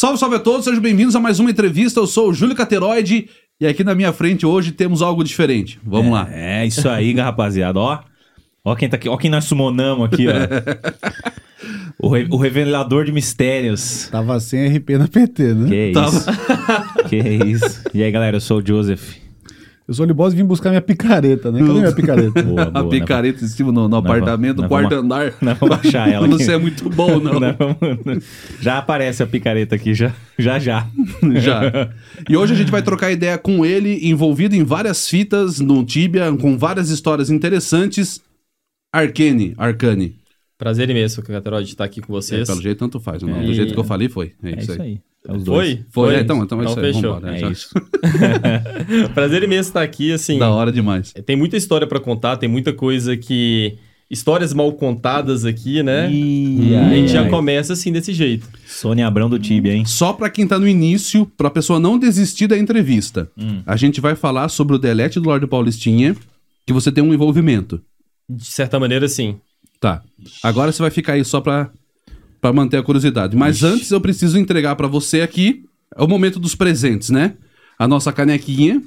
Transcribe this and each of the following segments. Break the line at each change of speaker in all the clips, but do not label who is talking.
Salve, salve a todos, sejam bem-vindos a mais uma entrevista. Eu sou o Júlio Cateroide e aqui na minha frente hoje temos algo diferente. Vamos lá.
É, isso aí, rapaziada. Ó, ó quem tá aqui, ó quem nós sumonamos aqui, ó. o, re- o revelador de mistérios.
Tava sem RP na PT, né?
Que
Tava.
isso? que isso? E aí, galera, eu sou o Joseph.
Eu sou o Libosa e vim buscar minha picareta, né? Cadê minha picareta?
Boa,
A
boa.
picareta em cima no, no apartamento, no quarto
vamos-
andar.
nós vamos achar ela
Não
aqui.
sei, é muito bom, não.
Vamos- Já aparece a picareta aqui, já já. já.
Já. E hoje a gente vai trocar ideia com ele, envolvido em várias fitas no Tibia, com várias histórias interessantes. Arcane, Arcane.
Prazer imenso, Cateroide, de estar aqui com
É,
vocês.
pelo jeito, tanto faz. não?
É.
Do jeito que eu falei, foi. É,
É
isso,
isso
aí.
É os dois.
Foi?
Foi, é, então, então é
Então
isso aí.
fechou.
Vambora,
É
já.
isso.
Prazer imenso estar aqui, assim.
Da hora demais.
Tem muita história pra contar, tem muita coisa que. Histórias mal contadas aqui, né? E a gente já começa assim, desse jeito.
Sônia Abrão do Tibia, hein?
Só pra quem tá no início, pra pessoa não desistir da entrevista,
Hum.
a gente vai falar sobre o delete do Lorde Paulistinha, que você tem um envolvimento.
De certa maneira, sim.
Tá. Agora você vai ficar aí só pra, pra manter a curiosidade. Mas antes eu preciso entregar pra você aqui, é o momento dos presentes, né? A nossa canequinha.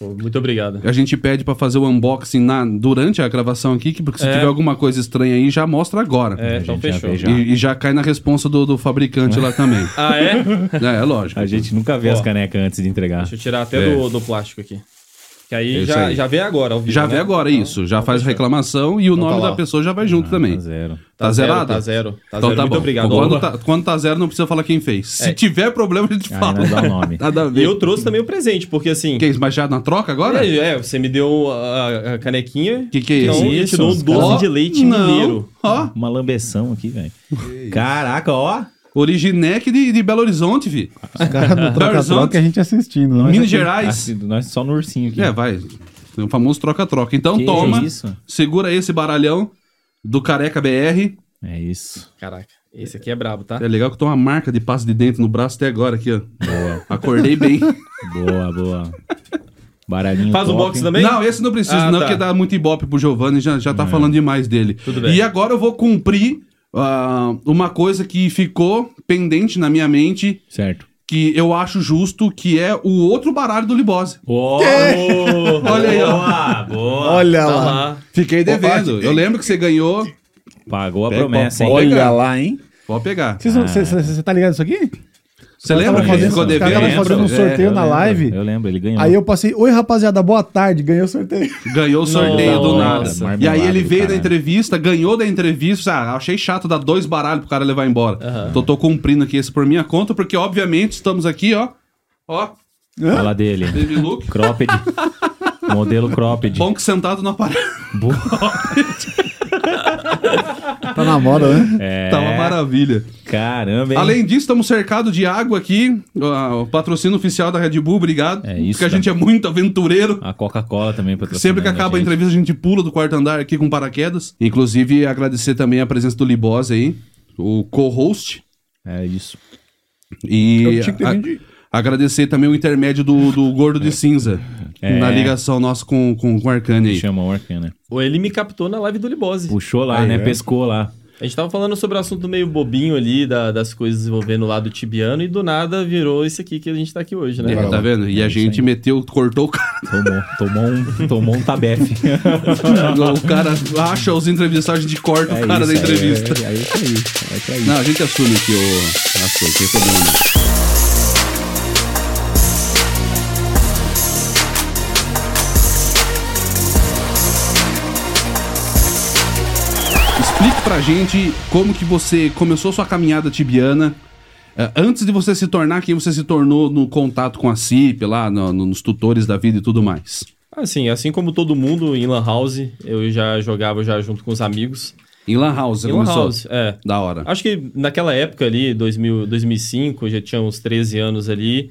Muito obrigado.
A gente pede pra fazer o unboxing na, durante a gravação aqui, que- porque se
É.
tiver alguma coisa estranha aí, já mostra agora.
É, então fechou.
já.
E, e já cai na responsa do, do fabricante lá também.
Ah, é?
É, é lógico.
A gente nunca vê
Ó.
as canecas antes de entregar.
Deixa eu tirar até
É.
do, do plástico aqui. Que aí
Isso
já,
aí.
já vê agora, ao vivo,
Já
né?
vê agora
Então-
isso. Já
então
faz
fechou.
reclamação e o
Então
nome
tá
da pessoa já vai junto também.
Tá zero.
Tá,
zero,
zerado?
Tá zero. Tá
Então
zero.
tá
Muito
bom.
obrigado.
Quando tá, quando tá zero, não precisa falar quem fez. Se
É.
tiver problema, a gente
Aí
fala.
dá o nome.
Nada a
E eu trouxe também o presente, porque assim.
Que é isso? Mas já na troca agora?
É, é, você me deu a, a canequinha.
Que que é
então
isso?
eu te dou um doce de leite
não.
mineiro.
Ó,
Uma lambeção aqui, velho. Caraca, ó.
Originec de, de Belo Horizonte, vi.
Os caras
Horizonte.
troca-troca a gente assistindo. Né?
Minas Gerais.
Nós só no ursinho aqui.
É, vai. Tem o famoso troca-troca. Então
Que
toma,
isso?
segura esse baralhão do Careca BR.
É isso.
Caraca, esse aqui é brabo, tá?
É legal que tem uma marca de pasta de dente no braço até agora aqui, ó.
Boa,
Acordei bem.
boa, boa. Baralhinho
Faz o
top.
box também?
Não, esse não precisa,
Ah,
não,
tá.
porque dá muito ibope pro Giovanni, já, já tá falando demais dele.
Tudo bem.
E agora eu vou cumprir ah, uma coisa que ficou pendente na minha mente,
Certo.
que eu acho justo, que é o outro baralho do Libose.
Oh,
Olha aí, ó.
Boa, boa.
Olha
Tá
lá.
lá.
Fiquei devendo. Eu lembro que você ganhou.
Pagou a
Pega,
promessa,
pode-
hein?
pegar.
lá, hein?
Pode pegar.
Você tá ligado nisso aqui?
Você lembra que ele
fazendo-
ficou devendo?
estavam fazendo um
É,
sorteio
eu
na
lembro,
live.
Eu lembro, ele ganhou.
Aí eu passei, oi rapaziada, boa tarde, ganhei o sorteio.
Ganhou o sorteio do nada.
Nossa,
E aí ele veio da entrevista, ganhou da entrevista. Ah, achei chato dar dois baralhos pro cara levar embora.
Aham.
Então tô cumprindo aqui esse por minha conta, porque obviamente estamos aqui, ó. Ó,
Fala dele.
baby look.
Cropped. Modelo cropped.
Bonk sentado no aparelho.
Boa.
Tá na moda, né?
É,
Tá uma maravilha.
Caramba, hein?
Além disso, estamos cercados de água aqui. O patrocínio oficial da Red Bull, obrigado.
É isso,
Porque a gente é muito aventureiro.
A Coca-Cola também patrocinando
Sempre que acaba a,
gente.
entrevista, a gente pula do quarto andar aqui com paraquedas. Inclusive, agradecer também a presença do Libose aí, o co-host.
É isso.
E
Eu tinha que ter
a-
vindo de-
agradecer também o intermédio do, do Gordo de Cinza.
É.
Na ligação nossa com, com, com o Arcane aí.
Chama o Arcana.
Ou ele me captou na live do Libose.
Puxou lá,
Aí,
né?
é.
Pescou lá.
A gente tava falando sobre o assunto meio bobinho ali, da- das coisas envolvendo o lado tibiano, e do nada virou isso aqui que a gente tá aqui hoje, né?
É, tá vendo? E a
isso
gente
aí.
meteu, cortou o cara.
Tomou, tomou um, tomou um tabefe.
o cara acha os entrevistados, a gente corta o cara da
isso,
entrevista.
É, é, é isso aí. É isso.
Não, a gente assume que o. Assume, não tem problema pra gente como que você começou sua caminhada tibiana. eh, Antes de você se tornar quem você se tornou no contato com a CIP, lá no- no- nos tutores da vida e tudo mais.
Assim, assim como todo mundo em Lan House, eu já jogava já junto com os amigos.
Em Lan House,
Em Lan
começou?
House, é.
Da hora.
Acho que naquela época ali, 2000, 2005, eu já tinha uns 13 anos ali.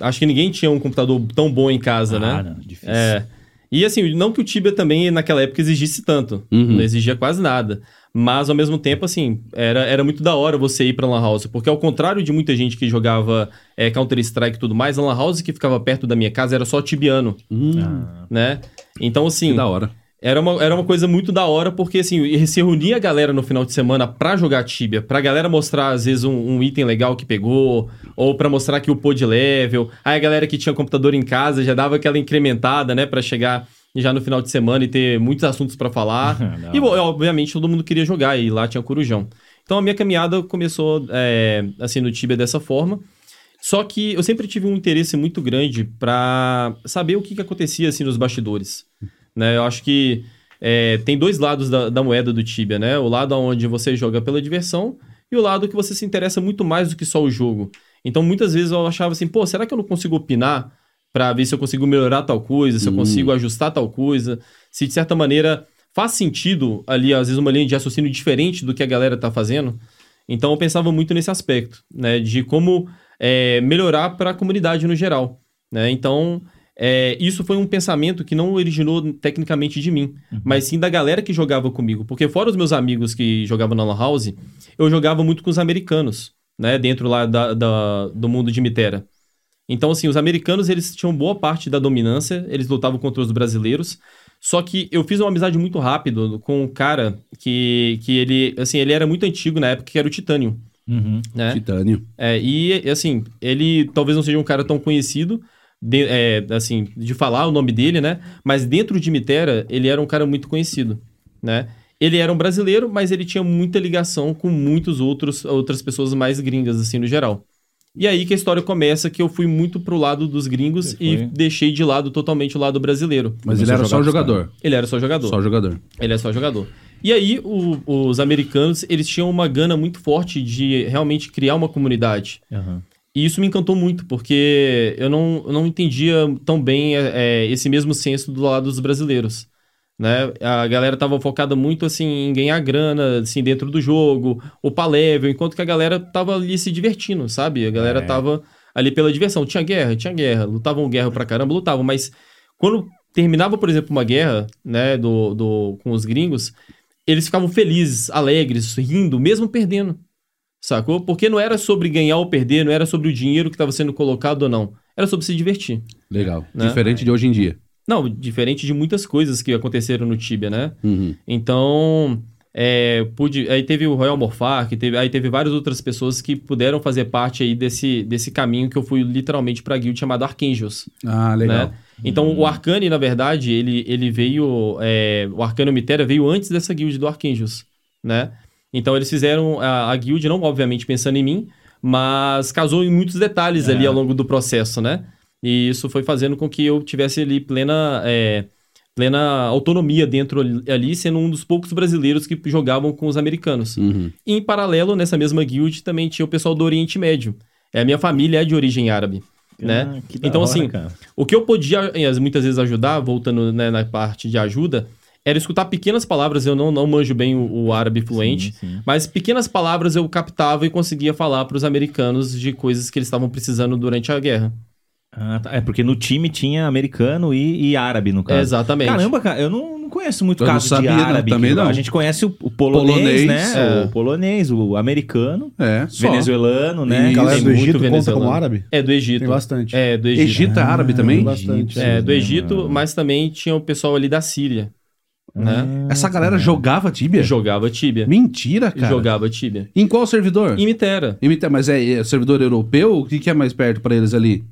Acho que ninguém tinha um computador tão bom em casa, né?
Ah, não, difícil.
É. E assim, não que o Tibia também naquela época exigisse tanto.
Uhum.
Não exigia quase nada. Mas ao mesmo tempo, assim, era, era muito da hora você ir pra Lan House. Porque ao contrário de muita gente que jogava é, Counter-Strike e tudo mais, a Lan House que ficava perto da minha casa era só tibiano,
Hum,
né? Então, assim.
que da hora.
Era uma, era uma coisa muito da hora, porque assim, se reunia a galera no final de semana pra jogar Tibia, pra galera mostrar, às vezes, um, um item legal que pegou, ou pra mostrar que upou de level. Aí a galera que tinha computador em casa já dava aquela incrementada, né, pra chegar já no final de semana e ter muitos assuntos pra falar. E, obviamente, todo mundo queria jogar, e lá tinha Corujão. Então a minha caminhada começou, é, assim, no Tibia dessa forma. Só que eu sempre tive um interesse muito grande pra saber o que, que acontecia, assim, nos bastidores né? Eu acho que é, tem dois lados da, da moeda do Tibia, né? O lado onde você joga pela diversão e o lado que você se interessa muito mais do que só o jogo. Então, muitas vezes eu achava assim, pô, será que eu não consigo opinar pra ver se eu consigo melhorar tal coisa, se eu
Hum.
consigo ajustar tal coisa, se de certa maneira faz sentido ali, às vezes, uma linha de raciocínio diferente do que a galera tá fazendo. Então, eu pensava muito nesse aspecto, né? De como é, melhorar para a comunidade no geral, né? Então, é, isso foi um pensamento que não originou tecnicamente de mim, mas sim da galera que jogava comigo. Porque fora os meus amigos que jogavam na Lan House, eu jogava muito com os americanos, né? Dentro lá da, da- do mundo de Mitera. Então, assim, os americanos, eles tinham boa parte da dominância, eles lutavam contra os brasileiros. Só que eu fiz uma amizade muito rápido com um cara que, que ele, assim, ele era muito antigo na época, que era o Titânio,
Uhum.
né?
Titânio.
É, e, assim, ele talvez não seja um cara tão conhecido, de- é, assim, de falar o nome dele, né? Mas dentro de Mitera, ele era um cara muito conhecido, né? Ele era um brasileiro, mas ele tinha muita ligação com muitos outros outras pessoas mais gringas, assim, no geral. E aí que a história começa, que eu fui muito pro lado dos gringos
Você
e
foi?
deixei de lado totalmente o lado brasileiro.
Mas ele era só jogador.
Ele era só jogador.
Só jogador.
Ele é só jogador. E aí, o- os americanos, eles tinham uma gana muito forte de realmente criar uma comunidade.
Aham.
E isso me encantou muito, porque eu não, eu não entendia tão bem é, é, esse mesmo senso do lado dos brasileiros. Né? A galera tava focada muito assim em ganhar grana assim dentro do jogo, upar level, enquanto que a galera tava ali se divertindo, sabe? A galera
É.
tava ali pela diversão. Tinha guerra, tinha guerra, lutavam guerra pra caramba, lutavam, mas quando terminava, por exemplo, uma guerra, né, do, do, com os gringos, eles ficavam felizes, alegres, rindo, mesmo perdendo. Sacou? Porque não era sobre ganhar ou perder, não era sobre o dinheiro que estava sendo colocado ou não. Era sobre se divertir.
Legal.
Né?
Diferente de hoje em dia.
Não, diferente de muitas coisas que aconteceram no Tibia, né?
Uhum.
Então, é, pude, aí teve o Royal Morfar, que teve, aí teve várias outras pessoas que puderam fazer parte aí desse, desse caminho que eu fui literalmente pra guild chamado Archangels.
Ah, legal.
né? Então, o Arcane, na verdade, ele, ele veio. é, o Arcane Mitera veio antes dessa guild do Archangels, né? Então, eles fizeram a, a guild, não obviamente pensando em mim, mas casou em muitos detalhes ali
É.
ao longo do processo, né? E isso foi fazendo com que eu tivesse ali plena. é, plena autonomia dentro ali- sendo um dos poucos brasileiros que jogavam com os americanos.
Uhum.
E em paralelo, nessa mesma guild, também tinha o pessoal do Oriente Médio. É, a minha família é de origem árabe, né?
Ah, da
Então,
hora,
assim,
cara.
o que eu podia eh, muitas vezes ajudar, voltando né, na parte de ajuda, era escutar pequenas palavras. Eu não, não manjo bem o, o árabe fluente,
Sim, sim.
mas pequenas palavras eu captava e conseguia falar para os americanos de coisas que eles estavam precisando durante a guerra.
Ah, tá. É porque no time tinha americano e, e árabe, no caso.
Exatamente.
Caramba, cara, eu não, não conheço muito
Eu não
caso
sabia,
de
não,
árabe.
também
que-
não.
A gente conhece o, o polonês,
Polonês,
né?
é.
O polonês, o americano,
É, só.
venezuelano, né?
E
Galera do
muito
Egito conta
venezuelano.
como árabe?
É, do Egito.
Tem bastante.
É, do Egito.
Egito é árabe também?
tem bastante.
É, do Egito, mas também tinha o pessoal ali da Síria, né?
Essa galera jogava Tibia?
Jogava Tibia.
Mentira, cara.
Jogava Tibia.
Em qual servidor?
E Mitera.
Imita- Mas é, é servidor europeu? O que, que é mais perto pra eles ali?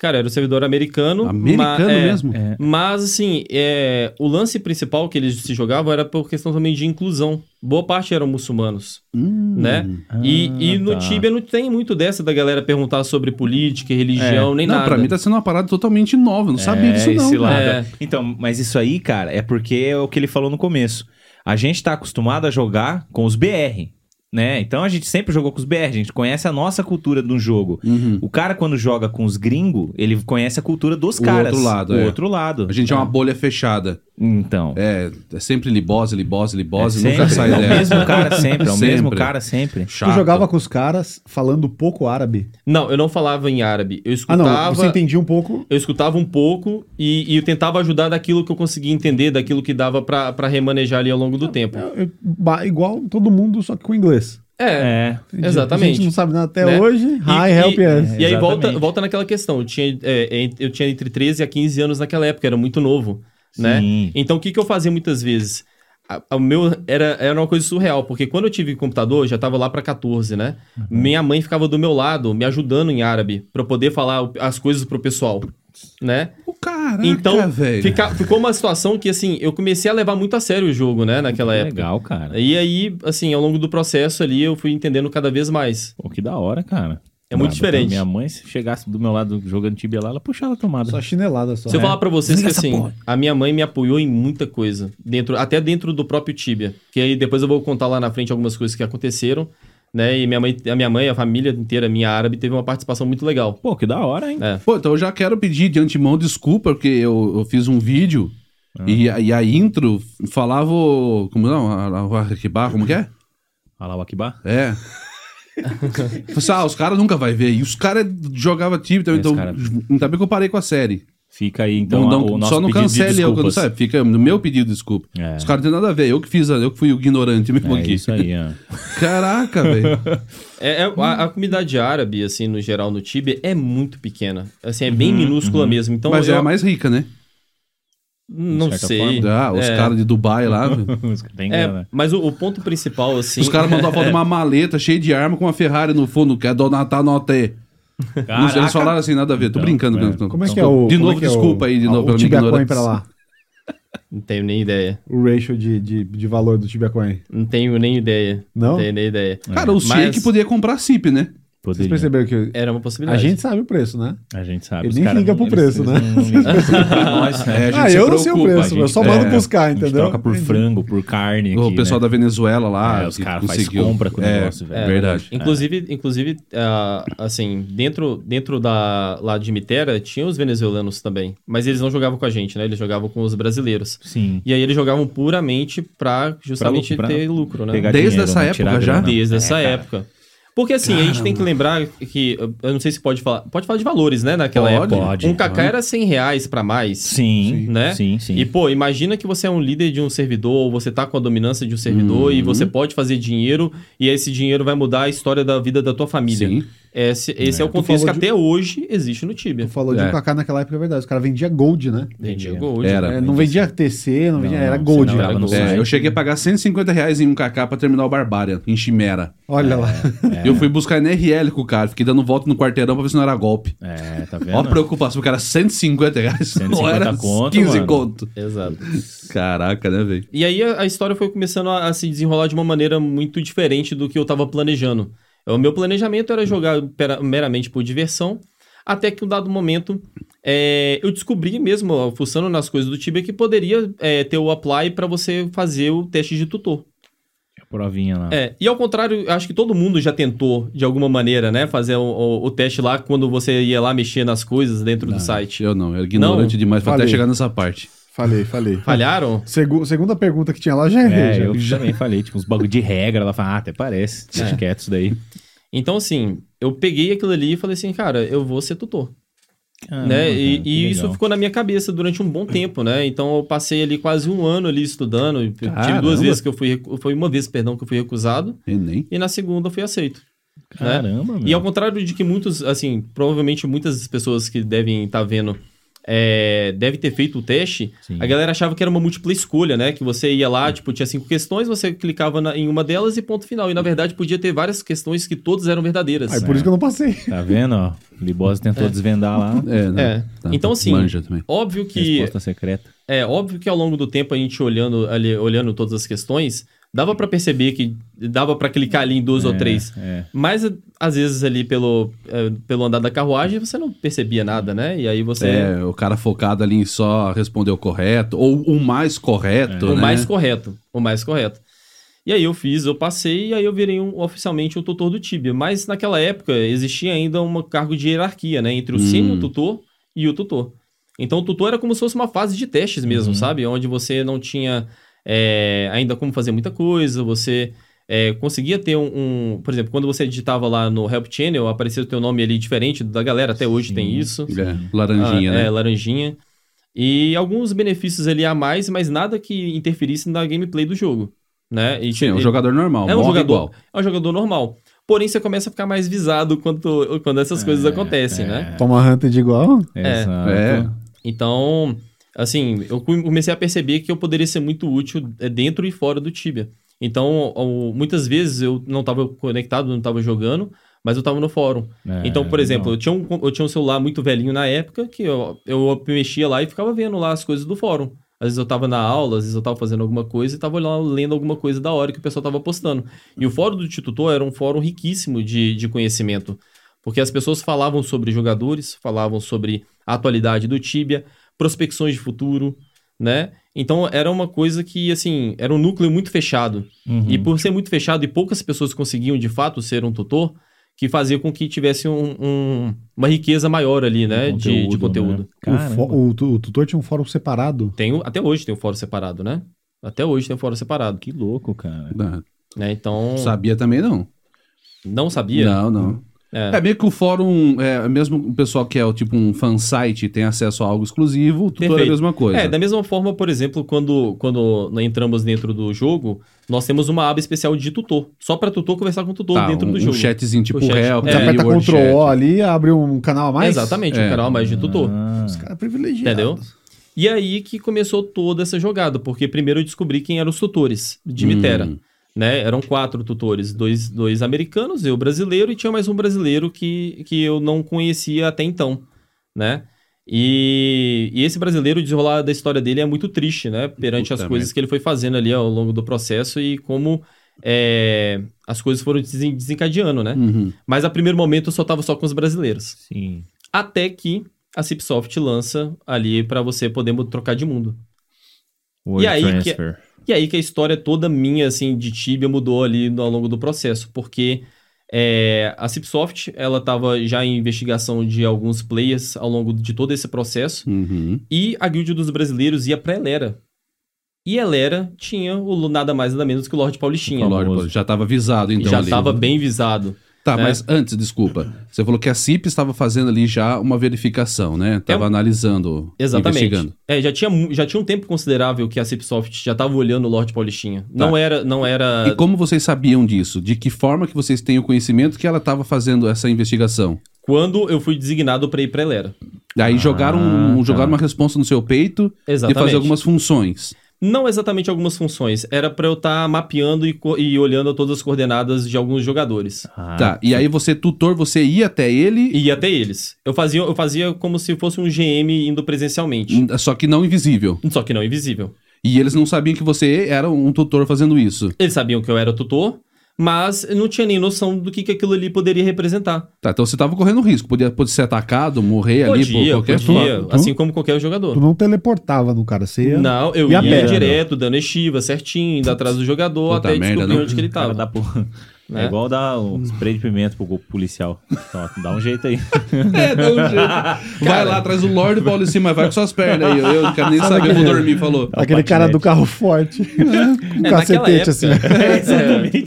Cara, era o servidor americano.
Americano
ma- é,
mesmo?
É.
Mas, assim, é, o lance principal que eles se jogavam era por questão também de inclusão. Boa parte eram muçulmanos,
Hum.
né? E,
Ah,
e no
tá.
Tibia não tem muito dessa da galera perguntar sobre política, religião, nem
não,
nada.
pra mim tá sendo uma parada totalmente nova. Eu não sabia disso, não.
esse
cara.
lado.
É.
Então, mas isso aí, cara, é porque é o que ele falou no começo. A gente tá acostumado a jogar com os BR, né? Então a gente sempre jogou com os BR, a gente conhece a nossa cultura do jogo.
Uhum.
O cara, quando joga com os gringos, ele conhece a cultura dos
O
caras.
outro lado,
O
é.
outro lado.
A gente é uma bolha fechada.
Então.
É, é sempre libose, libose, libose.
É
nunca sai
é o mesmo cara sempre, é o mesmo
Sempre.
cara sempre.
Chato.
Tu jogava com os caras falando pouco árabe.
Não, eu não falava em árabe. Eu
Ah,
escutava.
não. Você entendia um pouco.
Eu escutava um pouco e, e eu tentava ajudar daquilo que eu conseguia entender, daquilo que dava pra pra remanejar ali ao longo do tempo.
eu- eu- igual todo mundo, só que com inglês.
É,
É.
Exatamente.
A gente não sabe nada até
Né?
hoje.
E-
Hi,
e-
help us.
E aí
Exatamente.
volta, volta naquela questão. Eu tinha, é, eu tinha entre 13 a 15 anos naquela época, era muito novo. né?
Sim.
Então, o que, que eu fazia muitas vezes? O meu era, era uma coisa surreal, porque quando eu tive computador, já tava lá pra 14, né?
Uhum.
Minha mãe ficava do meu lado, me ajudando em árabe, pra eu poder falar as coisas pro pessoal, né?
O caraca,
Então,
velho.
fica- ficou uma situação que, assim, eu comecei a levar muito a sério o jogo, né, naquela
Que
época.
Legal, cara.
E aí, assim, ao longo do processo ali, eu fui entendendo cada vez mais.
Pô, que da hora, cara.
É muito diferente.
Minha mãe, se chegasse do meu lado jogando tibia lá, ela puxava a tomada.
Só chinelada só.
Se eu
É.
falar pra vocês que,
Desliga
assim,
porra.
a minha mãe me apoiou em muita coisa, dentro, até dentro do próprio Tibia. Que aí depois eu vou contar lá na frente algumas coisas que aconteceram, né? E minha mãe, a minha mãe, a família inteira, minha árabe, teve uma participação muito legal.
Pô, que da hora, hein?
É.
Pô, então eu já quero pedir de antemão desculpa, porque eu, eu fiz um vídeo e, a- e a intro falava. o- Como não? A- a- o Arquibá, como que é?
Alá o Akbar.
É. Falei assim, ah, os caras nunca vai ver. E os caras jogavam time também,
Esse
então
cara-
ainda bem que eu parei com a série.
Fica aí, então,
Então,
a- o nosso
só não cancele eu, quando sabe? Fica no meu pedido de desculpa.
É.
Os caras não tem nada a ver. Eu que fiz, eu que fui o ignorante mesmo
É
aqui.
isso aí, ó.
Caraca, velho.
É, é- a, a comunidade árabe, assim, no geral, no Tibia, é muito pequena. Assim, é bem minúscula mesmo. Então,
Mas
eu
é a mais rica, né?
não sei.
Ah, os
É.
caras de Dubai lá. velho.
Os caras têm
É, mas o, o ponto principal, assim...
Os caras mandam a foto de uma maleta cheia de arma com uma Ferrari no fundo, que é Donatar Noté. Não sei,
Caraca.
Eles falaram assim, nada a ver. Tô
Então,
brincando.
é.
mesmo.
Como é que é o.
de
como
novo,
é que é
desculpa
o-
aí, de novo, pela minha ignorância.
pra lá.
Não tenho nem ideia.
O ratio de, de, de valor do Tibia Coin.
Não tenho nem ideia.
Não?
tenho nem ideia.
Cara, o
Mas-
Sheik podia comprar CIP, né?
Vocês
Poderia.
perceberam que.
Era uma
A
possibilidade.
gente sabe o preço, né?
A gente sabe.
Ele nem liga
não-
pro preço, né?
Nós, né?
É, a gente
ah, eu não sei o preço,
a
eu
gente-
só mando
é,
buscar,
A gente
entendeu?
troca por frango, por carne aqui,
O pessoal
né?
da Venezuela lá.
É, os caras faz
conseguiu.
compra com o
É,
negócio, velho.
É, verdade.
Inclusive, inclusive ah, assim, dentro, dentro da, lá de Mitera, tinha os venezuelanos também. Mas eles não jogavam com a gente, né? Eles jogavam com os brasileiros.
Sim.
E aí eles jogavam puramente pra justamente
Pra pra
ter lucro, né?
Desde
dinheiro,
essa
não
época já?
Desde
É,
essa
cara.
época. Porque assim, a gente tem que lembrar que, eu não sei se pode falar, pode falar de valores, né, naquela
Pode,
época.
pode,
um cacá era 100 reais pra mais.
Sim,
Né?
sim, sim.
E, pô, imagina que você é um líder de um servidor, ou você tá com a dominância de um servidor e
Uhum.
você pode fazer dinheiro, e esse dinheiro vai mudar a história da vida da tua família.
Sim.
Esse, esse é, o
Tu
contexto que
de-
até hoje existe no Tibia.
Tu falou de
É.
um Kaká naquela época, é verdade. Os caras vendiam gold, né?
Vendia gold.
Era.
É, não vendia TC, não vendia.
Não,
era gold.
não
era.
É, eu cheguei a pagar 150 reais em um KK pra terminar o Barbarian, em Chimera.
Olha lá.
Eu fui buscar NRL com o cara, fiquei dando volta no quarteirão pra ver se não era golpe.
É, tá vendo?
Ó a preocupação, porque era 150 reais.
150
não era
conto,
15
mano.
conto.
Exato.
Caraca, né, velho?
E aí a, a história foi começando a, a se desenrolar de uma maneira muito diferente do que eu tava planejando. O meu planejamento era jogar pera- meramente por diversão, até que um dado momento é, eu descobri mesmo, fuçando nas coisas do Tibia, que poderia é, ter o apply para você fazer o teste de tutor.
A provinha lá.
É, e ao contrário, acho que todo mundo já tentou, de alguma maneira, né, fazer o, o- o teste lá quando você ia lá mexer nas coisas dentro do site.
Eu não, eu era ignorante
Não,
demais pra até chegar nessa parte.
Falei, falei.
Falharam?
Segu- segunda pergunta que tinha lá já errei.
É,
já.
eu
Já-
também falei, tipo, uns bagulho de regra. Ela fala, ah, até parece. Deixa quieto isso daí.
Então, assim, eu peguei aquilo ali e falei assim, cara, eu vou ser tutor.
Caramba,
né? E, e isso ficou na minha cabeça durante um bom tempo, né? Então eu passei ali quase um ano ali estudando. Eu tive
Caramba.
duas vezes que eu fui. Foi uma vez, perdão, que eu fui recusado.
Enem.
E na segunda eu fui aceito. né?
Caramba, meu.
E ao contrário de que muitos, assim, provavelmente muitas pessoas que devem estar vendo é, devem ter feito o teste,
Sim.
a galera achava que era uma múltipla escolha, né? Que você ia lá, tipo, tinha cinco questões, você clicava na- em uma delas e ponto final. E na verdade podia ter várias questões que todas eram verdadeiras.
Aí por isso que eu não passei.
Tá vendo, ó? O Libosa tentou desvendar lá.
É, né?
É.
Tá,
Então, assim,
Manja também.
Óbvio que
Resposta secreta.
É, óbvio que ao longo do tempo a gente olhando ali, olhando todas as questões, dava pra perceber que dava pra clicar ali em duas ou
É,
três.
É.
Mas às vezes ali pelo, é, pelo andar da carruagem você não percebia nada, né? E aí você
É, o cara focado ali em só responder o correto, ou o mais correto,
o
né?
mais correto, o mais correto. E aí eu fiz, eu passei e aí eu virei um- oficialmente o tutor do Tibia. Mas naquela época existia ainda um cargo de hierarquia, né? Entre o
Hum.
sênior tutor e o tutor. Então o tutor era como se fosse uma fase de testes mesmo,
Uhum.
sabe? Onde você não tinha é, ainda como fazer muita coisa, você é, conseguia ter um, um- Por exemplo, quando você digitava lá no Help Channel, aparecia o teu nome ali diferente da galera, até hoje
Sim.
tem isso.
É, laranjinha,
Ah,
né?
É, laranjinha. E alguns benefícios ali a mais, mas nada que interferisse na gameplay do jogo, né? E,
Sim, é um jogador normal,
é um jogador,
igual.
é um jogador normal. Porém, você começa a ficar mais visado quando, quando essas coisas
É,
acontecem,
é.
né?
Toma hunter de igual.
É.
Exato.
É.
Então, assim, eu comecei a perceber que eu poderia ser muito útil é, dentro e fora do Tibia. Então, muitas vezes eu não estava conectado, não estava jogando, mas eu estava no fórum.
É,
então, por exemplo,
não.
eu tinha, um, eu tinha um celular muito velhinho na época que eu, eu mexia lá e ficava vendo lá as coisas do fórum. Às vezes eu tava na aula, às vezes eu tava fazendo alguma coisa e tava lá lendo alguma coisa da hora que o pessoal tava postando. E o fórum do Titutor era um fórum riquíssimo de, de conhecimento. Porque as pessoas falavam sobre jogadores, falavam sobre a atualidade do Tibia, prospecções de futuro, né? Então era uma coisa que, assim, era um núcleo muito fechado.
Uhum.
E por ser muito fechado e poucas pessoas conseguiam de fato ser um tutor, que fazia com que tivesse um- um- uma riqueza maior ali, né? de, de conteúdo.
né?
O, o tu- o tutor tinha um fórum separado.
Tem, até hoje tem o fórum separado, né? Até hoje tem o fórum separado.
Que louco, cara.
Não,
Né? Então,
sabia também não.
não sabia?
Não, não.
É.
É meio que o fórum, é, mesmo o pessoal que é o tipo um fansite tem acesso a algo exclusivo, o tutor é a mesma coisa.
É, da mesma forma, por exemplo, quando, quando entramos dentro do jogo, nós temos uma aba especial de tutor. Só para tutor conversar com o tutor
Tá,
dentro
um,
do
um
jogo.
chatzinho tipo
O chat. É.
Você
ali,
aperta Ctrl
chat.
O ali, abre um canal a mais.
Exatamente,
É.
um canal a mais de tutor.
Ah,
Os caras privilegiados.
Entendeu? E aí que começou toda essa jogada, porque primeiro eu descobri quem eram os tutores de
Hum.
Né? Eram quatro tutores, dois, dois americanos, eu brasileiro, e tinha mais um brasileiro que, que eu não conhecia até então, né? E, e esse brasileiro, o desenrolar da história dele é muito triste, né? Perante
Puta
as coisas
merda.
que ele foi fazendo ali ao longo do processo e como é, as coisas foram desen- desencadeando, né?
Uhum.
Mas a primeiro momento eu só tava só com os brasileiros.
sim.
Até que a Cipsoft lança ali pra você poder trocar de mundo.
Word
aí que-
transfer.
E aí que a história toda minha, assim, de Tibia mudou ali no- ao longo do processo, porque é, a Cipsoft, ela tava já em investigação de alguns players ao longo de todo esse processo,
Uhum.
e a Guild dos Brasileiros ia pra Elera. E Elera tinha o nada mais nada menos que o Lorde Paulistinha.
Ó, Lorde, já estava avisado então
já
ali.
tava bem visado.
Tá,
né?
mas antes, desculpa. Você falou que a CIP estava fazendo ali já uma verificação, né? Tava
É um-
analisando,
Exatamente.
investigando.
É, já tinha, já tinha um tempo considerável que a Cipsoft já tava olhando o Lorde Paulistinha. Não era, não era...
Tá. E como vocês sabiam disso? De que forma que vocês têm o conhecimento que ela estava fazendo essa investigação?
Quando eu fui designado pra ir pra Elera.
Aí jogaram, um-
tá.
jogaram uma resposta no seu peito de
Exatamente.
fazer algumas funções.
Não exatamente algumas funções. Era pra eu estar mapeando e, e olhando todas as coordenadas de alguns jogadores.
Ah,
tá, e aí você, tutor, você ia até ele,
ia até eles. Eu fazia, eu fazia como se fosse um GM indo presencialmente.
só que não invisível.
Só que não invisível.
E eles não sabiam que você era um tutor fazendo isso.
Eles sabiam que eu era tutor, mas não tinha nem noção do que, que aquilo ali poderia representar.
Tá, então você tava correndo risco. Podia, podia ser atacado, morrer ali por
Podia,
qualquer
podia.
forma.
Assim como qualquer jogador.
Tu não teleportava no cara, você ia...
Não, eu ia
perna?
direto, dando estiva, certinho, indo atrás do jogador,
Puta
até
merda,
descobrir
não.
onde que ele
Cara,
tava.
dá pro-
Né?
É igual dar um spray de pimenta pro policial. Então, dá um jeito aí.
É, dá um jeito. Vai lá atrás do Lorde Paulo em cima, vai com suas pernas aí. Eu, eu não quero nem saber, eu vou dormir, falou.
Aquele cara do carro forte. com
É, naquela
cacetete assim.
época-
É, exatamente.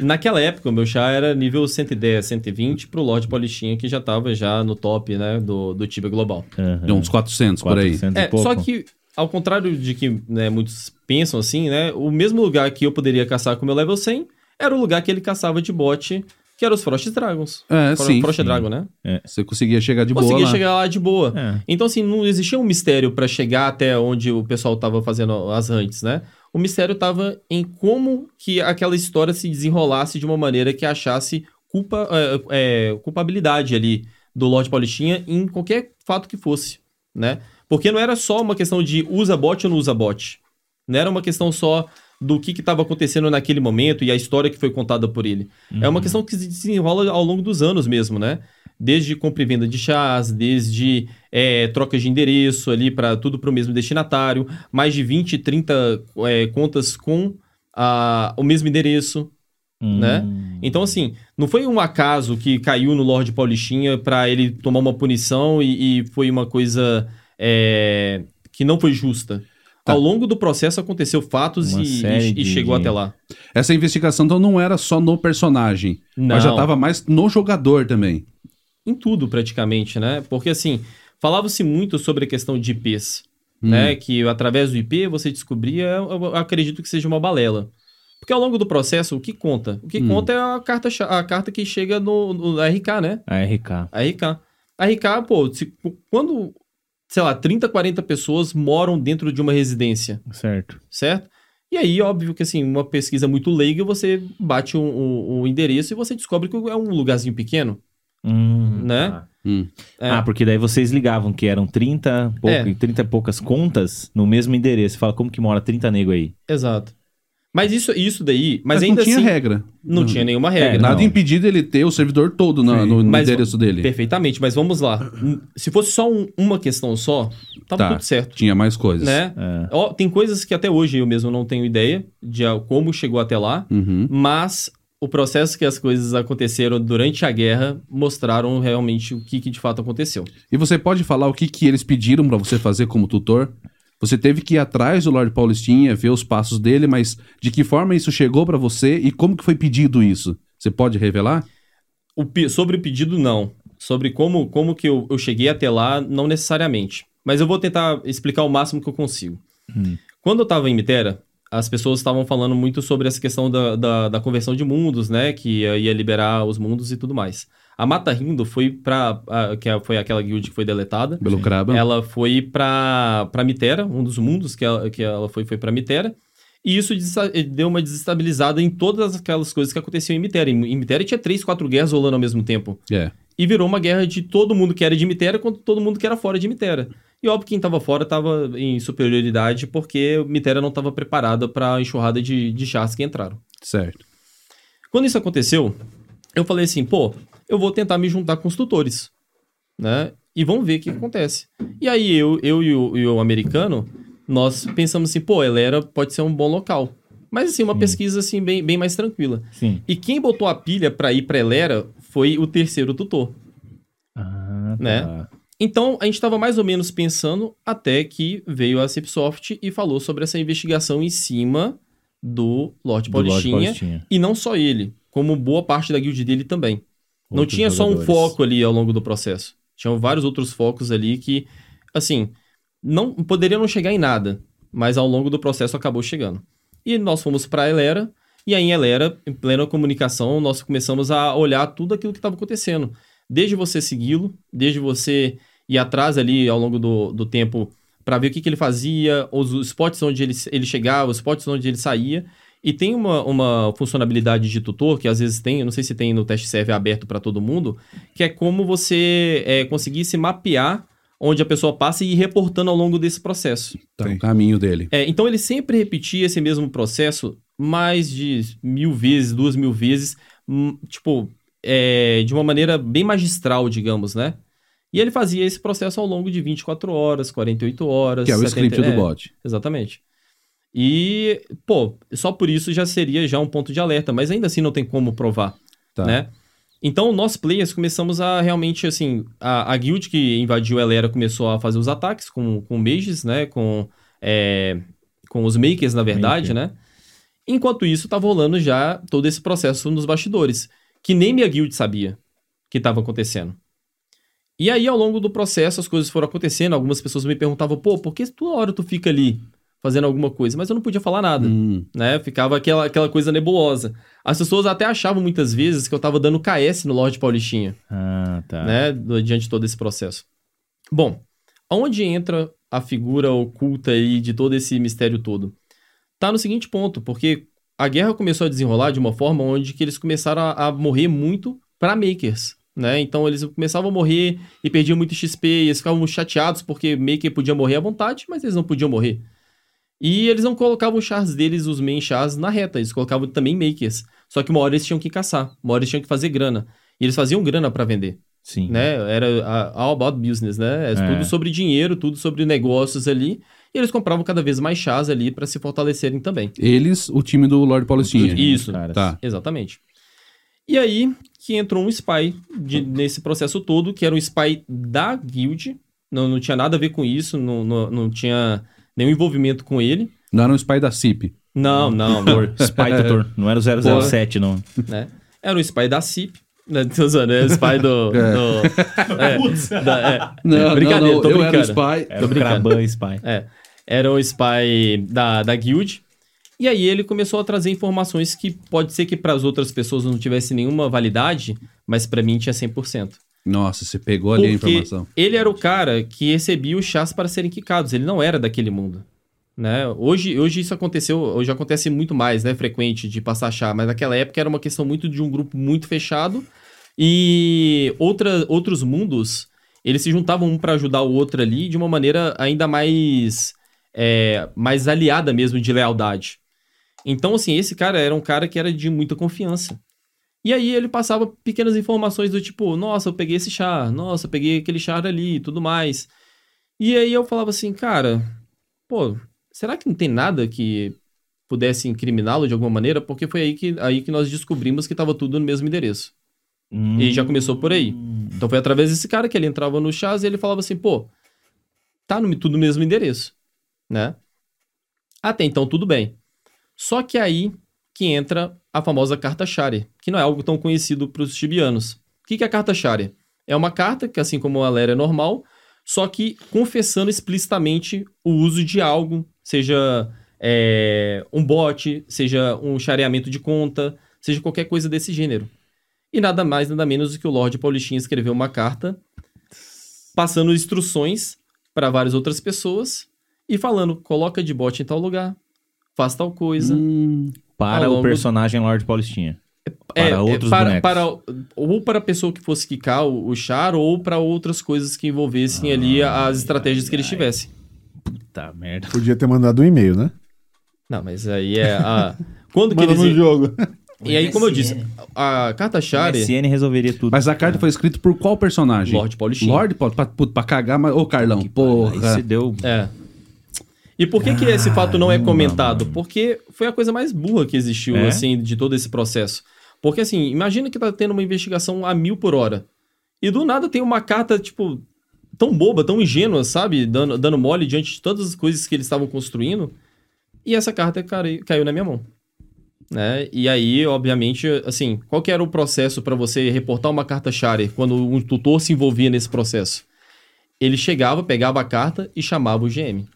Naquela época, o meu chá era nível 110, 120 pro Lorde Paulistinha, que já tava já no top, né, do, do Tibia Global.
De uns 400 por aí.
400 e
É,
pouco.
só que, ao contrário de que né, muitos pensam assim, né, o mesmo lugar que eu poderia caçar com o meu level 100 era o lugar que ele caçava de bot, que era os Frost Dragons.
É,
Fro-
sim.
Frost
sim.
Dragon, né?
Você conseguia chegar de
Conseguia
boa lá.
chegar lá de boa.
É.
Então, assim, não existia um mistério pra chegar até onde o pessoal tava fazendo as hunts, né? O mistério tava em como que aquela história se desenrolasse de uma maneira que achasse culpa, é, é, culpabilidade ali do Lorde Paulistinha em qualquer fato que fosse, né? Porque não era só uma questão de usa bot ou não usa bot. Não era uma questão só do que estava acontecendo naquele momento e a história que foi contada por ele. É uma questão que se desenrola ao longo dos anos mesmo, né? Desde compra e venda de chás, desde é, trocas de endereço ali para tudo para o mesmo destinatário, mais de 20, 30 é, contas com a, o mesmo endereço, né?
Hum.
Então, assim, não foi um acaso que caiu no Lorde Paulistinha para ele tomar uma punição e, e foi uma coisa é, que não foi justa.
Tá.
Ao longo do processo aconteceu fatos
Uma
e,
série
e- e
de-
chegou
de-
até lá.
Essa investigação então não era só no personagem,
Não.
mas já tava mais no jogador também.
em tudo praticamente, né? Porque assim, falava-se muito sobre a questão de IPs,
Hum.
né? Que através do IP você descobria, eu eu acredito que seja uma balela. Porque ao longo do processo, o que conta? O que
Hum.
conta é a carta, cha- a carta que chega no, no RK, né?
A RK.
A RK. A RK, pô, se- quando sei lá, 30, 40 pessoas moram dentro de uma residência,
Certo.
certo? E aí, óbvio que assim, uma pesquisa muito leiga, você bate o, o- o endereço e você descobre que é um lugarzinho pequeno,
Hum,
Né?
tá.
Hum.
É.
Ah, porque daí vocês ligavam que eram 30, pouco,
É.
30 e poucas contas no mesmo endereço. Você fala, como que mora 30 nego aí?
Exato. Mas isso, isso daí, mas,
Mas,
ainda
não tinha
assim,
regra.
não tinha nenhuma regra.
É,
Nada
não.
impediu dele ter o servidor todo na- no, no
Mas-
endereço dele.
Perfeitamente, mas vamos lá. Se fosse só um- uma questão só, tava
Tá.
tudo certo,
Tinha mais coisas.
né?
É.
Ó, tem coisas que até hoje eu mesmo não tenho ideia de como chegou até lá,
Uhum.
mas o processo que as coisas aconteceram durante a guerra mostraram realmente o que, que de fato aconteceu.
E você pode falar o que, que eles pediram pra você fazer como tutor? Você teve que ir atrás do Lord Paulistinha, ver os passos dele, mas de que forma isso chegou pra você e como que foi pedido isso? Você pode revelar?
O sobre o pedido, não. Sobre como, como que eu, eu cheguei até lá, não necessariamente. Mas eu vou tentar explicar o máximo que eu consigo.
Hum.
Quando eu estava em Mitera, as pessoas estavam falando muito sobre essa questão da, da, da conversão de mundos, né? Que ia, ia liberar os mundos e tudo mais. A Mata Rindo foi para que é- foi aquela guild que foi deletada.
Belocraba?
Ela foi pra, pra Mitera, um dos mundos que ela, que ela foi, foi pra Mitera. E isso deu uma desestabilizada em todas aquelas coisas que aconteciam em Mitera. Em, em Mitera tinha três, quatro guerras rolando ao mesmo tempo.
É.
E virou uma guerra de todo mundo que era de Mitera contra todo mundo que era fora de Mitera. E óbvio que quem tava fora tava em superioridade porque Mitera não tava preparada pra enxurrada de, de chás que entraram.
Certo.
Quando isso aconteceu, eu falei assim, pô, eu vou tentar me juntar com os tutores, né? E vamos ver o que acontece. E aí eu, eu e, o, e o americano, nós pensamos assim, pô, Elera pode ser um bom local. Mas assim, uma pesquisa assim bem, bem mais tranquila.
Sim.
E quem botou a pilha pra ir pra Elera foi o terceiro tutor.
Ah, tá.
Né? Então, a gente estava mais ou menos pensando até que veio a Cipsoft e falou sobre essa investigação em cima do Lord
Do
Paulistinha.
Paulistinha.
E não só ele, como boa parte da guild dele também. Não tinha só um
jogadores.
foco ali ao longo do processo. Tinham vários outros focos ali que, assim, não poderia não chegar em nada, mas ao longo do processo acabou chegando. E nós fomos para Elera, e aí em Elera, em plena comunicação, nós começamos a olhar tudo aquilo que estava acontecendo. Desde você segui-lo, desde você ir atrás ali ao longo do, do tempo para ver o que, que ele fazia, os spots onde ele, ele chegava, os spots onde ele saía. E tem uma, uma funcionalidade de tutor, que às vezes tem, eu não sei se tem no teste serve aberto para todo mundo, que é como você é, conseguir se mapear onde a pessoa passa e ir reportando ao longo desse processo.
Tá, o caminho dele.
É, então ele sempre repetia esse mesmo processo mais de mil vezes, duas mil vezes, hum, tipo, é, de uma maneira bem magistral, digamos, né? E ele fazia esse processo ao longo de 24 horas, 48 horas.
Que é o
70
script do
é,
bot.
Exatamente. E, pô, só por isso já seria já um ponto de alerta, mas ainda assim não tem como provar,
Tá.
né? Então, nós players começamos a realmente, assim, a, a guild que invadiu a Elera começou a fazer os ataques com, com mages, né? Com, é, com os makers, na verdade, né? Enquanto isso, tava rolando já todo esse processo nos bastidores, que nem minha guild sabia que estava acontecendo. E aí, ao longo do processo, as coisas foram acontecendo. Algumas pessoas me perguntavam, pô, por que toda hora tu fica ali fazendo alguma coisa? Mas eu não podia falar nada,
Hum,
né? Ficava aquela, aquela coisa nebulosa. As pessoas até achavam muitas vezes que eu tava dando KS no Lorde Paulistinha,
Ah, tá.
né? Diante de todo esse processo. Bom, aonde entra a figura oculta aí de todo esse mistério todo? Tá no seguinte ponto, porque a guerra começou a desenrolar de uma forma onde que eles começaram a, a morrer muito para makers, né? Então eles começavam a morrer e perdiam muito XP, e eles ficavam chateados porque maker podia morrer à vontade, mas eles não podiam morrer. E eles não colocavam os chars deles, os main chars, na reta, eles colocavam também makers. Só que uma hora eles tinham que caçar, uma hora eles tinham que fazer grana. E eles faziam grana para vender
Sim.
né? Era all about business, né? É,
É.
Tudo sobre dinheiro, tudo sobre negócios ali. E eles compravam cada vez mais chás ali para se fortalecerem também.
Eles, o time do Lord Paulistinha.
Isso.
Caras.
Tá.
Exatamente. E aí que entrou um spy de- nesse processo todo, que era um spy da guild. Não, não tinha nada a ver com isso, não, não, não tinha nenhum envolvimento com ele.
Não era um spy da CIP.
Não, não, não.
Spy Tutor. Não era o 007, não.
né? Era um spy da CIP. Né? Tô usando, é o spy do. do- é, da- é.
Não,
Brincadeira,
não,
tô
eu era o
brincando.
spy.
Era o
brincando.
Spy.
É. Era o spy da, da guild. E aí ele começou a trazer informações que pode ser que para as outras pessoas não tivesse nenhuma validade, mas para mim tinha 100%.
Nossa, você pegou ali a informação.
ele era o cara que recebia os chás para serem quicados. Ele não era daquele mundo. Né? Hoje, hoje isso aconteceu, hoje acontece muito mais, né? Frequente de passar chá, mas naquela época era uma questão muito de um grupo muito fechado e outra, outros mundos eles se juntavam um para ajudar o outro ali de uma maneira ainda mais é, mais aliada mesmo de lealdade. Então, assim, esse cara era um cara que era de muita confiança. E aí ele passava pequenas informações do tipo, nossa, eu peguei esse char, nossa, eu peguei aquele char ali e tudo mais. E aí eu falava assim, cara, pô, será que não tem nada que pudesse incriminá-lo de alguma maneira? Porque foi aí que, aí que nós descobrimos que estava tudo no mesmo endereço. E já começou por aí. Então foi através desse cara que ele entrava no chás e ele falava assim, pô, tá no, tudo no mesmo endereço, né? Até então tudo bem. Só que aí que entra a famosa carta Shari, que não é algo tão conhecido para os tibianos. O que, é a carta Shari? É uma carta que, assim como a Lera é normal, só que confessando explicitamente o uso de algo, seja é, um bot, seja um chareamento de conta, seja qualquer coisa desse gênero. E nada mais, nada menos do que o Lorde Paulistinha escreveu uma carta passando instruções para várias outras pessoas e falando: coloca de bot em tal lugar, faz tal coisa.
Hum,
Para o personagem Lord Paulistinha. Para outros
para,
bonecos.
para- ou para a pessoa que fosse quicar o, o char, ou para outras coisas que envolvessem ali as estratégias que eles tivessem.
Tá, merda.
Podia ter mandado um e-mail, né?
Não, mas aí é a. Quando que
Manda
eles.
no jogo.
E aí, como eu disse, a carta Shari,
MSN resolveria tudo.
Mas a carta foi escrita por qual personagem?
Lorde Paulistinha.
Lorde Paulo, pra, puta, pra cagar, mas. Ô, Carlão,
Aí
porra.
você deu...
É. E por que, que esse fato não é comentado? Porque foi a coisa mais burra que existiu,
É?
assim, de todo esse processo. Porque, assim, imagina que tá tendo uma investigação a mil por hora. E do nada tem uma carta, tipo, tão boba, tão ingênua, sabe? Dando, dando mole diante de todas as coisas que eles estavam construindo. E essa carta cai- caiu na minha mão. Né? E aí, obviamente, assim, qual que era o processo para você reportar uma carta Shari quando um tutor se envolvia nesse processo? Ele chegava, pegava a carta e chamava o GM.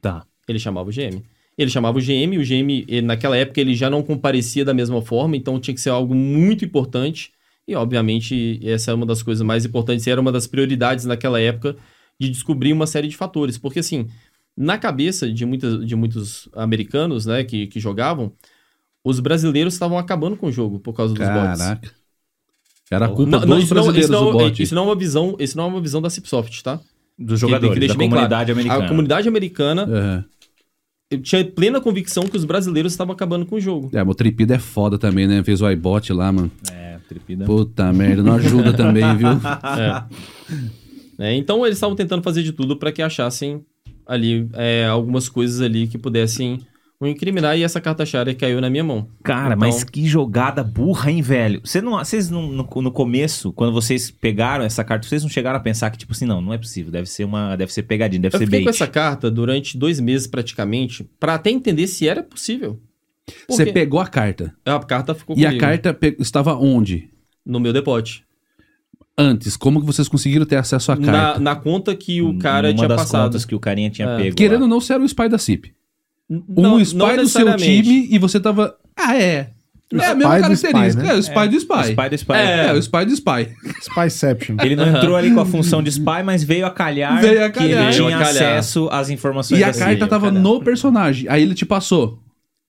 Tá.
Ele chamava o GM. Ele chamava o GM, o GM, ele, naquela época, ele já não comparecia da mesma forma, então tinha que ser algo muito importante. E, obviamente, essa é uma das coisas mais importantes, e era uma das prioridades naquela época de descobrir uma série de fatores. Porque, assim, na cabeça de, muitas, de muitos americanos, né, que, que jogavam, os brasileiros estavam acabando com o jogo por causa dos bots.
Caraca. Era a culpa
Não, não,
dos
isso, não,
brasileiros
isso, não,
do bot.
isso não é uma visão, isso não é uma visão da Cipsoft, tá?
Dos
Que- que
jogadores,
deixe
da
bem claro.
comunidade americana.
A comunidade americana
Aham.
eu tinha plena convicção que os brasileiros estavam acabando com o jogo.
É, o Tripida é foda também, né? Fez o iBot lá, mano.
É, tripida.
Puta merda, não ajuda também, viu?
É, então eles estavam tentando fazer de tudo para que achassem ali é, algumas coisas ali que pudessem o incriminar e essa carta chave caiu na minha mão.
Cara,
Então-
mas que jogada burra, hein, velho? Você não, vocês não, no, no começo, quando vocês pegaram essa carta, vocês não chegaram a pensar que, tipo assim, não, não é possível, deve ser uma, deve ser pegadinha, deve
Eu
ser bait.
com essa carta durante dois meses praticamente para até entender se era possível.
Você pegou a carta.
a carta ficou
E a carta pe- estava onde?
no meu depote.
Antes, como que vocês conseguiram ter acesso à
Na,
carta?
na conta que o cara
Uma
tinha
das
passado.
contas que o carinha tinha
É.
pego.
Querendo ou não, você era o spy da CIP.
N-
Um
não-
spy
não
do seu time e você tava. Ah, é.
O
é a mesma característica.
spy, né?
É o spy do spy.
O Spy do Spy.
É.
É, o spy do spy.
Spyception.
Ele não entrou ali com a função de spy, mas veio a calhar
Veio a
que
calhar.
ele tinha
calhar.
acesso às informações
E a carta tava no personagem. Aí ele te passou.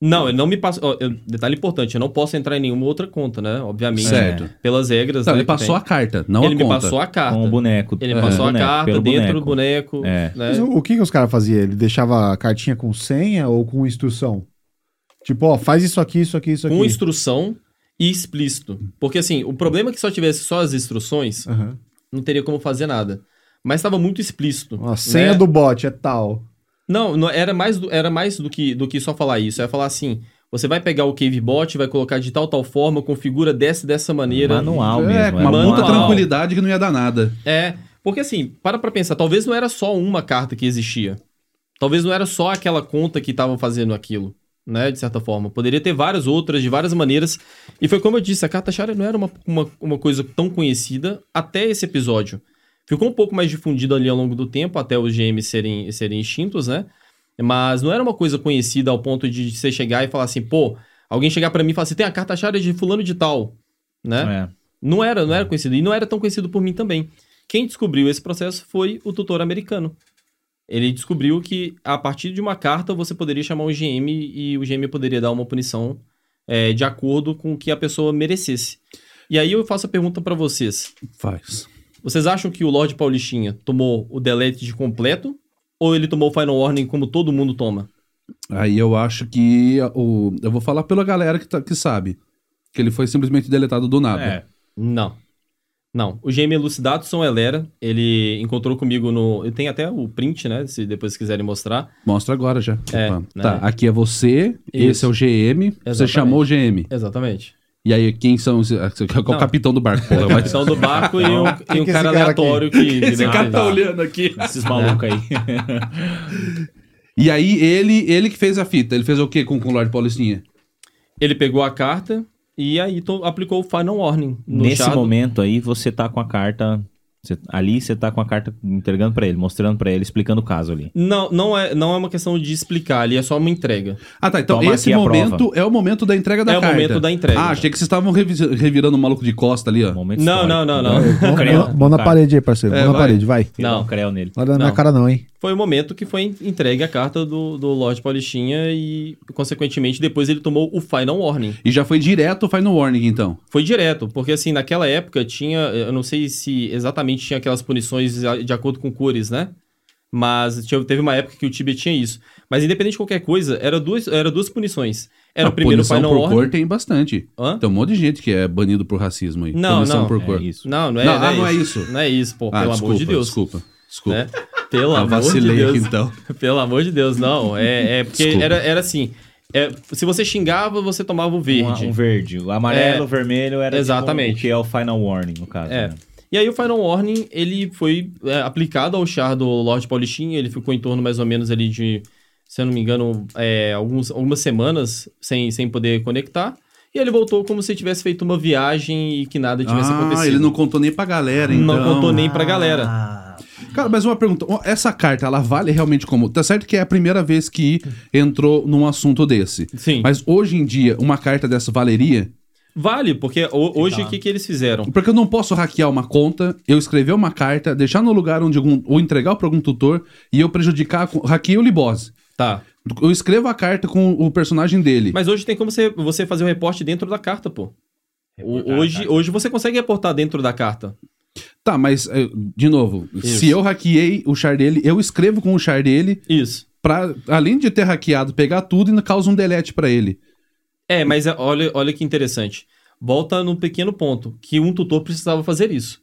Não, ele não me passou. ó, eu- detalhe importante, eu não posso entrar em nenhuma outra conta, né? Obviamente.
Certo.
Pelas regras.
Não,
né,
ele passou a carta, não
Ele
a
me
conta.
passou a carta.
Com o boneco.
Ele
É,
passou a
boneco,
carta
pelo
dentro
boneco.
do boneco.
É.
né?
Mas o que, que os caras faziam? Ele deixava a cartinha com senha ou com instrução? Tipo, ó, faz isso aqui, isso aqui, isso aqui.
Com instrução e explícito. Porque assim, o problema é que se só tivesse só as instruções,
Aham.
não teria como fazer nada. Mas estava muito explícito.
A senha
né?
do bot é tal.
Não, não, era mais, do, era mais do, que, do que só falar isso. Era falar assim: você vai pegar o CaveBot, vai colocar de tal, tal forma, configura dessa dessa maneira.
Manual
É,
mesmo.
com uma
manual.
puta tranquilidade que não ia dar nada.
É, porque assim, para pra pensar, talvez não era só uma carta que existia. Talvez não era só aquela conta que estavam fazendo aquilo, né, de certa forma. Poderia ter várias outras, de várias maneiras. E foi como eu disse, a carta Shara não era uma, uma, uma coisa tão conhecida até esse episódio. Ficou um pouco mais difundido ali ao longo do tempo, até os GMs serem, serem extintos, né? Mas não era uma coisa conhecida ao ponto de você chegar e falar assim, pô, alguém chegar pra mim e falar assim, tem a carta Shara de fulano de tal, né?
É.
Não era, não era conhecido. E não era tão conhecido por mim também. Quem descobriu esse processo foi o tutor americano. Ele descobriu que a partir de uma carta você poderia chamar o GM e o GM poderia dar uma punição é, de acordo com o que a pessoa merecesse. E aí eu faço a pergunta pra vocês.
Faz.
Vocês acham que o Lorde Paulistinha tomou o delete de completo? Ou ele tomou o Final Warning como todo mundo toma?
Aí eu acho que o. Eu vou falar pela galera que, tá- que sabe. Que ele foi simplesmente deletado do nada.
É.
Não. Não. O GM elucidado Son Elera, ele encontrou comigo no. Eu tenho até o print, né? Se depois quiserem mostrar.
Mostra agora já.
É, né?
Tá, aqui é você, esse é o GM, você
Exatamente.
chamou o GM.
Exatamente.
E aí, quem são os. Qual é o capitão do barco? Porra,
O
mas-
capitão do barco e um, e um
que é esse
cara
cara
aleatório que.
Esse
que-
cara tá
Ah,
olhando aqui.
Esses malucos aí.
E aí, ele, ele que fez a fita. Ele fez o quê com, com o Lorde Paulistinha?
Ele pegou a carta e aí aplicou o Final Warning. no
Nesse
char do-
momento aí, você tá com a carta. Você- ali você tá com a carta entregando pra ele, mostrando pra ele, explicando o caso ali.
Não, não é, não é uma questão de explicar, ali é só uma entrega.
Ah, tá. Então,
Toma
esse momento é o momento da entrega da
É o
carta.
momento da entrega.
Ah, achei que vocês estavam revi- revirando o maluco de costa ali, ó.
Momento
Não, não, não, não.
Um
Mão, na
cara.
parede aí, parceiro.
É,
mão na parede, vai.
Não.
creu nele.
Olha na minha
Não.
cara não, hein?
Foi o momento que foi entregue a carta do, do Lorde Paulistinha e, consequentemente, depois ele tomou o Final Warning.
E já foi direto o Final Warning, então.
Foi direto, porque assim, naquela época tinha, eu não sei se exatamente tinha aquelas punições de acordo com cores, né? Mas tinha- teve uma época que o Tibia tinha isso. Mas independente de qualquer coisa, era duas, era duas punições. Era
a
o primeiro
punição
Final
por cor tem bastante.
Hã?
Tem um monte de gente que é banido por racismo aí.
Não,
punição
não.
por
É
cor.
isso.
Não, não é,
Não,
não,
ah,
é
não é
isso. Não é isso, pô,
Ah,
pelo
desculpa,
amor de Deus.
desculpa. Desculpa.
Né? Pelo
Eu
amor de
vacilei
Deus.
então.
Pelo amor de Deus, não. É, é porque
Desculpa.
era, era assim. é, se você xingava, você tomava o verde.
Um, um verde. O amarelo,
É.
o vermelho era tipo,
Exatamente.
o que é o final warning, no caso.
É.
né?
E aí o Final Warning, ele foi é, aplicado ao char do Lorde Paulistinha, ele ficou em torno mais ou menos ali de, se eu não me engano, é, alguns, algumas semanas sem, sem poder conectar. E ele voltou como se tivesse feito uma viagem e que nada tivesse
Ah,
acontecido.
ele não contou nem pra galera, então.
Não contou nem pra galera.
Cara, mas uma pergunta. Essa carta, ela vale realmente como... Tá certo que é a primeira vez que entrou num assunto desse.
Sim.
Mas hoje em dia, uma carta dessa valeria?
Vale, porque ho- hoje o que, que eles fizeram?
Porque eu não posso hackear uma conta, eu escrever uma carta, deixar no lugar onde algum... Ou entregar pra algum tutor e eu prejudicar... com- Hackei o Libose.
Tá.
Eu escrevo a carta com o personagem dele.
Mas hoje tem como você, você fazer o reporte dentro da carta, pô. O- hoje, hoje você consegue reportar dentro da carta.
Tá, mas, eh, de novo,
Isso.
se eu hackeei o char dele, eu escrevo com o char dele
Isso.
pra, além de ter hackeado, pegar tudo e causa um delete pra ele.
É, mas é- olha, olha que interessante. Volta num pequeno ponto, que um tutor precisava fazer isso.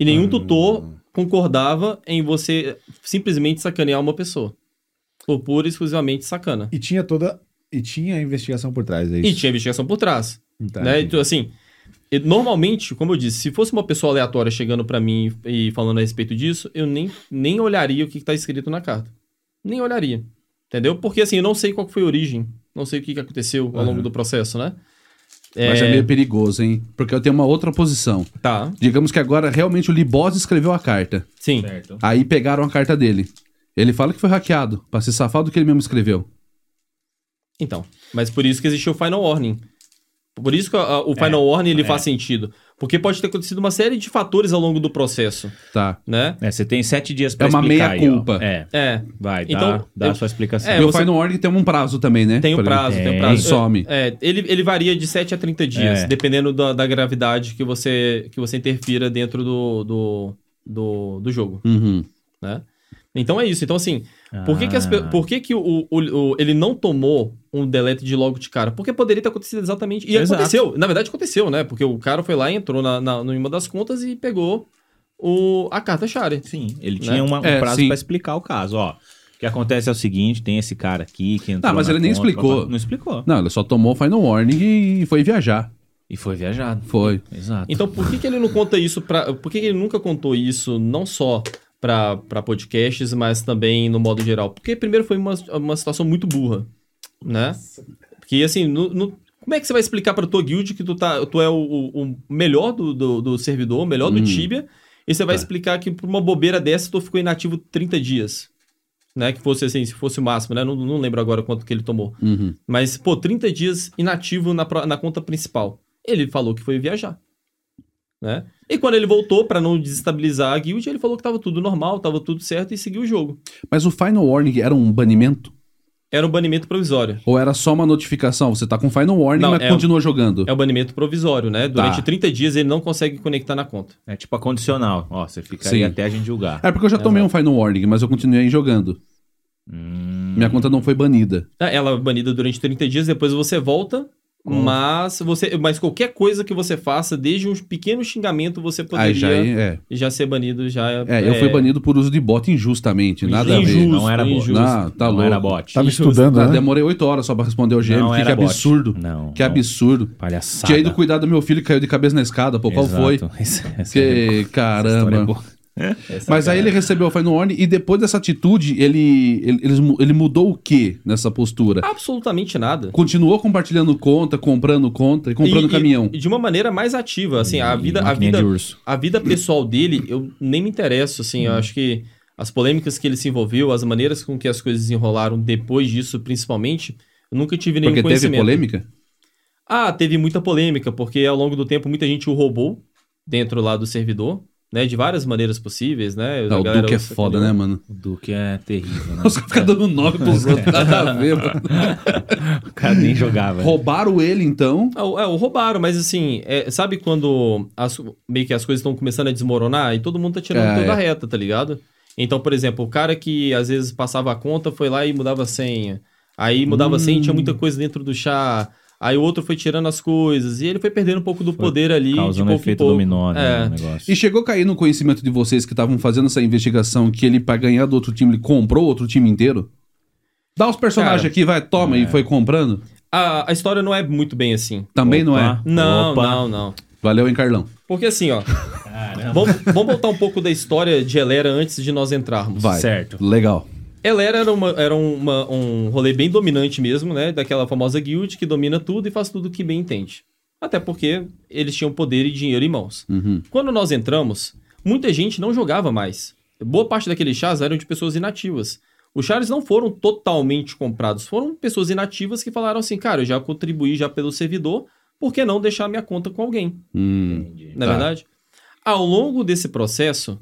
E nenhum tutor concordava em você simplesmente sacanear uma pessoa. Por pura e exclusivamente sacana.
E tinha toda. E tinha investigação por trás, é
E
isso.
tinha investigação por trás.
Tá,
né? Então, assim, e- normalmente, como eu disse, se fosse uma pessoa aleatória chegando pra mim e falando a respeito disso, eu nem, nem olharia o que, que tá escrito na carta. Nem olharia. Entendeu? Porque, assim, eu não sei qual foi a origem. Não sei o que, que aconteceu ao longo do processo, né?
Mas é meio perigoso, hein? Porque eu tenho uma outra posição.
Tá,
Digamos que agora realmente o Libose escreveu a carta.
sim.
Certo.
Aí pegaram a carta dele. Ele fala que foi hackeado, pra se safar do que ele mesmo escreveu.
Então, mas por isso que existiu o Final Warning. Por isso que a- a- o Final Warning ele
é.
faz sentido. Porque pode ter acontecido uma série de fatores ao longo do processo,
Tá.
né?
É, você tem sete dias pra
É uma
explicar aí, ó.
meia-culpa.
É,
É,
vai,
Então,
dá, dá
eu-
a sua explicação.
É,
e o
você-
Final Warning tem um prazo também, né?
tem um prazo, tem um
Tem.
prazo.
E some.
É, ele, ele varia de 7 a 30 dias,
É.
dependendo da, da gravidade que você, que você interfira dentro do, do, do, do jogo,
Uhum.
né? Então é isso. Então, assim, por que, que, as
Ah.
por que, que o, o- o- ele não tomou um delete de logo de cara? Porque poderia ter acontecido exatamente. E
Exato.
aconteceu. Na verdade, aconteceu, né? Porque o cara foi lá, entrou na, na, numa das contas e pegou o, a carta Share.
Sim, ele
Né?
tinha uma- um
É,
prazo
sim.
pra explicar o caso, ó. O que acontece é o seguinte, tem esse cara aqui que entrou
Não, mas
na
ele nem
conta,
explicou.
papá. Não explicou.
Não, ele só tomou o Final Warning e foi viajar.
E foi viajado.
Foi.
Exato.
Então, por que, que ele não conta isso pra. Por que, que ele nunca contou isso, não só pra, pra podcasts, mas também no modo geral? Porque, primeiro, foi uma, uma situação muito burra, né? Porque, assim, no- no- como é que você vai explicar pra tua guild que tu, tá, tu é o, o- melhor do, do, do servidor, o melhor do
Hum.
Tibia, e você vai
Tá.
explicar que por uma bobeira dessa tu ficou inativo 30 dias? Né? Que fosse assim, se fosse o máximo, né? Não, não lembro agora quanto que ele tomou.
Uhum.
Mas, pô, 30 dias inativo na, na conta principal. Ele falou que foi viajar. Né? E quando ele voltou pra não desestabilizar a guild, ele falou que tava tudo normal, tava tudo certo e seguiu o jogo.
Mas o Final Warning era um banimento?
Era um banimento provisório.
Ou era só uma notificação? Você tá com Final Warning,
Não,
mas
é
continua jogando.
É o banimento provisório, né? Durante
Tá.
30 dias ele não consegue conectar na conta.
É tipo a condicional. Ó, você fica
Sim.
aí até a gente julgar.
É porque eu já tomei um Final Warning, mas eu continuei jogando.
Hum,
Minha conta não foi banida.
Ah, Ela é banida durante 30 dias, depois você volta, mas você, mas qualquer coisa que você faça, desde um pequeno xingamento, você
Aí
poderia
já,
já,
é, é.
ser banido. Já
É, eu fui banido por uso de bot injustamente, nada a ver.
Injusto,
não era bot.
injusto.
Não, tá
não
louco.
era bot.
Tava
Injusto.
estudando,
Ah,
né?
demorei oito horas só pra responder o GM, que, que absurdo.
Não,
Que
não.
absurdo.
Palhaçada.
Tinha ido cuidar do meu filho que caiu de cabeça na escada, pô. Qual
Exato.
foi?
Essa- essa-
Que
essa história é
caramba.
Essa
Mas aí ele recebeu o Final Warning e depois dessa atitude, ele, ele, ele mudou o que nessa postura?
Absolutamente nada.
Continuou compartilhando conta, comprando conta e comprando
E-
caminhão.
E de uma maneira mais ativa, assim, a
E
vida, a vida,
de urso.
a vida pessoal dele, eu nem me interesso, assim,
Hum.
eu acho que as polêmicas que ele se envolveu, as maneiras com que as coisas desenrolaram depois disso, principalmente, eu nunca tive nenhum
Porque teve
conhecimento.
polêmica?
Ah, teve muita polêmica, porque ao longo do tempo muita gente o roubou dentro lá do servidor, né, de várias maneiras possíveis, né?
Ah,
A
o
galera
Duque é foda, né, mano?
O Duque é terrível, né?
Os caras ficam dando nome pros outros, nada a ver, mano.
O cara nem jogava.
Roubaram ele, então.
Ah, o- É, o roubaram, mas assim, é, sabe quando as- meio que as coisas estão começando a desmoronar e todo mundo tá tirando
É,
toda a
é.
reta, tá ligado? Então, por exemplo, o cara que às vezes passava a conta foi lá e mudava a senha. Aí mudava a senha e tinha
Hum.
muita coisa dentro do chá. Aí o outro foi tirando as coisas. E ele foi perdendo um pouco do poder ali. de
Causando
em
efeito
pouco.
dominó, né?
É.
o negócio.
E chegou a cair no conhecimento de vocês que estavam fazendo essa investigação que ele, pra ganhar do outro time, ele comprou outro time inteiro? Dá os personagens
Cara,
aqui, vai, toma, e foi comprando?
A, a história não é muito bem assim.
Também não
Opa.
é.
Não,
Opa.
não, não.
Valeu, hein, Carlão?
Porque assim, ó. vamos, vamos voltar um pouco da história de Elera antes de nós entrarmos.
Vai.
Certo.
Legal.
Elera era, uma, era uma- um rolê bem dominante mesmo, né? Daquela famosa guild que domina tudo e faz tudo que bem entende. Até porque eles tinham poder e dinheiro em mãos.
Uhum.
Quando nós entramos, muita gente não jogava mais. Boa parte daqueles chás eram de pessoas inativas. Os chars não foram totalmente comprados, foram pessoas inativas que falaram assim, cara, eu já contribuí já pelo servidor, por que não deixar minha conta com alguém?
Hum.
Não é
Tá.
verdade? Ao longo desse processo,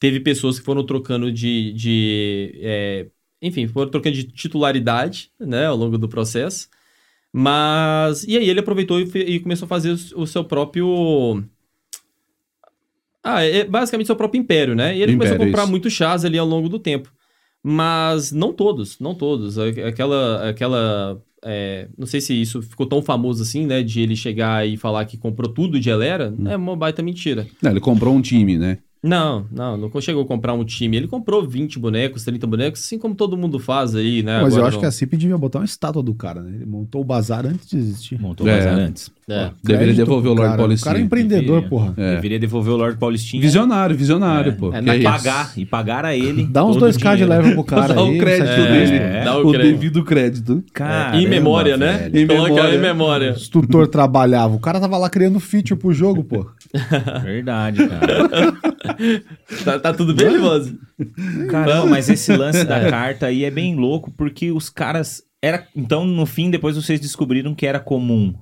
teve pessoas que foram trocando de. de é, enfim, foram trocando de titularidade, né, ao longo do processo. Mas. E aí ele aproveitou e, e começou a fazer o, o seu próprio. Ah, é basicamente seu próprio império, né? E ele começou a
Império,
comprar
isso.
muitos chás ali ao longo do tempo. Mas não todos, não todos. Aquela. aquela é, não sei se isso ficou tão famoso assim, né? De ele chegar e falar que comprou tudo de Elera. É uma baita mentira.
Não, ele comprou um time, né?
Não, não, não chegou a comprar um time. Ele comprou 20 bonecos, 30 bonecos, assim como todo mundo faz aí, né?
Mas eu
Agora
acho
não-
que a CIP devia botar uma estátua do cara, né? Ele montou o bazar antes de existir.
Montou
É.
o bazar antes.
É.
Deveria devolver o
pro
Lord
cara.
Paulistinha.
O cara é empreendedor,
Deveria.
porra.
É.
Deveria devolver o Lord Paulistinha.
Visionário, visionário, pô.
É, na
é
E
isso?
pagar, e pagar a ele.
Dá uns
todo o
2k de leva pro cara
Dá o crédito
sete
é,
dele.
é.
Dá o
o
crédito.
devido crédito.
Caramba,
em memória, né?
Em memória.
em memória.
Os tutor trabalhava. O cara tava lá criando feature pro jogo, pô.
Verdade, cara.
Tá, tá tudo bem, Limoso?
Caramba, mas esse lance da carta aí é bem louco, porque os caras. Era, então, no fim, depois vocês descobriram que era comum.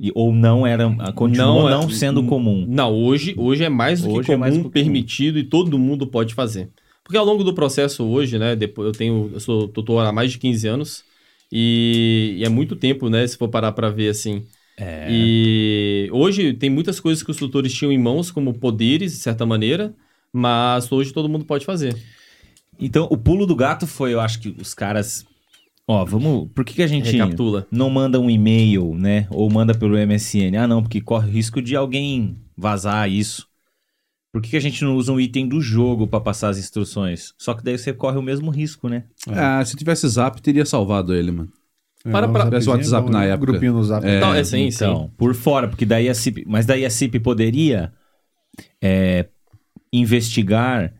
E- ou não era. Continuou não,
é-
sendo comum.
Não, hoje, hoje é mais do
Hoje
que
é
comum,
mais do que comum.
permitido e todo mundo pode fazer. Porque ao longo do processo hoje, né, depois eu tenho, eu sou tutor há mais de 15 anos e, e é muito tempo, né, se for parar pra ver assim.
É.
E hoje tem muitas coisas que os tutores tinham em mãos como poderes, de certa maneira, mas hoje todo mundo pode fazer.
Então, o pulo do gato foi, eu acho que os caras. Ó, vamos. Por que, que a gente
Recapitula.
não manda um e-mail, né? Ou manda pelo MSN? Ah, não, porque corre o risco de alguém vazar isso. Por que, que a gente não usa um item do jogo pra passar as instruções? Só que daí você corre o mesmo risco, né?
Ah, se tivesse zap, teria salvado ele, mano.
Para
um
pra-
Tivesse WhatsApp
é bom,
na
né?
época.
Grupinho no zap.
É.
Então, é sim,
então,
sim.
por fora, porque daí a CIP. Mas daí a CIP poderia é, investigar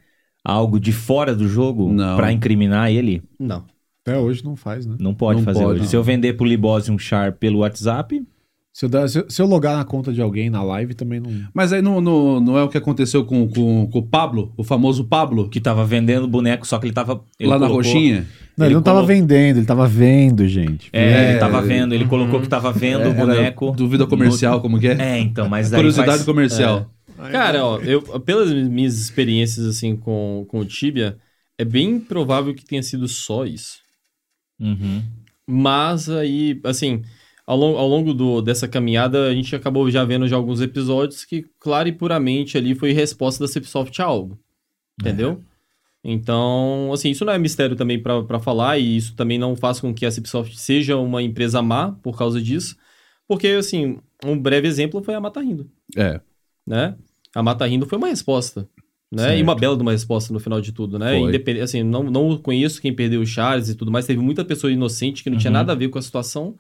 algo de fora do jogo pra incriminar ele?
Não.
Até hoje não faz, né?
Não pode
Não
fazer
pode,
hoje.
não.
Se eu vender pro Libose um char pelo WhatsApp,
Se eu, dar- se eu- se eu logar na conta de alguém na live, também não.
Mas aí não, não, não é o que aconteceu com, com, com o Pablo, o famoso Pablo,
que tava vendendo boneco, só que ele tava. ele
lá na
colocou-
roxinha.
Não, ele,
Ele
não tava vendendo, ele tava vendo, gente.
É,
É,
ele tava vendo, ele colocou que tava vendo o
Era
boneco.
Dúvida comercial, como que é?
É, então, mas daí
Curiosidade
faz-
comercial.
é.
Cara, ó, eu, pelas minhas experiências, assim, com, com o Tibia, é bem provável que tenha sido só isso.
Uhum.
Mas aí, assim, ao, lon- ao longo do, dessa caminhada, a gente acabou já vendo já alguns episódios que, claro e puramente, ali foi resposta da Cipsoft a algo. Entendeu? Então, assim, isso não é mistério também pra falar, e isso também não faz com que a Cipsoft seja uma empresa má por causa disso. Porque, assim, um breve exemplo foi a Mata Rindo,
É.
né? A Mata Rindo foi uma resposta, né?
Certo.
E uma bela de uma resposta no final de tudo, né?
Foi.
Independ... Assim, não, não conheço quem perdeu o Charles e tudo mais, teve muita pessoa inocente que não tinha
Uhum.
nada a ver com a situação,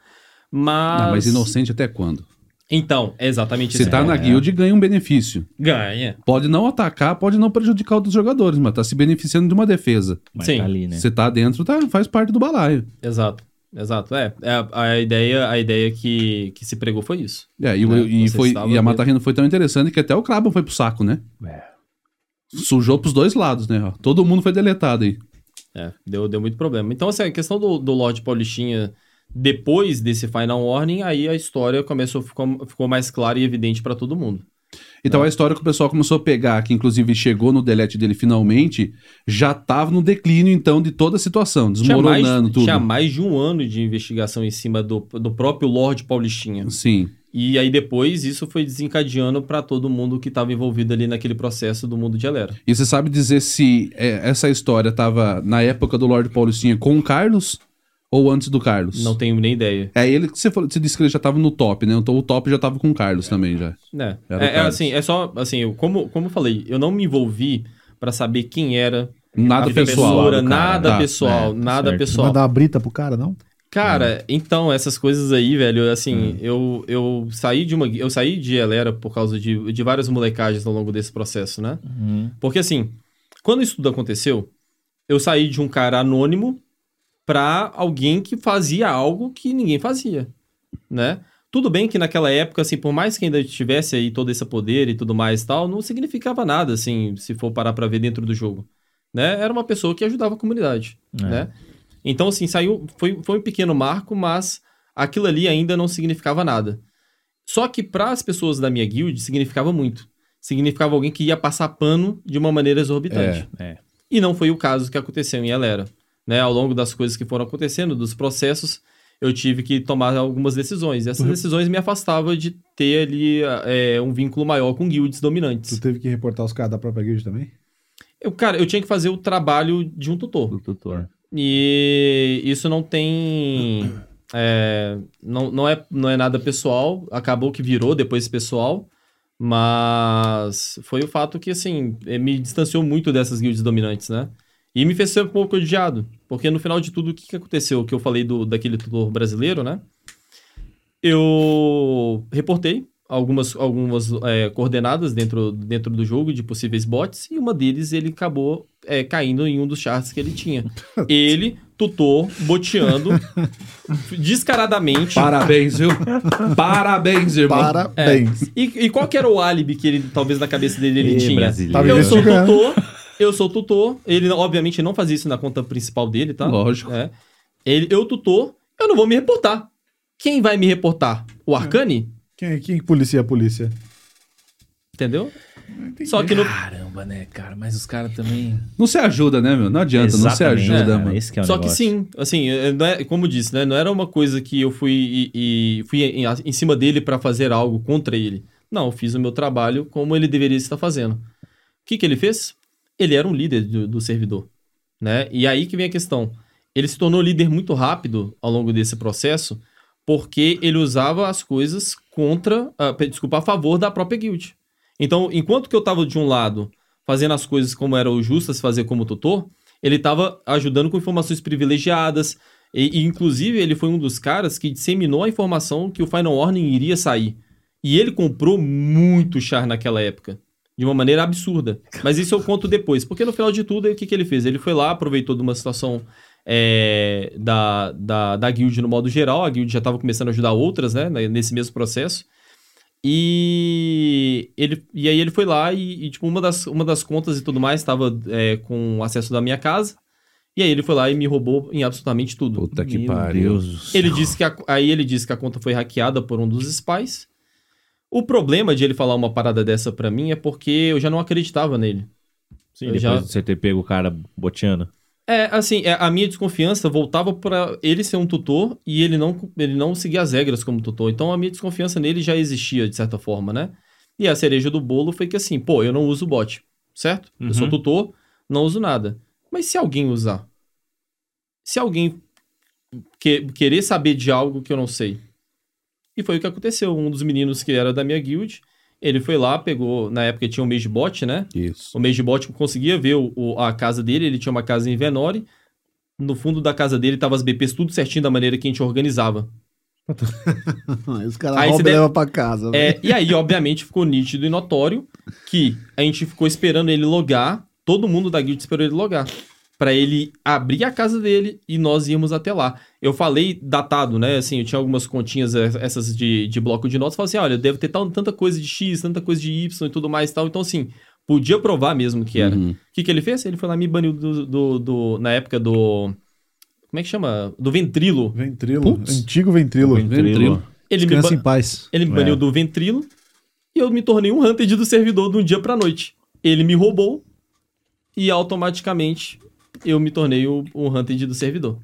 mas...
Não, mas inocente até quando?
Então, é exatamente
Você
isso.
tá
É.
na guild ganha um benefício.
Ganha.
Pode não atacar, pode não prejudicar outros jogadores, mas tá se beneficiando de uma defesa.
Mas
Sim.
tá ali, né?
Você tá dentro, tá, faz parte do balaio.
Exato. Exato. É, é a, a ideia, a ideia que, que se pregou foi isso.
É, e, o-
É,
e
você
foi, e a
mesmo.
Mata Rino foi tão interessante que até o Kraban foi pro saco, né?
É.
Sujou pros dois lados, né? Todo mundo foi deletado aí.
É, deu, deu muito problema. Então, assim, a questão do, do Lorde Paulistinha, depois desse Final Warning, aí a história começou, ficou, ficou mais clara e evidente pra todo mundo.
Então a história que o pessoal começou a pegar, que inclusive chegou no delete dele finalmente, já tava no declínio, então, de toda a situação,
Tinha
desmoronando
mais,
tudo.
tinha mais de um ano de investigação em cima do, do próprio Lorde Paulistinha.
Sim.
E aí depois isso foi desencadeando pra todo mundo que estava envolvido ali naquele processo do mundo de Elera.
E você sabe dizer se é, essa história tava na época do Lorde Paulistinha com o Carlos ou antes do Carlos?
Não tenho nem ideia.
É ele que você, falou, você disse que ele já tava no top, né? Então o top já tava com o Carlos também já.
É, é, é
Carlos.
assim, é só, assim, eu, como, como eu falei, eu não me envolvi pra saber quem era
Nada
a
pessoal.
cara,
nada
tá,
pessoal,
é,
nada
certo.
pessoal.
Mandar uma brita pro cara, não?
Cara, então, essas coisas aí, velho, assim, eu, eu saí de uma. Eu saí de Elera por causa de, de várias molecagens ao longo desse processo, né?
Uhum.
Porque assim, quando isso tudo aconteceu, eu saí de um cara anônimo pra alguém que fazia algo que ninguém fazia, né? Tudo bem que naquela época, assim, por mais que ainda tivesse aí todo esse poder e tudo mais e tal, não significava nada, assim, se for parar pra ver dentro do jogo, né? Era uma pessoa que ajudava a comunidade,
É.
né? Então, assim, saiu, foi, foi um pequeno marco, mas aquilo ali ainda não significava nada. Só que para as pessoas da minha guild significava muito. Significava alguém que ia passar pano de uma maneira exorbitante.
É, é.
E não foi o caso que aconteceu em Elera. Né? Ao longo das coisas que foram acontecendo, dos processos, eu tive que tomar algumas decisões. E essas
Uhum.
decisões me afastavam de ter ali é, um vínculo maior com guilds dominantes.
Tu teve que reportar os caras da própria guild também?
Eu, cara, eu tinha que fazer o trabalho de um tutor.
Do tutor.
E isso não tem. é, não, não, é, não é nada pessoal. Acabou que virou depois pessoal. Mas foi o fato que, assim, eh, me distanciou muito dessas guilds dominantes, né? E me fez ser um pouco odiado. Porque no final de tudo, o que, que aconteceu? Que eu falei do, daquele tutor brasileiro, né? Eu reportei algumas, algumas é, coordenadas dentro, dentro do jogo de possíveis bots. E uma deles, ele acabou é, caindo em um dos charts que ele tinha. Ele, tutor, boteando descaradamente.
Parabéns, viu? Parabéns, irmão.
Parabéns.
E, e qual que era o álibi que ele, talvez, na cabeça dele ele
Ih,
tinha?
brasileiro.
Eu sou tutor, eu sou tutor. Ele, obviamente, não fazia isso na conta principal dele, tá?
Lógico.
É. Ele, eu, tutor, eu não vou me reportar. Quem vai me reportar? O Arcane?
Quem, quem que policia a polícia?
Entendeu? Só que no,
Caramba, né, cara? Mas os caras também.
Não se ajuda, né, meu? Não adianta, não se
Exatamente,
ajuda,
é,
mano.
Esse que é o
Só que
negócio.
sim, assim, é, não é, como disse, né? Não era uma coisa que eu fui e, e fui em, em cima dele pra fazer algo contra ele. Não, eu fiz o meu trabalho como ele deveria estar fazendo. O que, que ele fez? Ele era um líder do, do servidor, né? E aí que vem a questão. Ele se tornou líder muito rápido ao longo desse processo, porque ele usava as coisas contra, pe- desculpa, a favor da própria guild. Então, enquanto que eu tava de um lado fazendo as coisas como era o justo a se fazer como tutor, ele estava ajudando com informações privilegiadas. E, e, inclusive, ele foi um dos caras que disseminou a informação que o Final Warning iria sair. E ele comprou muito char naquela época. De uma maneira absurda. Mas isso eu conto depois. Porque no final de tudo, o que, que ele fez? Ele foi lá, aproveitou de uma situação é, da, da, da guild no modo geral. A guild já estava começando a ajudar outras, né? Nesse mesmo processo. E, ele, e aí ele foi lá e, e, tipo, uma das, uma das contas e tudo mais estava é, com acesso da minha casa. E aí ele foi lá e me roubou em absolutamente tudo.
Puta que
Meu
pariu.
Ele disse que a- aí ele disse que a conta foi hackeada por um dos spies. O problema de ele falar uma parada dessa pra mim é porque eu já não acreditava nele.
Sim,
Eu
depois
já-
de você ter pego o cara boteando.
É, assim, é, a minha desconfiança voltava pra ele ser um tutor e ele não, ele não seguir as regras como tutor. Então a minha desconfiança nele já existia, de certa forma, né? E a cereja do bolo foi que assim, pô, eu não uso bot, certo? Eu sou
Uhum.
tutor, não uso nada. Mas se alguém usar? Se alguém que- querer saber de algo que eu não sei? E foi o que aconteceu. Um dos meninos que era da minha guild, ele foi lá, pegou, na época tinha um mage bot, né?
Isso.
O Magebot conseguia ver o- o- a casa dele, ele tinha uma casa em Venore. No fundo da casa dele tava as BPs tudo certinho da maneira que a gente organizava.
Aí os caras roubam e
deve-
levam pra casa. velho.
É, e aí, obviamente, ficou nítido e notório que a gente ficou esperando ele logar, todo mundo da guild esperou ele logar. Pra ele abrir a casa dele e nós íamos até lá. Eu falei datado, né? Assim, eu tinha algumas continhas, eh, essas de, de bloco de notas. Falei assim: olha, deve ter tal, tanta coisa de X, tanta coisa de Y e tudo mais e tal. Então, assim, podia provar mesmo que era. O
Uhum.
que, que ele fez? Ele foi lá e me baniu do, do- do- na época do. Como é que chama? Do ventrilo.
Ventrilo.
Putz.
Antigo ventrilo.
Ventrilo.
Ele me,
Descansa
ba-
em paz.
ele me
É.
baniu do ventrilo e eu me tornei um hunted do servidor de um dia pra noite. Ele me roubou e automaticamente eu me tornei o, o hunted do servidor.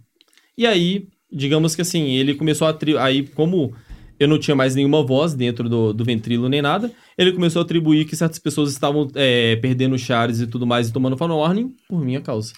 E aí, digamos que assim, ele começou a. Aí, como eu não tinha mais nenhuma voz dentro do, do ventrilo nem nada, ele começou a atribuir que certas pessoas estavam é, perdendo chares e tudo mais e tomando fan warning por minha causa.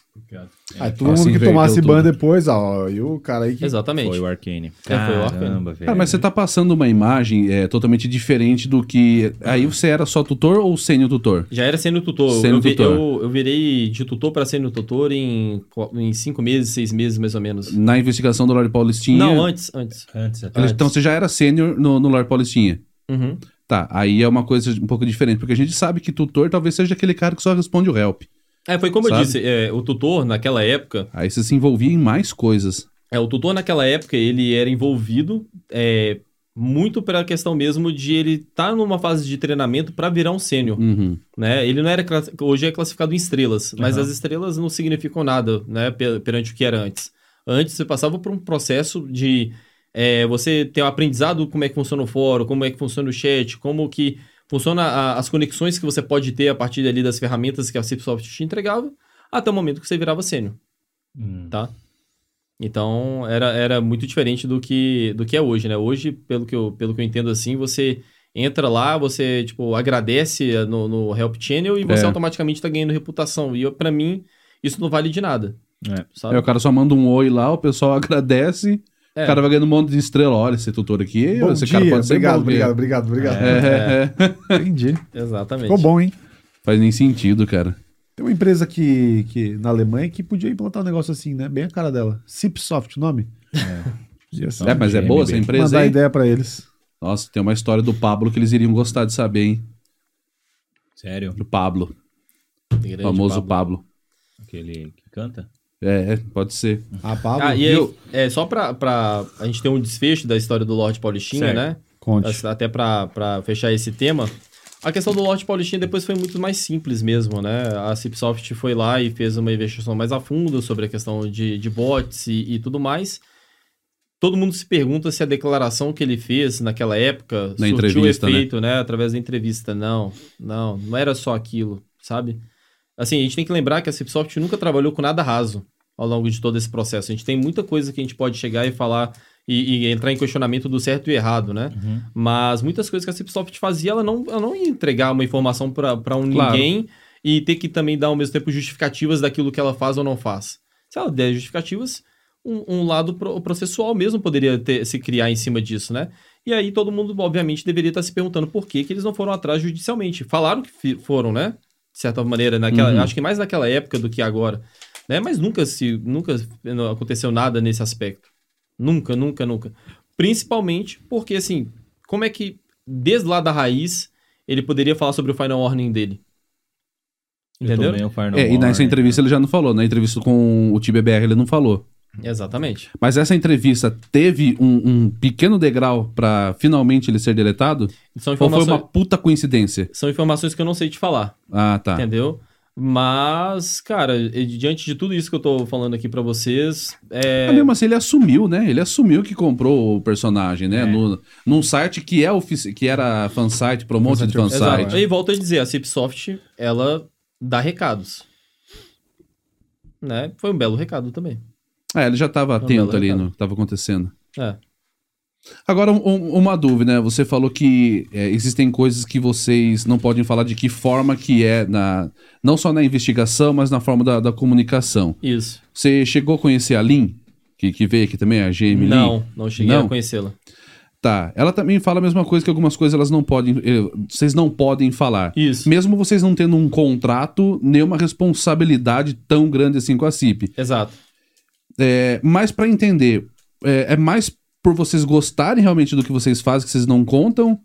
Aí todo
Assim
mundo que tomasse
tudo.
ban depois, ó. E o cara aí que.
Exatamente.
Foi o Arcane.
É, foi o Arcane.
Cara, mas você tá passando uma imagem é, totalmente diferente do que. Aí você era só tutor ou sênior tutor?
Já era sendo tutor.
Sênior tutor.
Eu, eu virei de tutor para sênior tutor em, em cinco meses, seis meses mais ou menos.
Na investigação do Lorde Paulistinha.
Não, antes, antes.
Antes
Então você já era sênior no, no Lorde Paulistinha.
Uhum.
Tá, aí é uma coisa um pouco diferente, porque a gente sabe que tutor talvez seja aquele cara que só responde o help.
É, foi como eu
Sabe?
disse, é, o tutor naquela época,
Aí você se envolvia em mais coisas.
é, o tutor naquela época, ele era envolvido é, muito pela questão mesmo de ele estar numa fase de treinamento para virar um sênior,
Uhum.
né? Ele não era, hoje é classificado em estrelas, mas
Aham.
as estrelas não significam nada, né, pe- perante o que era antes. Antes você passava por um processo de é, você ter um aprendizado como é que funciona o fórum, como é que funciona o chat, como que funciona a- as conexões que você pode ter a partir ali das ferramentas que a Cipsoft te entregava, até o momento que você virava sênior,
Hum.
tá? Então, era, era muito diferente do que, do que é hoje, né? Hoje, pelo que, eu, pelo que eu entendo assim, você entra lá, você, tipo, agradece no, no Help Channel e você
É.
automaticamente tá ganhando reputação. E pra mim, isso não vale de nada,
É.
Aí
sabe?
o cara só manda um oi lá, o pessoal agradece,
É.
o cara vai ganhando um monte de estrela. Olha, esse tutor aqui,
Bom
esse
dia,
cara pode ser
obrigado,
bom,
obrigado, obrigado, obrigado,
É, é, é.
Entendi.
Exatamente.
Ficou bom, hein?
Faz nem sentido, cara.
Tem uma empresa que, que, na Alemanha que podia implantar um negócio assim, né? Bem a cara dela. Cipsoft, o nome? Ser.
É, mas é boa essa empresa
Mandar
aí?
ideia pra eles.
Nossa, tem uma história do Pablo que eles iriam gostar de saber, hein?
Sério?
Do Pablo,
Grande
famoso
Pablo.
Pablo.
Aquele que canta?
É, é, pode ser.
Ah, Pablo,
Ah, e aí, é, só pra, pra a gente ter um desfecho da história do Lorde Paulistinha,
Certo.
né?
conte.
Até pra, pra fechar esse tema. A questão do Lorde Paulistinha depois foi muito mais simples mesmo, né? A Cipsoft foi lá e fez uma investigação mais a fundo sobre a questão de, de bots e, e tudo mais. Todo mundo se pergunta se a declaração que ele fez naquela época
Na
surtiu
né?
efeito, né? Através da entrevista. Não, não, não era só aquilo, sabe? Assim, a gente tem que lembrar que a Cipsoft nunca trabalhou com nada raso ao longo de todo esse processo. A gente tem muita coisa que a gente pode chegar e falar e, e entrar em questionamento do certo e errado, né?
Uhum.
Mas muitas coisas que a Cipsoft fazia, ela não, ela não ia entregar uma informação para um
Claro.
ninguém e ter que também dar ao mesmo tempo justificativas daquilo que ela faz ou não faz. Se ela der justificativas, um, um lado pro- processual mesmo poderia ter- se criar em cima disso, né? E aí todo mundo, obviamente, deveria estar se perguntando por que, que eles não foram atrás judicialmente. Falaram que foram, né? De certa maneira, naquela,
Uhum.
acho que mais naquela época do que agora. Né? Mas nunca se nunca aconteceu nada nesse aspecto. Nunca, nunca, nunca. Principalmente porque, assim, como é que, desde lá da raiz, ele poderia falar sobre o Final Warning dele?
Eu
Entendeu?
No
É, e nessa
né?
entrevista ele já não falou. Na entrevista com o TBBR ele não falou.
Exatamente.
Mas essa entrevista teve um, um pequeno degrau pra finalmente ele ser deletado?
São
Ou foi
informações,
uma puta coincidência?
são informações que eu não sei te falar,
Ah, tá.
entendeu? Mas, cara, diante de tudo isso que eu tô falando aqui pra vocês, é...
Mas mesmo assim, ele assumiu, né? Ele assumiu que comprou o personagem, né?
É.
No, num site que, é ofici- que era fansite, promote de
Fansite
Exato. E volto a dizer, a Cipsoft, ela dá recados. Né? Foi um belo recado também.
É, ele já estava
Não,
atento ali no que estava acontecendo.
É.
Agora, um- um- uma dúvida, né? Você falou que é, existem coisas que vocês não podem falar de que forma que é, na, não só na investigação, mas na forma da, da comunicação.
Isso.
Você chegou a conhecer a Lin, que, que veio aqui também, a GM Lin?
Não, não cheguei
Não?
a conhecê-la.
Tá. Ela também fala a mesma coisa que algumas coisas elas não podem. eh, Vocês não podem falar.
Isso.
Mesmo vocês não tendo um contrato, nenhuma responsabilidade tão grande assim com a CIP.
Exato.
É, mas pra entender, é, é mais por vocês gostarem realmente do que vocês fazem, que vocês não contam?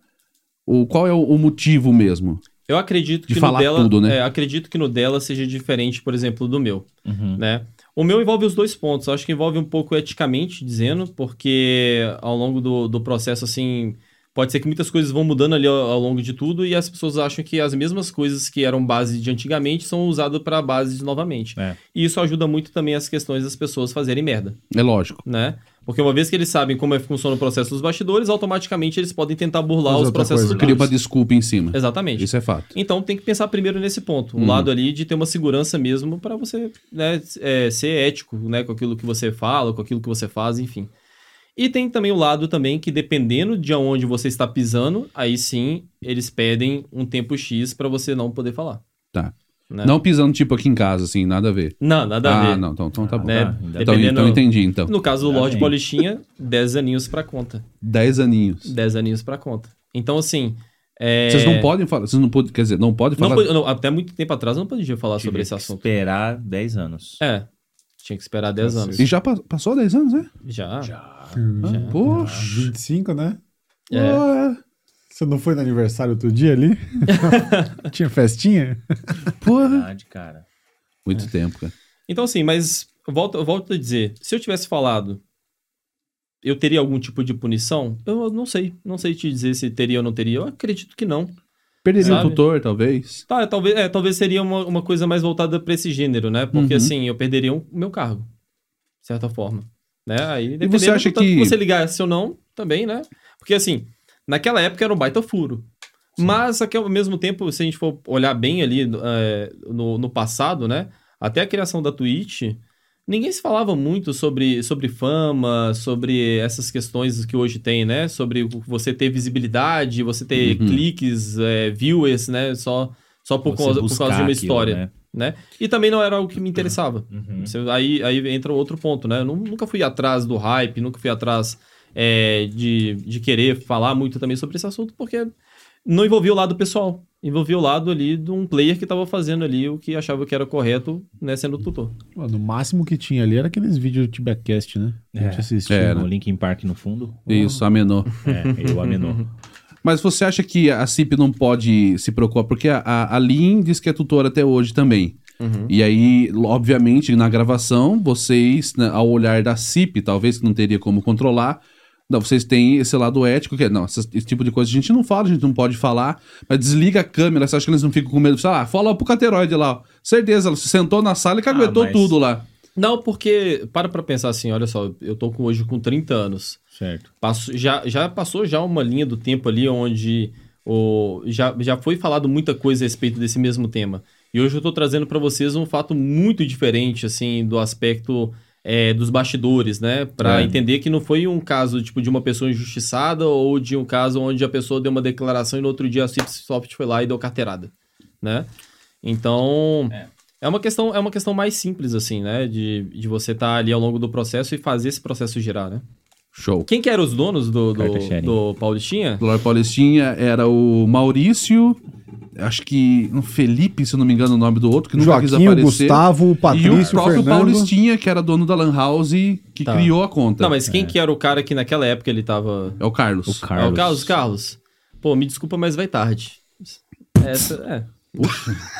Ou qual é o, o motivo mesmo?
Eu acredito
De
que
falar
no dela,
tudo, né?
é, acredito que no dela seja diferente, por exemplo, do meu,
Uhum.
né? O meu envolve os dois pontos. Eu acho que envolve um pouco eticamente dizendo, porque ao longo do, do processo, assim, pode ser que muitas coisas vão mudando ali ao, ao longo de tudo e as pessoas acham que as mesmas coisas que eram base de antigamente são usadas para base de novamente.
É.
E isso ajuda muito também as questões das pessoas fazerem merda,
É lógico.
né? Porque uma vez que eles sabem como é que funciona o processo dos bastidores, automaticamente eles podem tentar burlar os processos
coisa.
Cria uma desculpa em cima.
Exatamente.
Isso é fato.
Então tem que pensar primeiro nesse ponto. O
Uhum.
lado ali de ter uma segurança mesmo para você né, é, ser ético né, com aquilo que você fala, com aquilo que você faz, enfim. E tem também o lado também que dependendo de onde você está pisando, aí sim eles pedem um tempo X para você não poder falar.
Tá.
Né?
Não pisando tipo aqui em casa, assim, nada a ver.
Não, nada a
ah,
ver.
não, então, então tá bom.
Né?
Tá,
Então,
Dependendo-
então entendi, então.
No caso do
Ainda
Lorde
bem.
Paulistinha, 10 aninhos pra conta.
10 aninhos.
10 aninhos pra conta. Então, assim. é,
Vocês não podem falar, vocês não podem, quer dizer, não podem
não
falar.
po- não, até muito tempo atrás eu não podia falar
Tive
sobre esse
que
assunto.
esperar 10 anos.
É. Tinha que esperar 10 anos.
E já pa- passou 10 anos, né?
Já.
Ah, Poxa.
25, né?
É.
Ué,
Você não foi no aniversário outro dia ali? Tinha festinha?
Porra.
Verdade, cara.
Muito tempo, cara.
Então, assim, mas eu volto, volto a dizer: se eu tivesse falado, eu teria algum tipo de punição? Eu não sei. Não sei te dizer se teria ou não teria. Eu acredito que não.
Perderia o tutor, talvez.
Tá, talvez, é, talvez seria uma, uma coisa mais voltada pra esse gênero, né? Porque
Uhum.
assim, eu perderia o meu cargo, de certa forma. Né? Aí, dependendo
você acha que-
você ligasse ou não, também, né? Porque assim, naquela época era um baita furo. Mas aqui, ao mesmo tempo, se a gente for olhar bem ali é, no, no passado, né? Até a criação da Twitch, ninguém se falava muito sobre, sobre fama, sobre essas questões que hoje tem, né? Sobre você ter visibilidade, você ter
Uhum.
cliques, é, viewers, né? Só, só por, causa, por causa de uma
aquilo,
história,
né?
Né? E também não era algo que me interessava.
Uhum.
Você- Aí, aí entra outro ponto, né? Eu nu- nunca fui atrás do hype, nunca fui atrás é, de, de querer falar muito também sobre esse assunto, porque não envolvia o lado pessoal. Envolvia o lado ali de um player que estava fazendo ali o que achava que era correto, né? Sendo tutor.
Pô, no máximo que tinha ali era aqueles vídeos do Tibacast, né? A gente
É.
assistia.
Era.
O Linkin Park no fundo.
Isso, amenou.
É, eu amenou.
Mas você acha que a CIP não pode se preocupar? Porque a, a, a Lin diz que é tutora até hoje também.
Uhum.
E aí, obviamente, na gravação, vocês, né, ao olhar da CIP, talvez que não teria como controlar, não, vocês têm esse lado ético, que é, não, esse, esse tipo de coisa a gente não fala, a gente não pode falar, mas desliga a câmera, você acha que eles não ficam com medo? Sei lá, fala pro cateroide lá, certeza, ela se sentou na sala e caguetou
mas-
tudo lá.
Não, porque, para pra pensar assim, olha só, eu tô com, hoje com 30 anos.
Certo.
Passo- já, já passou já uma linha do tempo ali onde o, já, já foi falado muita coisa a respeito desse mesmo tema. E hoje eu tô trazendo para vocês um fato muito diferente, assim, do aspecto é, dos bastidores, né? Para
É.
entender que não foi um caso, tipo, de uma pessoa injustiçada ou de um caso onde a pessoa deu uma declaração e no outro dia a Cipsoft foi lá e deu carteirada, né? Então... É. uma questão, é uma questão mais simples, assim, né? De, de você estar ali ao longo do processo e fazer esse processo girar, né?
Show.
Quem que eram os donos do, do, do Paulistinha?
Do Paulistinha era o Maurício, acho que o Felipe, se eu não me engano o nome do outro, que nunca quis
Joaquim, o
aparecer.
Gustavo, o
e o
Patrício, o
próprio
Fernando.
Paulistinha, que era dono da Lan House, que
Tá.
criou a conta.
Não, mas quem que era o cara que naquela época ele tava...
É o Carlos.
O Carlos.
É o Carlos? Carlos? Pô, me desculpa, mas vai tarde. Essa, é.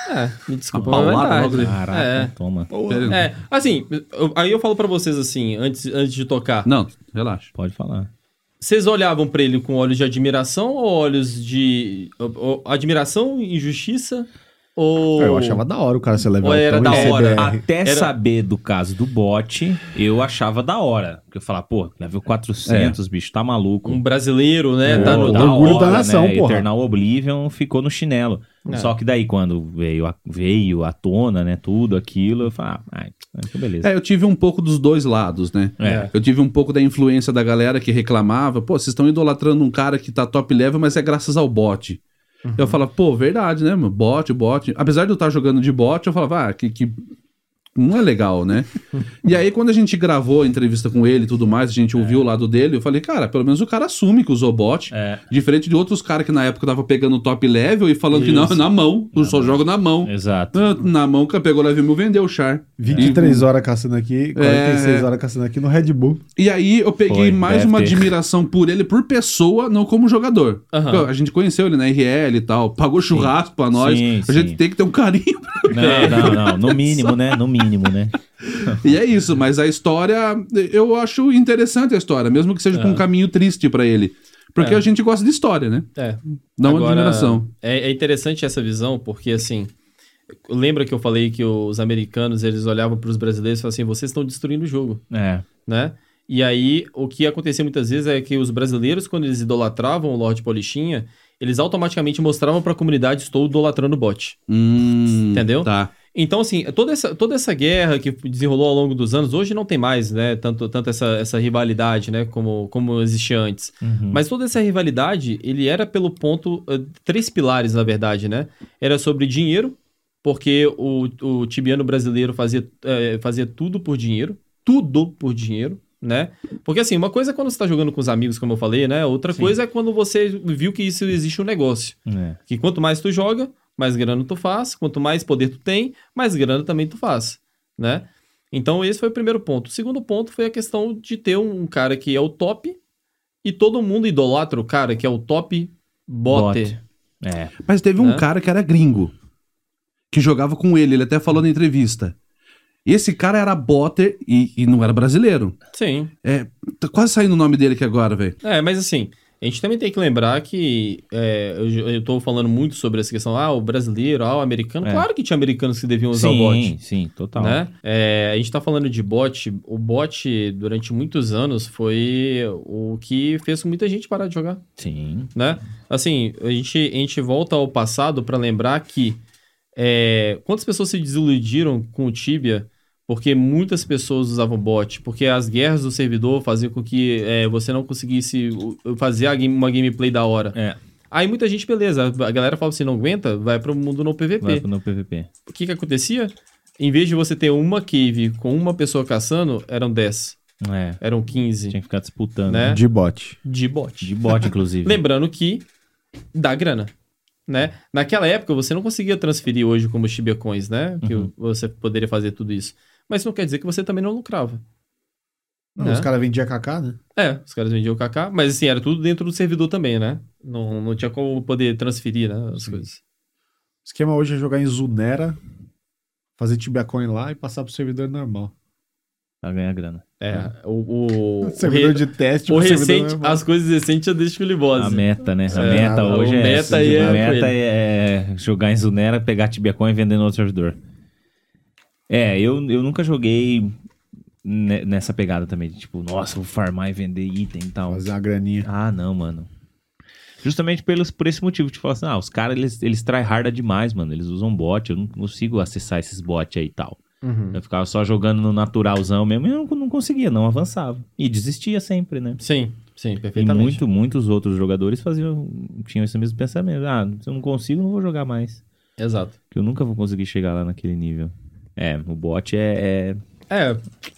É, me desculpa,
Uma
mas
logo
Caraca,
É.
toma.
É, assim, eu- aí eu falo pra vocês assim, antes, antes de tocar.
Não, relaxa.
Pode falar.
Vocês olhavam pra ele com olhos de admiração ou olhos de... ou- ou- admiração, injustiça Ou...
Eu achava da hora o cara ser level
era da
e
hora.
CBR.
Até
Era-
saber do caso do bot, eu achava da hora. Porque eu falava, pô, level 400, bicho, tá maluco.
Um brasileiro, né?
É,
tá
Pô,
no...
o orgulho da nação,
né?
porra.
Eternal Oblivion ficou no chinelo.
É.
Só que daí, quando veio a, veio à tona, né, tudo aquilo, eu falei, ah, ai, então beleza.
É, eu tive um pouco dos dois lados, né?
É.
Eu tive um pouco da influência da galera que reclamava, pô, vocês estão idolatrando um cara que tá top level, mas é graças ao bot. Eu falava, pô, verdade, né, mano? Bot, bot. Apesar de eu estar jogando de bot, eu falava, ah, que, que não é legal, né? e aí, quando a gente gravou a entrevista com ele e tudo mais, a gente ouviu o lado dele, eu falei, cara, pelo menos o cara assume que usou bot.
É.
Diferente de outros caras que na época tava pegando top level e falando que não,
Isso.
na mão, eu só jogo na mão.
Exato.
Ah, Na mão que pegou level 1000, vendeu o char.
23 horas caçando aqui, 46
É.
horas caçando aqui no Red Bull.
E aí eu peguei
Foi,
mais uma
ter.
admiração por ele, por pessoa, não como jogador. A gente conheceu ele na RL e tal, pagou churrasco pra nós.
Sim,
a gente
sim.
tem que ter um carinho.
Não, não, não. No mínimo, né? No mínimo, né?
e é isso, mas a história, eu acho interessante a história, mesmo que seja com um caminho triste pra ele. Porque
É.
a gente gosta de história, né?
É.
Dá uma
Agora,
admiração.
É, é interessante essa visão, porque assim. Lembra que eu falei que os americanos eles olhavam para os brasileiros e falavam assim: vocês estão destruindo o jogo,
É.
né? E aí, o que acontecia muitas vezes é que os brasileiros, quando eles idolatravam o Lorde Polichinha, eles automaticamente mostravam para a comunidade: estou idolatrando o bot.
Hum,
Entendeu?
Tá.
Então, assim, toda essa, toda essa guerra que desenrolou ao longo dos anos, hoje não tem mais, né? Tanto, tanto essa, essa rivalidade, né? Como, como existia antes.
Uhum.
Mas toda essa rivalidade, ele era pelo ponto. eh, três pilares, na verdade, né? Era sobre dinheiro, porque o, o tibiano brasileiro fazia, eh, fazia tudo por dinheiro. Tudo por dinheiro, né? Porque assim, uma coisa é quando você tá jogando com os amigos, como eu falei, né? Outra
Sim.
coisa é quando você viu que isso existe um negócio.
É.
Que quanto mais tu joga, mais grana tu faz. Quanto mais poder tu tem, mais grana também tu faz, né? Então esse foi o primeiro ponto. O segundo ponto foi a questão de ter um cara que é o top e todo mundo idolatra o cara que é o top bote.
Bot. É.
Mas teve um
Né?
cara que era gringo, que jogava com ele, ele até falou na entrevista. Esse cara era botter e, e não era brasileiro.
Sim.
É, tá quase saindo o nome dele aqui agora, velho.
É, mas assim, a gente também tem que lembrar que é, eu, tô falando muito sobre essa questão, ah, o brasileiro, ah, o americano.
É.
Claro que tinha americanos que deviam usar o bot.
Sim, sim, total.
né? É, a gente tá falando de bot. O bot, durante muitos anos, foi o que fez com muita gente parar de jogar,
Sim.
né? Assim, a gente, a gente volta ao passado para lembrar que é, quantas pessoas se desiludiram com o Tibia porque muitas pessoas usavam bot, porque as guerras do servidor faziam com que é, você não conseguisse fazer a game- uma gameplay da hora.
É.
Aí muita gente, beleza, a galera fala assim, não aguenta, vai pro mundo no PVP
Vai pro no PVP.
o que que acontecia? Em vez de você ter uma cave com uma pessoa caçando, eram 10,
É.
eram 15
Tinha que ficar disputando.
Né?
De bot.
de bot.
De bot, inclusive.
Lembrando que dá grana, né? Naquela época você não conseguia transferir hoje como Shiba Coins, né? Que
Uhum.
você poderia fazer tudo isso. Mas isso não quer dizer que você também não lucrava.
Não,
né?
Os caras vendiam KK, né?
É, os caras vendiam o KK, mas assim, era tudo dentro do servidor também, né? Não, não tinha como poder transferir, né? As coisas.
O esquema hoje é jogar em Zunera, fazer Tibia Coin lá e passar pro servidor normal.
Pra ganhar grana.
É, o, o, o,
servidor
re-
de teste
o recente, as coisas recentes eu deixo com o Libose.
A meta, né? A
É,
meta
o
hoje é
meta é
a meta é jogar em Zunera, pegar Tibia Coin e vender no outro servidor. É, eu, eu nunca joguei ne- nessa pegada também. de, Tipo, nossa, vou farmar e vender item e tal.
Fazer uma graninha.
Ah, não, mano. Justamente pelos, por esse motivo. Tipo, assim, ah, os caras, eles, eles tryharda demais, mano. Eles usam bot, eu não consigo acessar esses bots aí e tal.
Uhum.
Eu ficava só jogando no naturalzão mesmo e eu não, não conseguia, não avançava. E desistia sempre, né?
Sim, sim,
E
perfeitamente.
muito, muitos outros jogadores faziam, tinham esse mesmo pensamento. Ah, se eu não consigo, não vou jogar mais.
Exato.
Porque eu nunca vou conseguir chegar lá naquele nível. É, o bot é.
É,
é,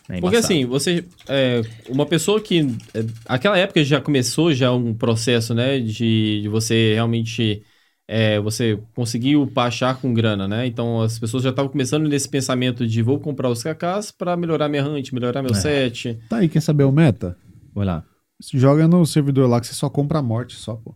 é
porque assim, você. É, uma pessoa que. É, aquela época já começou já um processo, né? De, de você realmente. É, você conseguir upar char com grana, né? Então as pessoas já estavam começando nesse pensamento de vou comprar os KKs pra melhorar minha hunt, melhorar meu
É.
set.
Tá aí, quer saber o meta?
Vai lá.
Você joga no servidor lá que você só compra a morte só, pô.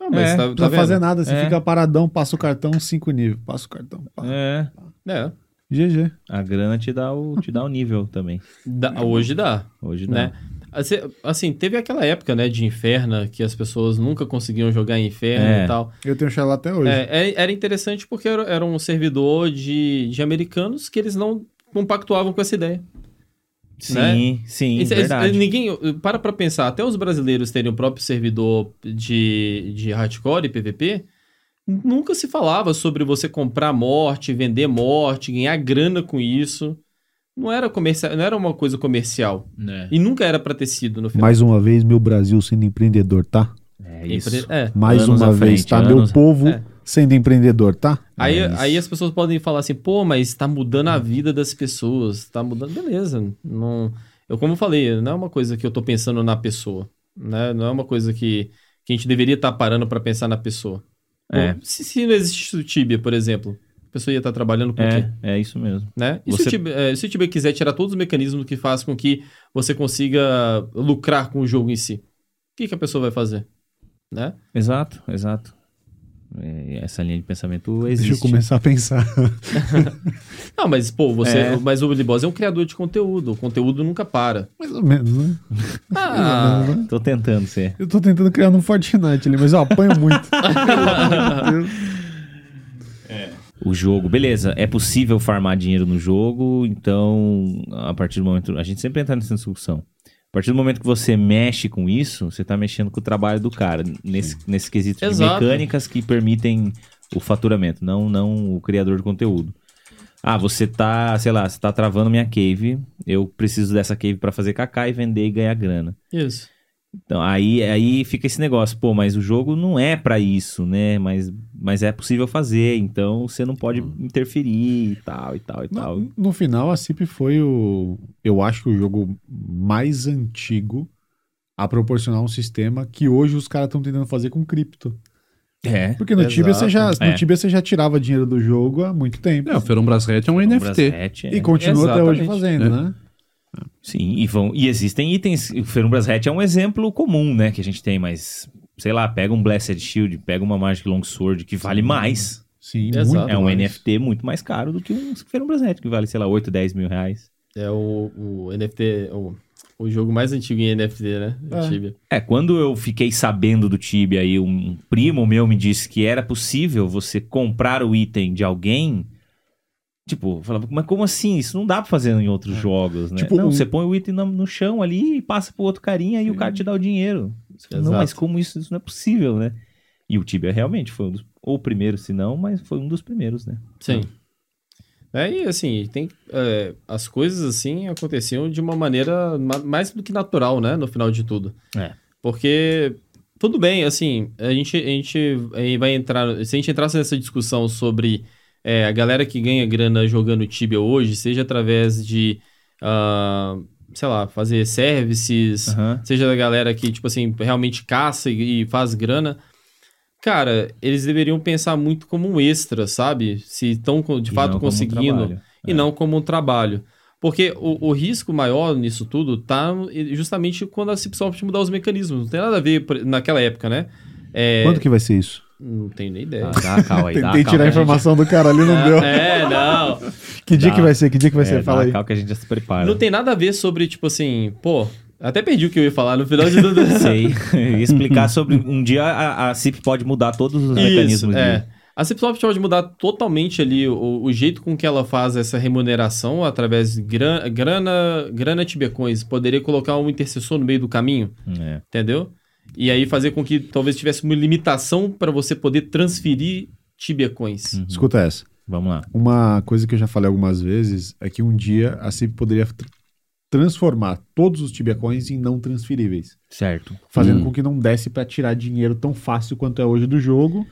Ah, mas
É,
tá,
Não
tá
precisa
vendo?
fazer nada, você
É.
fica paradão, passa o cartão, 5 níveis. Passa o cartão. pá.
É,
É,
GG.
a grana te dá o, te dá o nível também.
dá- hoje dá.
Hoje não.
né? Assim, assim, teve aquela época, né, de Inferno, que as pessoas nunca conseguiam jogar em Inferno
É.
e tal.
Eu tenho Shell até hoje.
É, é- era interessante porque era, era um servidor de, de americanos que eles não compactuavam com essa ideia.
Sim, sim,
Isso-
verdade.
isso- ninguém, para pra pensar, até os brasileiros terem o próprio servidor de, de hardcore e PVP, nunca se falava sobre você comprar morte, vender morte, ganhar grana com isso. Não era comercial, não era uma coisa comercial.
É,
E nunca era pra ter sido no final.
Mais uma vez, meu Brasil sendo empreendedor, tá?
é isso.
Empre- É.
Mais
Anos
uma vez,
frente,
tá?
anos-
Meu povo
É.
sendo empreendedor, tá?
Aí,
É
aí as pessoas podem falar assim, pô, mas tá mudando a vida das pessoas, tá mudando, beleza. Não, eu, como eu falei, não é uma coisa que eu tô pensando na pessoa, né? Não é uma coisa que, que a gente deveria estar parando pra pensar na pessoa.
É.
se, se não existisse o Tibia, por exemplo, a pessoa ia estar trabalhando com o quê?
É, é isso mesmo.
Né? E se,
Você-
o Tibia, é, se o Tibia quiser tirar todos os mecanismos que faz com que você consiga lucrar com o jogo em si, o que, que a pessoa vai fazer? Né?
Exato, exato. É, essa linha de pensamento existe.
Deixa eu começar a pensar.
Não, mas, pô, você.
É.
Mas o Billy Boss é um criador de conteúdo. O conteúdo nunca para.
Mais ou menos, né?
Ah,
menos, né?
Tô tentando ser.
Eu tô tentando criar no Fortnite ali, mas eu apanho muito. Deus.
O jogo, beleza, é possível farmar dinheiro no jogo, então a partir do momento. A gente sempre entra nessa discussão. A partir do momento que você mexe com isso, você tá mexendo com o trabalho do cara, nesse, nesse quesito de
Exato.
mecânicas que permitem o faturamento, não, não o criador de conteúdo. Ah, você tá, sei lá, você tá travando minha cave, eu preciso dessa cave pra fazer kaká e vender e ganhar grana.
isso.
Então, aí, aí fica esse negócio, pô, mas o jogo não é pra isso, né? Mas, mas é possível fazer, então você não pode interferir e tal, e tal, e tal.
No, no final, a CIP foi o. Eu acho que o jogo mais antigo a proporcionar um sistema que hoje os caras estão tentando fazer com cripto.
É.
Porque no. Tibia, você já,
É.
no Tibia você já tirava dinheiro do jogo há muito tempo.
É, o Ferombras Red é um NFT.
Brasret,
E
é.
continua até hoje
Exatamente.
fazendo,
É.
né?
Sim, e, vão, e existem itens. O Ferumbras Hat é um exemplo comum, né? Que a gente tem, mas. Sei lá, pega um Blessed Shield, pega uma Magic Longsword que vale mais.
Sim,
Exato.
muito
É um
mais.
NFT muito mais caro do que um Ferumbras Hat, que vale, sei lá, 8, 10 mil reais.
É o, o NFT, o, o jogo mais antigo em NFT, né?
É.
Tibia.
É, quando eu fiquei sabendo do Tibia aí, um primo meu me disse que era possível você comprar o item de alguém. Tipo, falava, mas como assim? Isso não dá pra fazer em outros jogos, né?
Tipo,
não,
um-
você põe o item no, no chão ali e passa pro outro carinha e o cara te dá o dinheiro. Fala, Não, mas como isso, isso não é possível, né? E o Tibia realmente foi um dos. Ou o primeiro, se não, mas foi um dos primeiros, né?
Sim. É, e assim, tem, é, as coisas assim aconteciam de uma maneira ma- mais do que natural, né? No final de tudo.
É.
Porque, tudo bem, assim, a gente, a gente eh, vai entrar. Se a gente entrasse nessa discussão sobre é, a galera que ganha grana jogando Tibia hoje, seja através de, ah, sei lá, fazer services,
Aham.
seja da galera que, tipo assim, realmente caça e, e faz grana. Cara, eles deveriam pensar muito como um extra, sabe? Se estão de
E
fato
um
conseguindo
trabalho.
e não como um trabalho. Porque o, o risco maior nisso tudo tá justamente quando a Cipsoft mudar os mecanismos. Não tem nada a ver naquela época, né? É,
Quando que vai ser isso?
Não tenho nem ideia.
Ah, dá a cal aí, dá
Tentei
cal,
tirar a
que gente-
informação do cara ali, não deu.
É, não.
Que dia
Dá.
que vai ser? Que dia que vai
É,
ser?
dá
Fala aí.
cal que a gente já se prepara.
Não tem nada a ver sobre, tipo assim, pô. Até perdi o que eu ia falar no final de tudo.
Sei. Explicar sobre. Um dia a, a CIP pode mudar todos os
Isso,
mecanismos
é.
de.
A Cipsoft pode mudar totalmente ali o, o jeito com que ela faz essa remuneração através de gran- grana, grana Tibiacoins. Poderia colocar um intercessor no meio do caminho,
É.
entendeu? E aí fazer com que talvez tivesse uma limitação para você poder transferir Tibiacoins.
Uhum.
Escuta essa.
Vamos lá.
Uma coisa que eu já falei algumas vezes é que um dia a CIP poderia tr- transformar todos os Tibia Coins em não transferíveis,
Certo.
fazendo
Hum.
com que não desse pra tirar dinheiro tão fácil quanto é hoje do jogo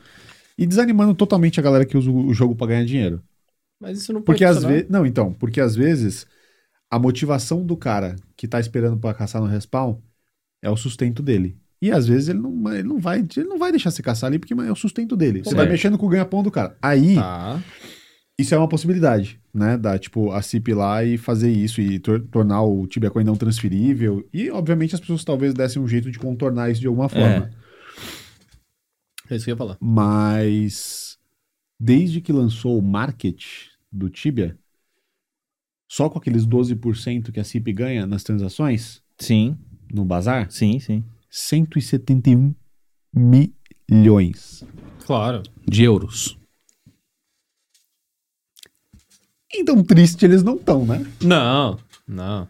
e desanimando totalmente a galera que usa o jogo pra ganhar dinheiro.
Mas isso não pode
Porque às vezes, não, então, porque às vezes a motivação do cara que tá esperando pra caçar no respawn é o sustento dele. E às vezes ele não, ele não vai, ele não vai deixar você caçar ali porque é o sustento dele. Você
Certo.
vai mexendo com o ganha-pão do cara. Aí,
Tá.
isso é uma possibilidade, né? Da, tipo, a CIP lá e fazer isso e tor- tornar o Tibia Coin não transferível. E, obviamente, as pessoas talvez dessem um jeito de contornar isso de alguma forma.
É isso que eu ia falar.
Mas, desde que lançou o market do Tibia, só com aqueles 12% que a CIP ganha nas transações,
Sim.
no bazar?
Sim, sim.
171 milhões.
Claro.
De euros.
Então, triste eles não estão, né?
Não, não.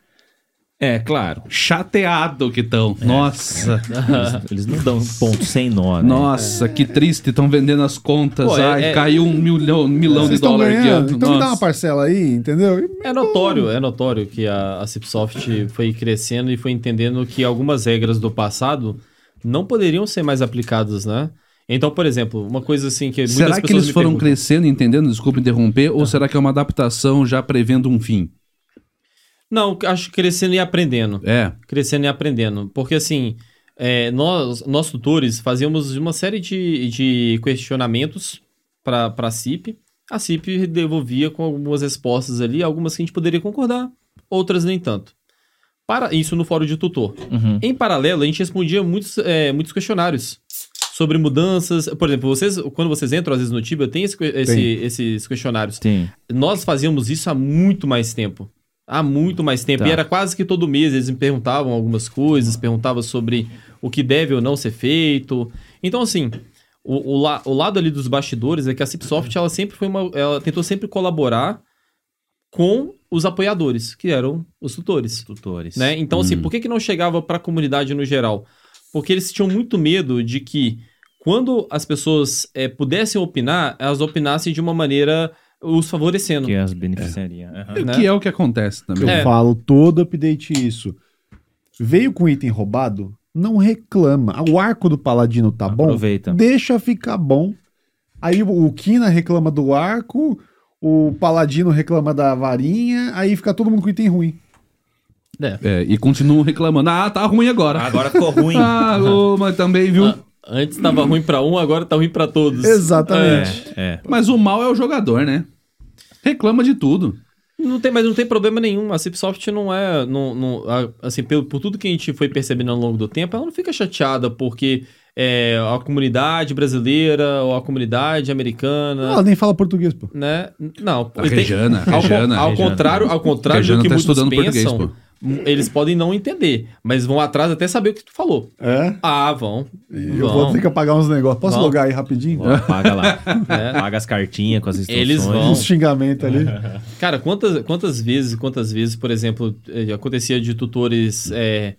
É, claro.
Chateado que estão. Nossa.
Eles, eles não dão ponto sem nó, né?
Nossa, que triste. Estão vendendo as contas.
Pô, é-
Ai,
é-
caiu um milhão, milhão de dólares aqui.
então me dá uma parcela aí, entendeu?
É notório, é notório que a, a Cipsoft foi crescendo e foi entendendo que algumas regras do passado não poderiam ser mais aplicadas, né? Então, por exemplo, uma coisa assim que muitas
Será que
pessoas
eles foram
perguntam.
crescendo, entendendo? Desculpa interromper. Ou será que é uma adaptação já prevendo um fim?
Não, acho que crescendo e aprendendo.
É.
Crescendo e aprendendo. Porque assim, é, nós, nós tutores fazíamos uma série de, de questionamentos para a CIP. A CIP devolvia com algumas respostas ali, algumas que a gente poderia concordar, outras nem tanto. Para isso no fórum de tutor.
Uhum.
Em paralelo, a gente respondia muitos, é, muitos questionários sobre mudanças. Por exemplo, vocês, quando vocês entram às vezes no Tibia, tem, esse esse-
Tem.
esses questionários.
Sim.
Nós fazíamos isso há muito mais tempo. Há muito mais tempo.
Tá.
E era quase que todo mês eles me perguntavam algumas coisas, perguntavam sobre o que deve ou não ser feito. Então, assim, o, o, la- o lado ali dos bastidores é que a Cipsoft, ela sempre foi uma. Ela tentou sempre colaborar com os apoiadores, que eram os tutores.
Tutores.
Né? Então, assim, por que, que não chegava para a comunidade no geral? Porque eles tinham muito medo de que, quando as pessoas eh, pudessem opinar, elas opinassem de uma maneira os favorecendo.
Que as beneficiaria. Aham.
O
Né?
que é o que acontece também.
Eu
É.
falo todo update isso. Veio com item roubado, não reclama. O arco do paladino tá bom?
Aproveita.
Deixa ficar bom. Aí o Kina reclama do arco, o paladino reclama da varinha, aí fica todo mundo com item ruim.
É.
É, e continuam reclamando. Ah, tá ruim agora.
Agora ficou ruim.
Ah, ô, mas também, viu?
Ah, antes tava ruim pra um, agora tá ruim pra todos.
Exatamente.
É, é.
Mas o mal é o jogador, né? Reclama de tudo.
Não tem, mas não tem problema nenhum. A Cipsoft não é. Não, não- a- assim, pelo, por tudo que a gente foi percebendo ao longo do tempo, ela não fica chateada porque é, a comunidade brasileira ou a comunidade americana.
Ela nem fala português, pô.
né? Não,
A
tem-
Rejana,
ao, con-
Rejana.
ao
Rejana.
contrário, ao
A
contrário do que
tá
muitos
estudando português,
pensam,
pô.
Eles podem não entender, mas vão atrás até saber o que tu falou.
É?
Ah, vão.
Eu
vão.
vou ter que apagar uns negócios. Posso
Vão.
logar aí rapidinho?
Ó, paga lá.
É.
Paga as cartinhas com as instruções.
Eles vão.
Uns xingamentos ali.
Cara, quantas, quantas vezes, quantas vezes, por exemplo, eh, acontecia de tutores. é,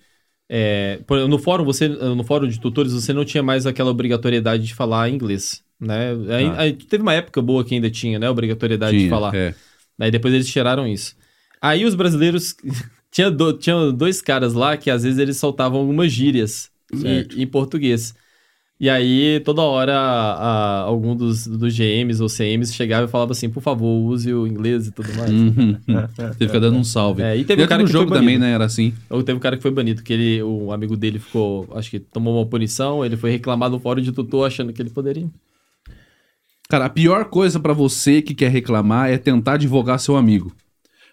é, no fórum, você, no fórum de tutores, você não tinha mais aquela obrigatoriedade de falar inglês. Né? Aí-
Tá.
aí teve uma época boa que ainda tinha, né? Obrigatoriedade de
Tinha,
falar.
é.
Aí depois eles tiraram isso. Aí os brasileiros. tinha, do- tinha dois caras lá que às vezes eles soltavam algumas gírias em, em português. E aí, toda hora, a- algum dos, dos GMs ou CMs chegava e falava assim: por favor, use o inglês e tudo mais.
Uhum. Você fica dando um salve.
É, e teve um cara
do
que
jogo
foi
também,
banido.
né? Era assim.
Ou teve um cara que foi banido, que ele, o amigo dele ficou, acho que tomou uma punição, ele foi reclamar no fórum de tutor achando que ele poderia.
Cara, a pior coisa pra você que quer reclamar é tentar advogar seu amigo.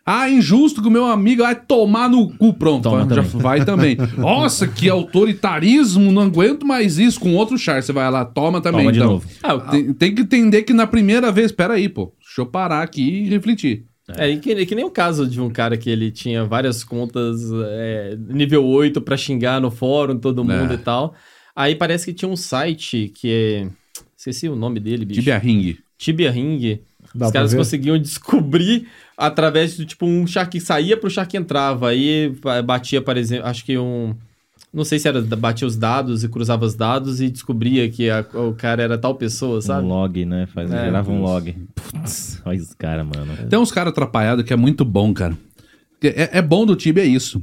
Ah, injusto que o meu amigo vai tomar no cu. Pronto,
Toma
vai, já
também.
vai também. Nossa, que autoritarismo, não aguento mais isso. Com outro char, você vai lá, toma também.
Toma de
então.
novo.
Ah,
Tem, tem que entender que na primeira vez, peraí, pô, deixa eu parar aqui e refletir.
É, e que, que nem o caso de um cara que ele tinha várias contas é, nível 8 pra xingar no fórum, todo mundo
É.
e tal. Aí parece que tinha um site que é. Esqueci o nome dele, bicho.
Tibia Ring.
Tibia Ring.
Dá
Os caras
ver?
conseguiam descobrir através de tipo um char que saía pro char que entrava. Aí ba- batia, por exemplo, acho que um. Não sei se era. Batia os dados e cruzava os dados e descobria que a- o cara era tal pessoa, sabe?
Um log, né? Faz,
É,
gerava um log. Putz, olha os caras, mano.
Tem uns caras atrapalhados que é muito bom, cara. É, é bom do Tibia é isso.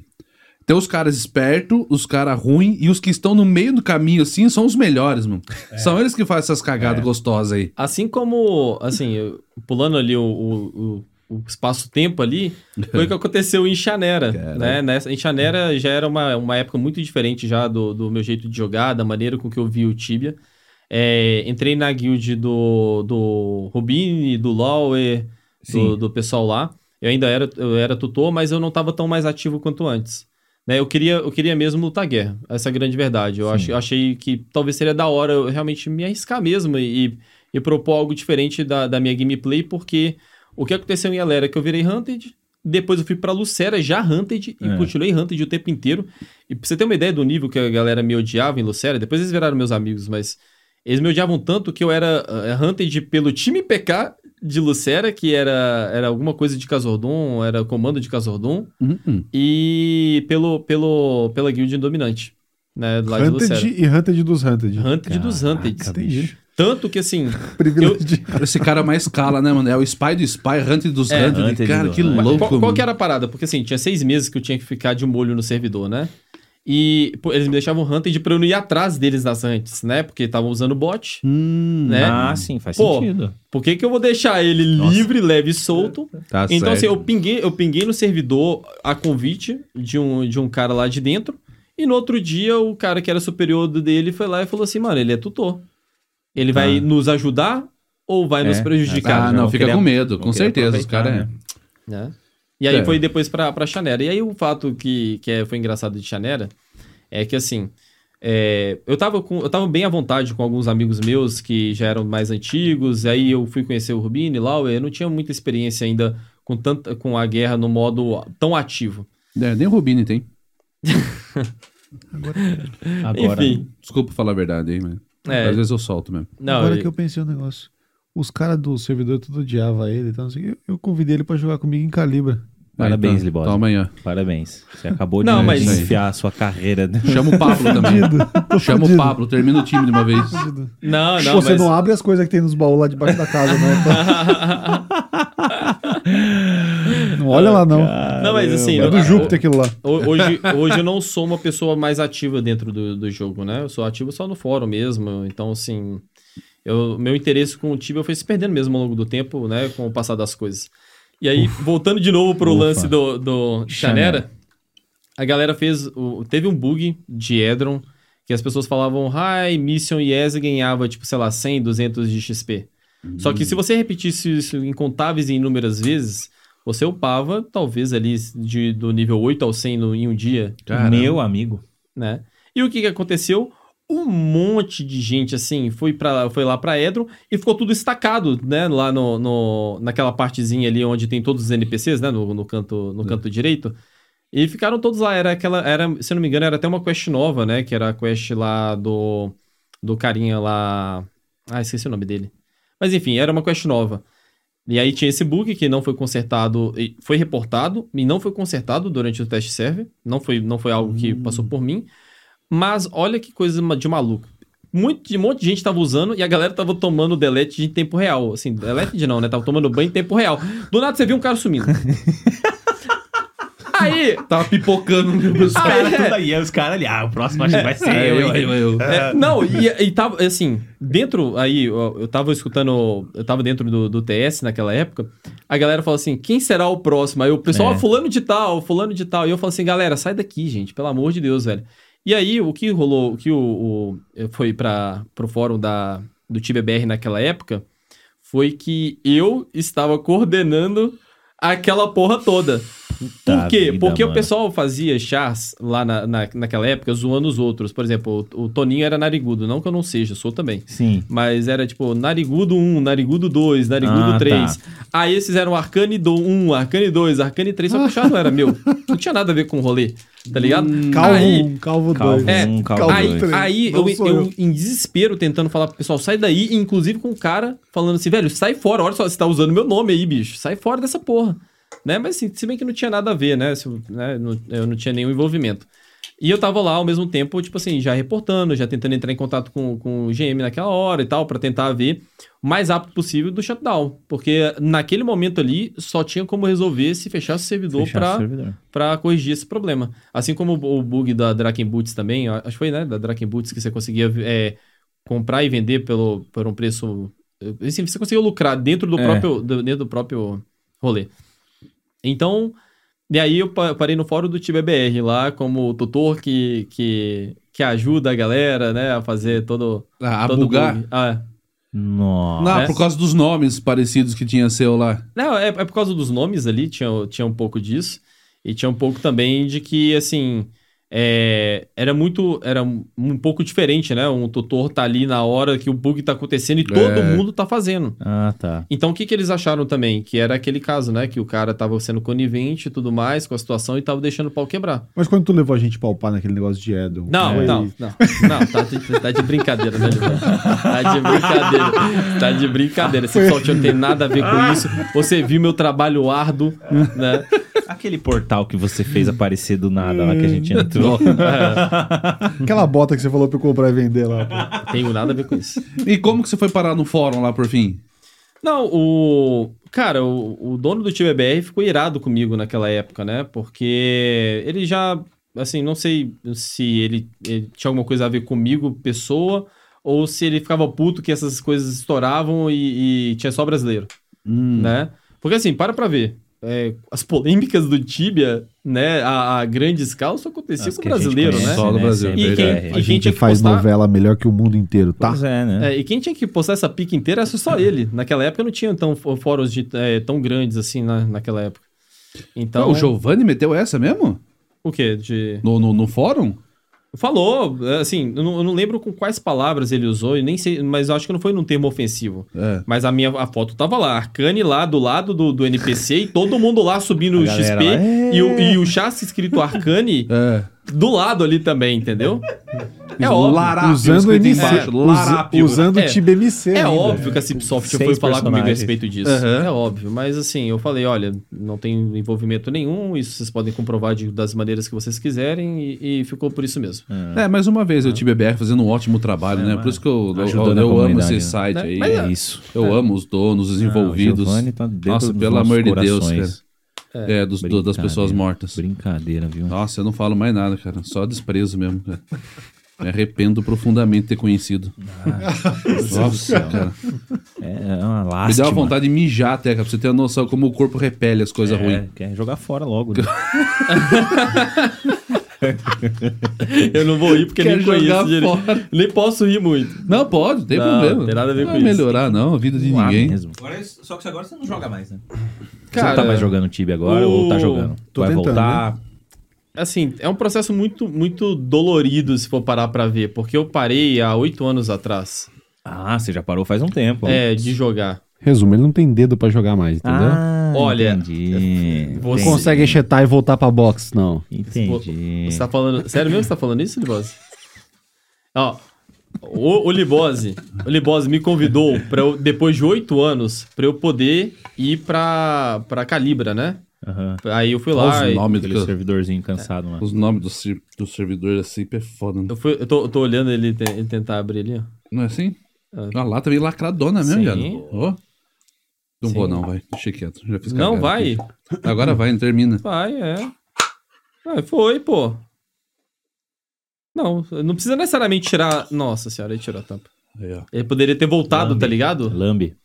Tem os caras espertos, os caras ruins e os que estão no meio do caminho, assim, são os melhores, mano. São eles que fazem essas cagadas gostosas aí.
Assim como, assim, pulando ali o, o, o- o espaço-tempo ali, foi o que aconteceu em Chanera, né? Nessa, em Chanera já era uma, uma época muito diferente já do, do meu jeito de jogar, da maneira com que eu vi o Tibia. É, entrei na guild do, do Rubini, do Lowe, do, do pessoal lá. Eu ainda era, eu era tutor, mas eu não estava tão mais ativo quanto antes. Né, eu, queria, eu queria mesmo lutar guerra. Essa é a grande verdade. Eu,
Sim.
ach, eu achei que talvez seria da hora eu realmente me arriscar mesmo e, e propor algo diferente da, da minha gameplay, porque o que aconteceu em Alera é que eu virei Hunted, Depois eu fui pra Lucera, já Hunted, e
É.
continuei Hunted o tempo inteiro. E pra você ter uma ideia do nível que a galera me odiava em Lucera, depois eles viraram meus amigos, mas eles me odiavam tanto que eu era uh, Hunted pelo time PK de Lucera, que era, era alguma coisa de Casordon, era comando de Casordon,
Hum, hum.
e pelo, pelo, pela guild dominante, né, do lado de Lucera.
Hunted e Hunted dos Hunted.
Hunted dos Hunted.
Entendi.
Tanto que assim,
Privilegiado.
Esse cara mais cala, né, mano? É o Spy do Spy, Hunter dos
É,
Hunter.
Hunter
Cara,
do-
que louco.
qual, qual que era a parada? Porque assim, tinha seis meses que eu tinha que ficar de molho no servidor, né? E pô, eles me deixavam Hunted pra eu não ir atrás deles nas antes, né? Porque estavam usando bot,
Hum,
né?
Ah, sim, faz
Pô,
sentido.
Por que, que eu vou deixar ele
Nossa.
livre, leve e solto?
Tá
Então, assim, eu pinguei, eu pinguei no servidor a convite de um, de um cara lá de dentro. E no outro dia, o cara que era superior dele foi lá e falou assim: mano, ele é tutor. Ele vai
Ah.
nos ajudar ou vai
É,
nos prejudicar?
Ah, não, fica com medo,
vão
com
querer
certeza. Os caras.
né?
né? E aí
É.
foi depois pra, pra Chanera. E aí o fato que, que é- foi engraçado de Chanera é que assim. é, eu, tava com, eu tava bem à vontade com alguns amigos meus que já eram mais antigos. Aí eu fui conhecer o Rubini e lá. Eu não tinha muita experiência ainda com, tanta, com a guerra no modo tão ativo.
É, nem o Rubini tem.
Agora,
Enfim.
Desculpa falar a verdade aí, mas.
É,
Às vezes eu solto mesmo.
não,
Agora
eu-
que eu pensei um negócio. Os caras do servidor tudo odiava ele, então quê. eu, eu convidei ele pra jogar comigo em Calibra.
Parabéns,
então,
Libosa.
Toma aí, ó.
parabéns. Você acabou de
Não, mas-
enfiar a sua carreira.
Chama o Pablo também. Chama o. Pablo, termina o time de uma vez.
Fudido.
não, não,
Você
mas...
não abre as coisas que tem nos baús lá debaixo da casa, né? Olha lá, não.
Não, mas assim,
É
eu-
do Júpiter aquilo lá.
Ho- Hoje, hoje eu não sou uma pessoa mais ativa dentro do, do jogo, né? Eu sou ativo só no fórum mesmo. Então, assim, eu, meu interesse com o Tibia foi se perdendo mesmo ao longo do tempo, né? Com o passar das coisas. E aí, voltando de novo pro
Ufa.
lance do, do Chanera, a galera fez. o- teve um bug de Edron que as pessoas falavam, hi, Mission e Eze ganhava, tipo, sei lá, 100, 200 de XP. Só que se você repetisse isso incontáveis e inúmeras vezes, você upava, talvez ali de, do nível 8 ao 100 no, em um dia,
Caramba.
Meu amigo.
né? E o que, que aconteceu? Um monte de gente, assim, foi, pra, foi lá pra Edron e ficou tudo estacado, né? Lá no, no- naquela partezinha ali onde tem todos os NPCs, né? No, no canto, no canto direito. E ficaram todos lá. Era aquela. Era, se eu não me engano, era até uma quest nova, né? Que era a quest lá do. Do carinha lá. Ah, esqueci o nome dele. Mas enfim, era uma quest nova. E aí tinha esse bug que não foi consertado, e foi reportado e não foi consertado durante o teste server. Não foi, não foi algo que passou por mim. Mas olha que coisa de maluco. Muito, um monte de gente tava usando e a galera tava tomando delete em tempo real. Assim, delete de não, né? Tava tomando banho em tempo real. Do nada você viu um cara sumindo. Aí,
Tava pipocando no meu
Os caras
é.
tudo aí, os caras ali, ah, o próximo acho que vai ser
É,
eu,
eu, eu, eu.
É, não, e, e tava, assim, dentro, aí, eu, eu tava escutando, eu tava dentro do, do TS naquela época, a galera falou assim, quem será o próximo? Aí o pessoal,
É.
ah, fulano de tal, fulano de tal, e eu falo assim, galera, sai daqui, gente, pelo amor de Deus, velho. E aí, o que rolou, o que o, o- foi para pro fórum da, do TBBR naquela época, foi que eu estava coordenando aquela porra toda. Por
Tá
quê?
vida,
Porque o
mano.
pessoal fazia chars lá na, na, naquela época zoando os outros. Por exemplo, o, o Toninho era narigudo. Não que eu não seja, sou também.
Sim.
Mas era tipo Narigudo 1, Narigudo 2, Narigudo
Ah,
3. Aí esses eram Arcane do 1, Arcane 2, Arcane 3. Só que o char não era meu. Não tinha nada a ver com o rolê. Tá ligado?
Calvo
Aí-
1, calvo 2.
Calvo
É,
um, calvo
calvo
Aí,
dois.
três.
aí
Não
eu, eu,
eu.
em desespero, tentando falar pro pessoal, sai daí, inclusive com o cara falando assim, velho, sai fora, olha só, você tá usando meu nome aí, bicho, sai fora dessa porra. Né? Mas assim, se bem que não tinha nada a ver, né? Se- né? Não- eu não tinha nenhum envolvimento. E eu tava lá ao mesmo tempo, tipo assim, já reportando, já tentando entrar em contato com, com o GM naquela hora e tal, pra tentar ver o mais rápido possível do shutdown. Porque naquele momento ali, só tinha como resolver se fechasse o servidor pra corrigir esse problema. Assim como o o bug da Draken Boots também, acho que foi, né, da Draken Boots que você conseguia é, comprar e vender pelo, por um preço... Assim, você conseguia lucrar dentro do,
É.
próprio, dentro do próprio rolê. Então, e aí eu pa- parei no fórum do TBBR lá como tutor que, que, que ajuda a galera, né, a fazer todo...
Ah, a
todo
bugar?
bug. Ah,
Nossa.
Não,
né?
por causa dos nomes parecidos que tinha seu lá.
Não, é, é por causa dos nomes ali, tinha, tinha um pouco disso. E tinha um pouco também de que, assim, é, era muito. Era um, pouco diferente, né? Um tutor tá ali na hora que o bug tá acontecendo e todo
É.
mundo tá fazendo.
Ah, tá.
Então, o que, que eles acharam também? Que era aquele caso, né? Que o cara tava sendo conivente e tudo mais com a situação e tava deixando o pau quebrar.
Mas quando tu levou a gente pra upar naquele negócio de Edon...
Não, não, não. Não, tá de, tá de brincadeira, né? Tá de brincadeira. Tá de brincadeira. Esse pessoal não tem nada a ver com isso. Você viu meu trabalho árduo, né?
Aquele portal que você fez aparecer do nada lá que a gente entrou.
Aquela bota que você falou pra eu comprar e vender lá. pô.
Tenho nada a ver com isso.
E como que você foi parar no fórum lá por fim?
Não, o. Cara, o, o dono do time BR ficou irado comigo naquela época, né? Porque ele já. Assim, não sei se ele, ele tinha alguma coisa a ver comigo, pessoa, ou se ele ficava puto que essas coisas estouravam e, e tinha só brasileiro,
Hum.
né? Porque assim, para pra ver. É, as polêmicas do Tibia, né, a, a grande escala, só acontecia com
gente
brasileiro,
conhece,
né?
Só do Brasil,
E quem,
verdade.
e
A gente faz
postar...
novela melhor que o mundo inteiro, tá?
Pois é, né?
É, e quem tinha que postar essa pica inteira era só ele. Naquela época não tinha tão, fóruns de- é, tão grandes assim na, naquela época. Então.
o Giovanni meteu essa mesmo?
O quê? De...
No, no, no fórum?
Falou, assim, eu não, eu não lembro com quais palavras ele usou, e nem sei, mas eu acho que não foi num termo ofensivo.
É.
Mas a minha a foto tava lá, Arcane lá do lado do, do NPC e todo mundo lá subindo o XP
lá, é.
e, o, e o chassi escrito Arcane
É.
do lado ali também, entendeu? É óbvio.
Larápio,
Usando o MC.
embaixo,
usando o
É.
Tib MC.
É
ainda.
óbvio que a Cipsoft foi falar comigo a respeito disso.
Aham.
É óbvio. Mas assim, eu falei, olha, não tem envolvimento nenhum, isso vocês podem comprovar de- das maneiras que vocês quiserem, e, e ficou por isso mesmo.
É, mais uma vez, eu tive BR fazendo um ótimo trabalho, né?
mas
Por isso que eu, eu, eu amo esse
né?
site
Né?
aí.
Mas
É isso.
Eu amo os donos, os envolvidos.
Ah, o Giovanni tá dentro
Nossa,
dos
pelo amor de Deus,
corações.
É, dos, do- das pessoas mortas.
Brincadeira, viu?
Nossa, eu não falo mais nada, cara. Só desprezo mesmo, cara. Me arrependo profundamente de ter conhecido. Nossa, cara.
É uma
Me
lástima.
deu uma vontade de mijar até, cara, pra você ter uma noção como o corpo repele as coisas
é,
ruins.
Quer jogar fora logo. Né?
Eu não vou rir porque
Quer
nem conheço direito.
fora.
Nem posso rir muito.
Não, pode, não tem
Não,
problema.
tem nada a ver
não
com
vai
isso.
melhorar, não, a vida de
Lá
ninguém.
mesmo.
Agora, só que agora você não joga mais, né?
você não tá mais jogando Tibia agora
o-
ou tá jogando?
Tô
Vai
tentando,
voltar?
Assim, é um processo muito, muito dolorido se for parar pra ver, porque eu parei há oito anos atrás
Ah, você já parou faz um tempo.
é, de jogar.
Resumo, ele não tem dedo pra jogar mais, entendeu?
Ah,
Olha,
entendi.
você-
não
Entendi.
consegue enxetar e voltar pra box, não.
Entendi.
Você tá falando. Sério mesmo que você tá falando isso, Libose? Ó. O, o Libose, o Libose me convidou para eu, depois de oito anos, pra eu poder ir pra, pra Calibra, né?
Aham.
Aí eu fui
Olha
lá.
os
e-
nomes do,
servidorzinho cansado lá.
os nomes dos ser- dos servidores assim é foda. né?
Eu, fui, eu, tô, eu tô olhando ele, ele tentar abrir ali, ó.
Não é assim?
Ah.
A lata veio lacradona mesmo,
Sim.
viado. Não
Sim.
vou não, vai. Deixa quieto. Já fiz
Não vai.
aqui. Agora vai, termina.
Vai, é. Ah, foi, pô. Não, não precisa necessariamente tirar. Nossa senhora, ele tirou a tampa.
Aí, ó.
Ele poderia ter voltado,
Lambe.
tá ligado?
Lambe.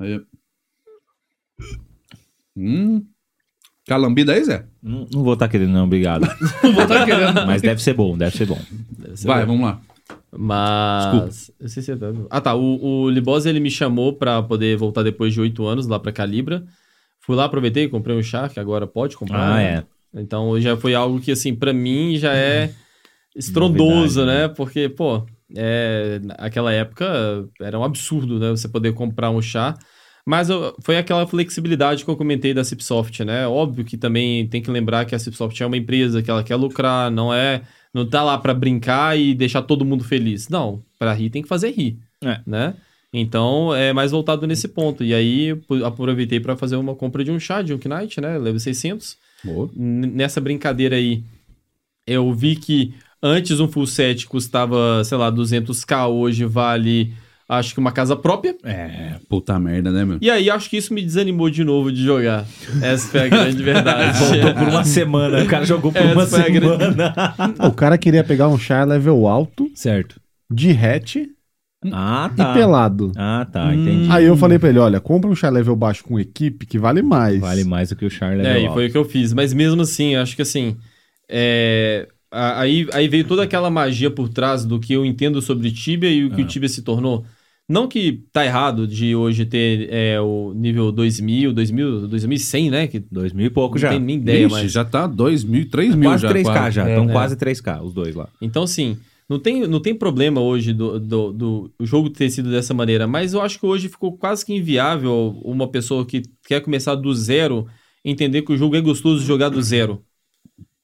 Aí. Hum. Calambida aí, Zé?
Não, não vou estar querendo, não, obrigado.
Não vou estar querendo.
Mas deve ser bom, deve ser bom.
Deve ser
Vai,
bom.
vamos lá.
Mas. Eu sei se é... Ah, tá. O, o Libose ele me chamou pra poder voltar depois de oito anos lá pra Calibra. Fui lá, aproveitei, comprei um chá, que agora pode comprar.
Ah,
né?
é.
Então já foi algo que, assim, pra mim já é estrondoso,
Novidade,
né? Porque, pô, é, naquela época era um absurdo, né? Você poder comprar um chá. Mas eu- foi aquela flexibilidade que eu comentei da Cipsoft, né? Óbvio que também tem que lembrar que a Cipsoft é uma empresa que ela quer lucrar, não é. Não tá lá pra brincar e deixar todo mundo feliz. Não, pra rir tem que fazer rir,
É.
né? Então é mais voltado nesse ponto. E aí aproveitei pra fazer uma compra de um chá de um Knight, né? Level 600
Boa.
nessa brincadeira aí, eu vi que antes um full set custava, sei lá, 200k, hoje vale, acho que uma casa própria.
É.
Puta merda, né, meu?
E aí, acho que isso me desanimou de novo de jogar. Essa foi a grande verdade.
Voltou por uma semana. O cara jogou por
Essa
uma
foi a grande-
semana.
O cara queria pegar um char level alto,
certo.
de hatch
Ah,
e
tá.
pelado.
Ah, tá. Entendi.
Aí eu falei pra ele, olha, compra um char level baixo com equipe que vale mais.
Vale mais do que o Char
É,
level
e
alto.
foi o que eu fiz. Mas mesmo assim, acho que assim. é, Aí, aí veio toda aquela magia por trás do que eu entendo sobre Tibia e o que
Ah.
o Tibia se tornou. Não que tá errado de hoje ter é, o nível 2000, 2000, 2100, né? Que
Dois mil e pouco já.
não tem nem ideia,
Vixe,
mas...
já tá 2 mil, 3 mil
quase
já.
3K
quase.
já.
É,
Estão
é.
quase 3K, os dois lá.
Então, assim, não tem, não tem problema hoje do, do, do jogo ter sido dessa maneira, mas eu acho que hoje ficou quase que inviável uma pessoa que quer começar do zero entender que o jogo é gostoso jogar do zero.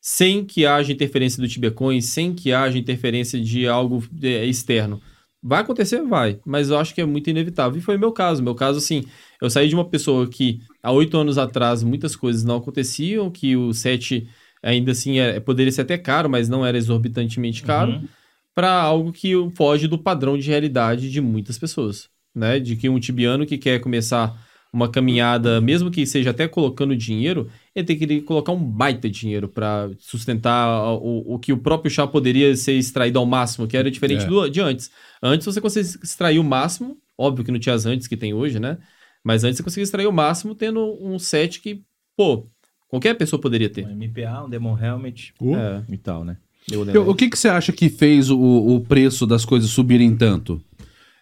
Sem que haja interferência do Tibecoin, sem que haja interferência de algo é, externo. Vai acontecer? Vai, mas eu acho que é muito inevitável. E foi o meu caso. Meu caso, assim, eu saí de uma pessoa que há oito anos atrás muitas coisas não aconteciam, que o set ainda assim é, poderia ser até caro, mas não era exorbitantemente caro,
Uhum.
para algo que foge do padrão de realidade de muitas pessoas, né? De que um tibiano que quer começar uma caminhada, mesmo que seja até colocando dinheiro, ele tem que colocar um baita dinheiro para sustentar o, o que o próprio chá poderia ser extraído ao máximo, que era diferente
É.
do, de antes. Antes você conseguia extrair o máximo, óbvio que não tinha as antes que tem hoje, né? Mas antes você conseguia extrair o máximo tendo um set que, pô, qualquer pessoa poderia ter.
Um MPA, um Demon Helmet
Uh,
É,
e tal, né?
eu
O que, que você acha que fez o, o preço das coisas subirem tanto?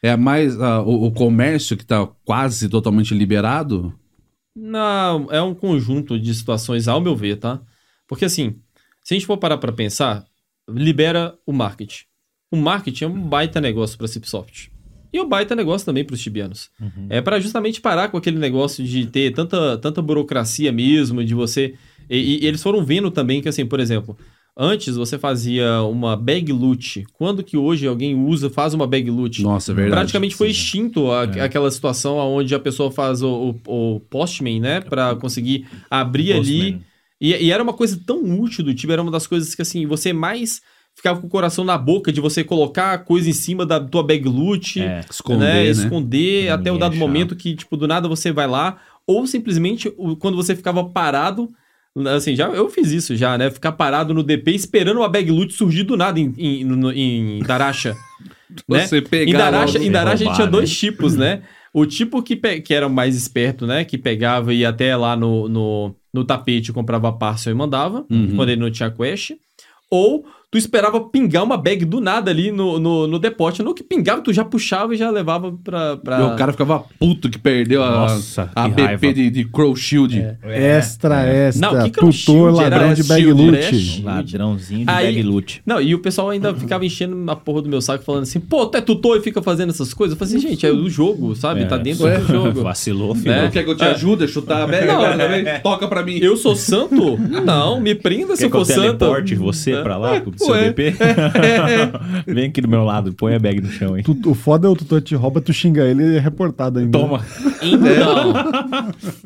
É mais ah, o, o comércio que tá quase totalmente liberado?
Não, é um conjunto de situações, ao meu ver, tá? Porque assim, se a gente for parar pra pensar, libera o marketing. O marketing é um baita negócio pra Cipsoft. E um baita negócio também pros tibianos. É para justamente parar com aquele negócio de ter tanta, tanta burocracia mesmo, de você. E, e eles foram vendo também que, assim, por exemplo, antes você fazia uma bag loot. Quando que hoje alguém usa, faz uma bag loot?
Nossa, é verdade.
praticamente foi extinto a-
É.
aquela situação onde a pessoa faz o, o, o postman, né? Pra conseguir abrir ali. E, e era uma coisa tão útil do Tibia, era uma das coisas que, assim, você mais ficava com o coração na boca de você colocar a coisa em cima da tua bag loot,
É.
Esconder,
né?
né?
Esconder até o
Ninguém
dado
achava.
momento que, tipo, do nada você vai lá. Ou simplesmente, quando você ficava parado... Assim, já, eu fiz isso já, né? Ficar parado no DP esperando uma bag loot surgir do nada em, em, no- em Daracha. né?
Você pegar
Em Daracha, em Daracha a gente
roubar,
tinha
né?
dois tipos, né? O tipo que, que era mais esperto, né? Que pegava e ia até lá no, no, no tapete, comprava parcel e mandava,
Uhum.
quando ele não tinha quest. Ou tu esperava pingar uma bag do nada ali no, no, no depote. No que pingava, tu já puxava e já levava pra... pra...
E o cara ficava puto que perdeu a,
Nossa,
a
que
BP
raiva.
de, de Crow Shield.
Extra, extra.
Não, que que é um
tutor,
shield? Era
ladrão de bag
shield,
loot.
né?
Ladrãozinho de
Aí-
bag loot.
Não, e o pessoal ainda ficava enchendo a porra do meu saco, falando assim, pô, tu é tutor e fica fazendo essas coisas? Eu falei assim, gente, é o jogo, sabe?
É.
Tá dentro
É.
do jogo.
Vacilou, filho.
Né?
Quer que eu te ajude a chutar a bag
Não,
agora também? Toca pra mim.
Eu sou santo? Não, me prenda se
Quer
eu
que eu
for santo.
você
É.
pra lá, pro seu
Ué.
DP? Vem aqui do meu lado, põe a bag no chão, hein?
Tu- o foda é o tutor te rouba, tu xinga ele e é reportado ainda.
Toma.
Então.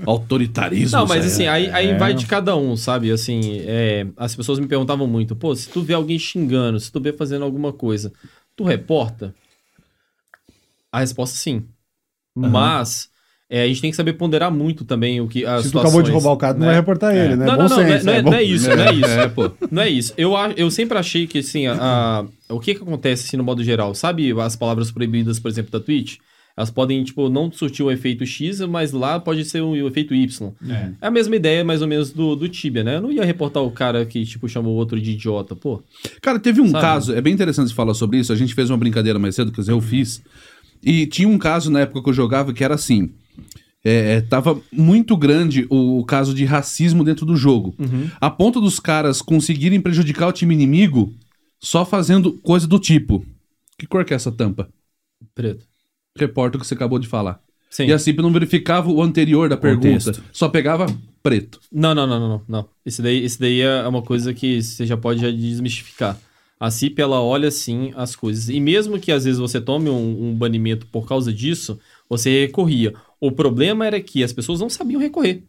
Autoritarismo.
Não, mas assim, aí, aí
É.
vai de cada um, sabe? Assim, é, as pessoas me perguntavam muito, pô, se tu vê alguém xingando, se tu vê fazendo alguma coisa, tu reporta? A resposta é sim. Mas é, a gente tem que saber ponderar muito também o que as
Se tu acabou de roubar o cara, tu não
né?
vai reportar ele, né?
Não,
Bom
não, não, não, é-
senso,
não é,
bom.
não é isso, não é isso.
É, pô.
Não é isso. Eu, a- eu sempre achei que, assim, a, a- o que que acontece, assim, no modo geral? Sabe as palavras proibidas, por exemplo, da Twitch? Elas podem, tipo, não surtir o efeito X, mas lá pode ser o, efeito Y. É. a mesma ideia, mais ou menos, do, do Tibia, né? Eu não ia reportar o cara que, tipo, chamou o outro de idiota, pô.
Cara, teve um
Sabe?
caso, é bem interessante falar sobre isso. A gente fez uma brincadeira mais cedo, quer dizer, eu fiz. E tinha um caso na época que eu jogava que era assim. É, é, tava muito grande o, o caso de racismo dentro do jogo. A ponto dos caras conseguirem prejudicar o time inimigo só fazendo coisa do tipo. Que cor que é essa tampa?
Preto.
Reporta o que você acabou de falar.
Sim.
E a CIP não verificava o anterior da pergunta.
Contexto.
Só pegava preto.
Não, não, não, não, não. Esse daí, esse daí é uma coisa que você já pode já desmistificar. A CIP, ela olha, sim, as coisas. E mesmo que, às vezes, você tome um, um banimento por causa disso, você recorria. O problema era que as pessoas não sabiam recorrer.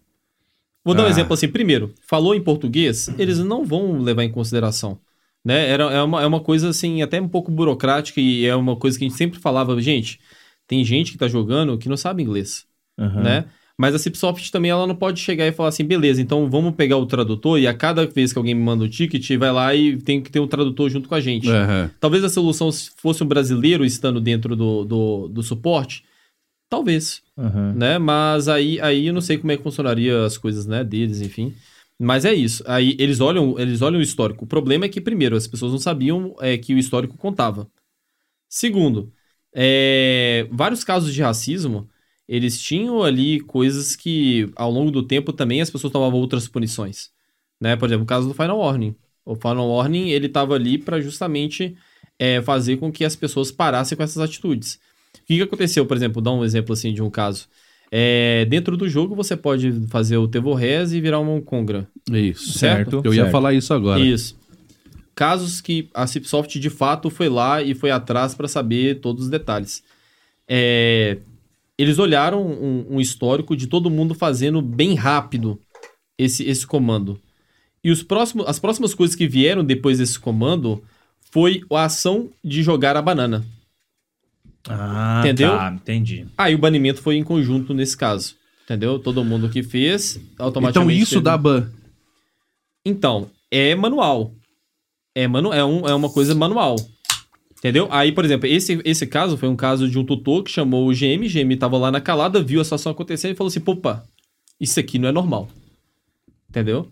Vou dar um
Ah.
exemplo assim. Primeiro, falou em português, eles não vão levar em consideração. Né? Era, é, uma, é uma coisa, assim, até um pouco burocrática e é uma coisa que a gente sempre falava. Gente, tem gente que tá jogando que não sabe inglês
Aham.
né? Mas a Cipsoft também ela não pode chegar e falar assim, beleza, então vamos pegar o tradutor e a cada vez que alguém me manda um ticket, vai lá e tem que ter um tradutor junto com a gente.
É,
Talvez a solução fosse um brasileiro estando dentro do, do, do suporte, talvez,
Aham.
né? Mas aí, aí eu não sei como é que funcionaria as coisas, né, deles, enfim. Mas é isso. Aí eles olham, eles olham o histórico. O problema é que, primeiro, as pessoas não sabiam é, que o histórico contava. Segundo, é, vários casos de racismo, eles tinham ali coisas que, ao longo do tempo, também as pessoas tomavam outras punições. Né? Por exemplo, o caso do Final Warning. O Final Warning, ele estava ali para justamente é, fazer com que as pessoas parassem com essas atitudes. O que, que aconteceu, por exemplo, dar um exemplo assim de um caso. É, dentro do jogo você pode fazer o Tevorres e virar uma Congra.
Isso.
Certo?
Eu ia
Certo.
falar isso agora.
Isso. Casos que a Cipsoft de fato foi lá e foi atrás para saber todos os detalhes. É, eles olharam um, um histórico de todo mundo fazendo bem rápido esse, esse comando. E os próximos, as próximas coisas que vieram depois desse comando foi a ação de jogar a banana.
Ah,
Entendeu?
Tá, entendi.
Aí o banimento foi em conjunto nesse caso. Entendeu? Todo mundo que fez,
Então
automaticamente.
isso
teve-
dá ban.
Então, é manual. É, manu é, um, é uma coisa manual. Entendeu? Aí, por exemplo, esse, esse caso foi um caso de um tutor que chamou o GM, o GM tava lá na calada, viu a situação acontecendo e falou assim: opa, isso aqui não é normal. Entendeu?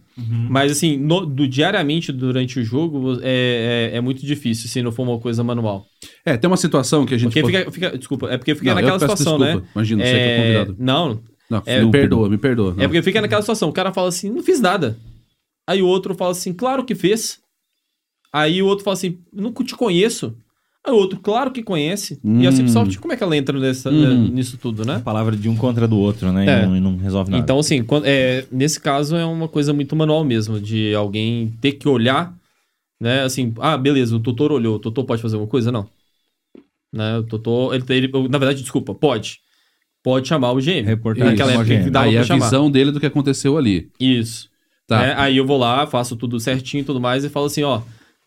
Mas assim, no- do, diariamente durante o jogo é, é, é muito difícil se não for uma coisa manual.
É, tem uma situação que a gente...
Porque fica, fica- Desculpa, é porque fica
Não, eu
naquela situação,
desculpa.
né?
Imagina, você que é convidado.
Não,
Não,
É,
me perdoa, me perdoa.
é porque fica naquela situação. O cara fala assim, não fiz nada. Aí o outro fala assim, claro que fez. Aí o outro fala assim, nunca te conheço. O outro, claro que conhece. E a
Hum.
Cipsoft, como é que ela entra nessa,
Hum.
nisso tudo, né?
A palavra de um contra do outro, né?
É.
E, não, e não resolve nada.
Então, assim, quando- é, nesse caso é uma coisa muito manual mesmo, de alguém ter que olhar, né? Assim, ah, beleza, o tutor olhou, o tutor pode fazer alguma coisa? Não. Né? O tutor, ele, ele- na verdade, desculpa, pode. Pode chamar o GM.
Reportar
Naquela época que
GM.
dava
Aí
pra
a
chamar.
visão dele do que aconteceu ali.
Isso.
Tá.
né? Aí eu vou lá, faço tudo certinho e tudo mais e falo assim, ó,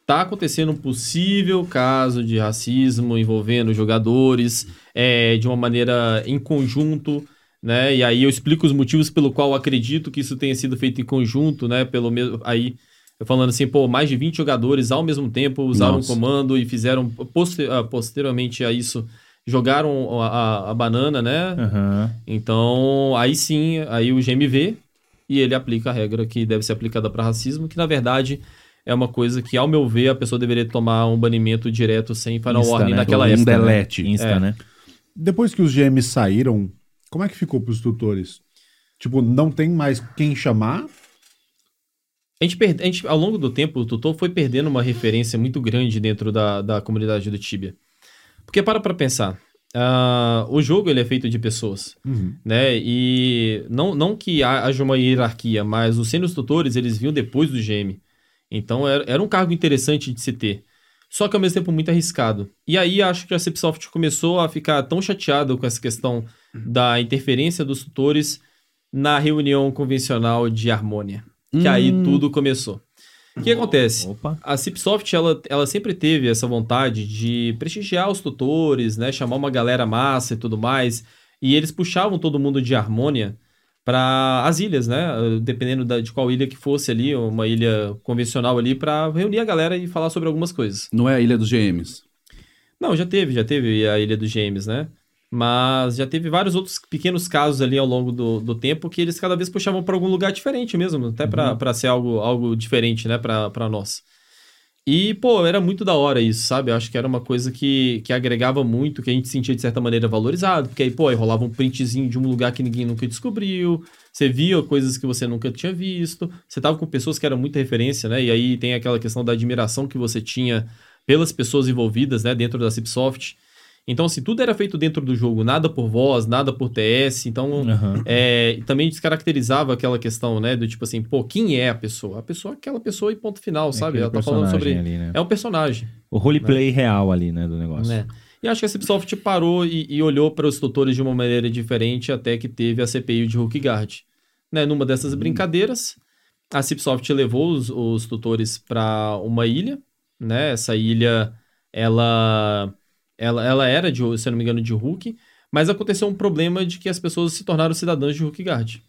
tá acontecendo um possível caso de racismo envolvendo jogadores é, de uma maneira em conjunto, né? E aí eu explico os motivos pelo qual eu acredito que isso tenha sido feito em conjunto, né? Pelo mesmo aí eu falando assim, pô, mais de 20 jogadores ao mesmo tempo usaram
Nossa.
o comando e fizeram poster- ah, posteriormente a isso jogaram a, a- a banana, né?
Aham.
Então, aí sim, aí o GM vê e ele aplica a regra que deve ser aplicada para racismo, que na verdade é uma coisa que, ao meu ver, a pessoa deveria tomar um banimento direto sem final
Insta,
warning
né?
naquela
Um
época. né?
delete.
Insta,
É.
né?
Depois que os GMs saíram, como é que ficou pros tutores? Tipo, não tem mais quem chamar?
A gente, perde, a gente, ao longo do tempo, o tutor foi perdendo uma referência muito grande dentro da, da comunidade do Tibia. Porque para pra pensar, ah, o jogo ele é feito de pessoas, né? E não, não que ha- haja uma hierarquia, mas os sênios tutores, eles vinham depois do GM. Então era, era um cargo interessante de se ter. Só que ao mesmo tempo muito arriscado. E aí acho que a Cipsoft começou a ficar tão chateado com essa questão da interferência dos tutores na reunião convencional de Harmonia. Que aí tudo começou. O que acontece?
Opa.
A Cipsoft, ela, ela sempre teve essa vontade de prestigiar os tutores, né? Chamar uma galera massa e tudo mais. E eles puxavam todo mundo de Harmonia para as ilhas, né? Uh, Dependendo da- de qual ilha que fosse ali, uma ilha convencional ali, para reunir a galera e falar sobre algumas coisas.
Não é a Ilha dos GMs.
Não, já teve, já teve a Ilha dos Gêmeos, né? Mas já teve vários outros pequenos casos ali ao longo do, do tempo que eles cada vez puxavam para algum lugar diferente mesmo, até pra para ser algo, algo diferente, né, pra nós. E, pô, era muito da hora isso, sabe? Eu acho que era uma coisa que, que agregava muito, que a gente sentia de certa maneira valorizado, porque aí, pô, aí rolava um printzinho de um lugar que ninguém nunca descobriu, você via coisas que você nunca tinha visto, você tava com pessoas que eram muita referência, né? E aí tem aquela questão da admiração que você tinha pelas pessoas envolvidas, né, dentro da Cipsoft. Então, assim, tudo era feito dentro do jogo, nada por voz, nada por TS. Então,
Aham.
é, também descaracterizava aquela questão, né, do tipo assim, pô, quem é a pessoa? A pessoa é aquela pessoa e ponto final, sabe?
Aquele
Ela tá falando sobre.
ali, né?
É um personagem.
O roleplay real ali, né, do negócio.
Né? E acho que a Cipsoft parou e, e olhou para os tutores de uma maneira diferente até que teve a CPI de Hookguard. Né? Numa dessas brincadeiras, a Cipsoft levou os, os tutores para uma ilha, né? Essa ilha, ela, ela, ela era, de, se eu não me engano, de Hook, mas aconteceu um problema de que as pessoas se tornaram cidadãs de Hookguard.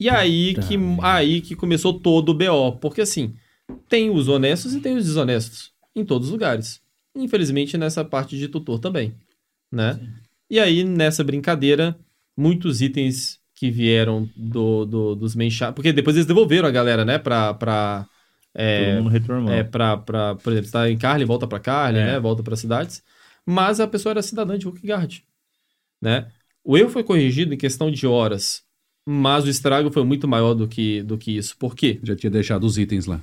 E aí que, aí que começou todo o BO, porque assim, tem os honestos e tem os desonestos em todos os lugares. Infelizmente nessa parte de tutor também, né? E aí nessa brincadeira, muitos itens que vieram do, do- dos main porque depois eles devolveram a galera, né, pra, pra, é,
Todo mundo retornou.
é, pra, pra, por exemplo, você tá em Carly, volta pra Carly,
É.
né? Volta pra cidades. mas a pessoa era cidadã de Hulkgard, né? O erro foi corrigido em questão de horas, mas o estrago foi muito maior do que, do que isso. Por quê?
Já tinha deixado os itens lá.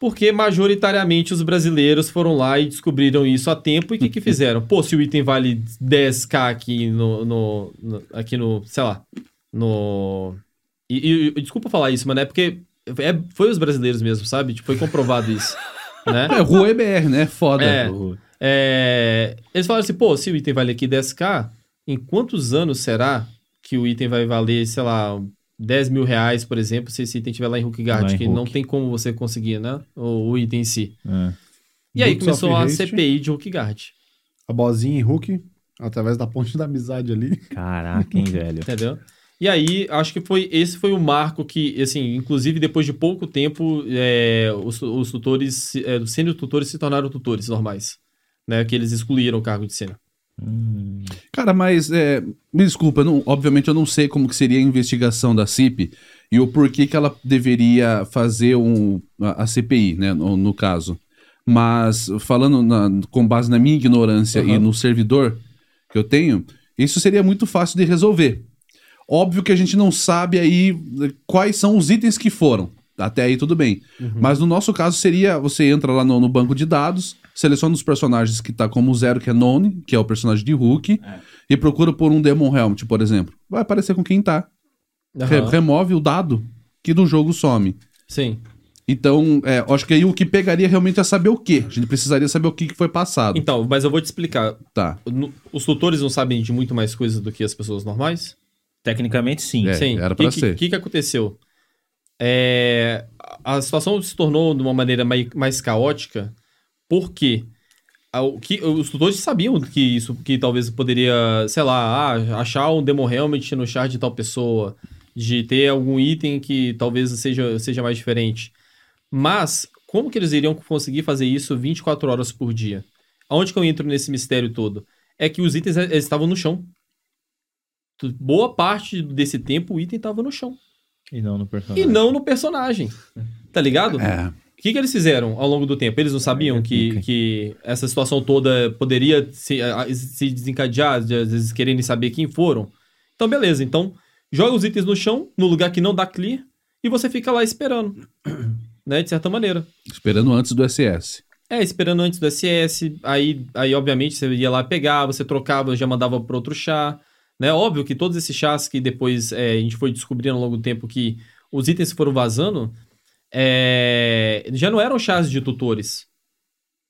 Porque majoritariamente os brasileiros foram lá e descobriram isso a tempo e o que, que fizeram? Pô, se o item vale 10k aqui no, no- no- aqui no, sei lá, no e- e desculpa falar isso, mas é porque é, foi os brasileiros mesmo, sabe? Tipo, foi comprovado isso, né?
É, Rua EBR, né? Foda.
É. É, eles falaram assim, pô, se o item vale aqui 10k, em quantos anos será que o item vai valer, sei lá, 10 mil reais, por exemplo, se esse item estiver lá em
em
que não
Hulk.
tem como você conseguir, né? O, o item em si.
É.
E aí
Books
começou a
Haste.
CPI de Hulkgard,
A bozinha em Hulk, através da ponte da amizade ali.
Caraca, hein, velho.
entendeu? E aí, acho que foi esse foi o marco que, assim, inclusive depois de pouco tempo, é, os, os tutores, é, os sênior tutores se tornaram tutores normais, né? Que eles excluíram o cargo de sênior.
Hum,
Cara, mas é, me desculpa, não- obviamente eu não sei como que seria a investigação da CIP e o porquê que ela deveria fazer um, a, a CPI, né, no, no caso. Mas falando na- com base na minha ignorância e
Aham.
no servidor que eu tenho, isso seria muito fácil de resolver. Óbvio que a gente não sabe aí eh, quais são os itens que foram. Até aí tudo bem. Mas no nosso caso seria, você entra lá no, no banco de dados, seleciona os personagens que tá como zero, que é None, que é o personagem de Hulk, e procura por um Demon Helmet, por exemplo. Vai aparecer com quem tá. Re-
Aham.
remove o dado que do jogo some.
Sim.
Então, é, acho que aí o que pegaria realmente é saber o quê. A gente precisaria saber o que, que foi passado.
Então, mas eu vou te explicar.
Tá.
Os tutores não sabem de muito mais coisas do que as pessoas normais?
Tecnicamente, sim.
É.
Sim.
era
que-
ser.
O que, que aconteceu? É, a situação se tornou de uma maneira mai- mais caótica porque que, os tutores sabiam que isso que talvez poderia, sei lá, ah, achar um Demo Helmet no char de tal pessoa, de ter algum item que talvez seja, seja mais diferente. Mas, como que eles iriam conseguir fazer isso 24 horas por dia? Aonde que eu entro nesse mistério todo? É que os itens eles estavam no chão. Boa parte desse tempo o item estava no chão.
E não no personagem.
E não no personagem. Tá ligado?
É.
O que, que eles fizeram ao longo do tempo? Eles não sabiam que, que essa situação toda poderia se, se desencadear, de, às vezes querendo saber quem foram? Então, beleza. Então, joga os itens no chão, no lugar que não dá clear, e você fica lá esperando. né? De certa maneira.
Esperando antes do SS.
É, esperando antes do SS, aí, aí obviamente você ia lá pegar, você trocava, já mandava para outro chá, né? Óbvio que todos esses chás que depois é, a gente foi descobrindo ao longo do tempo que os itens foram vazando, é, já não eram chás de tutores,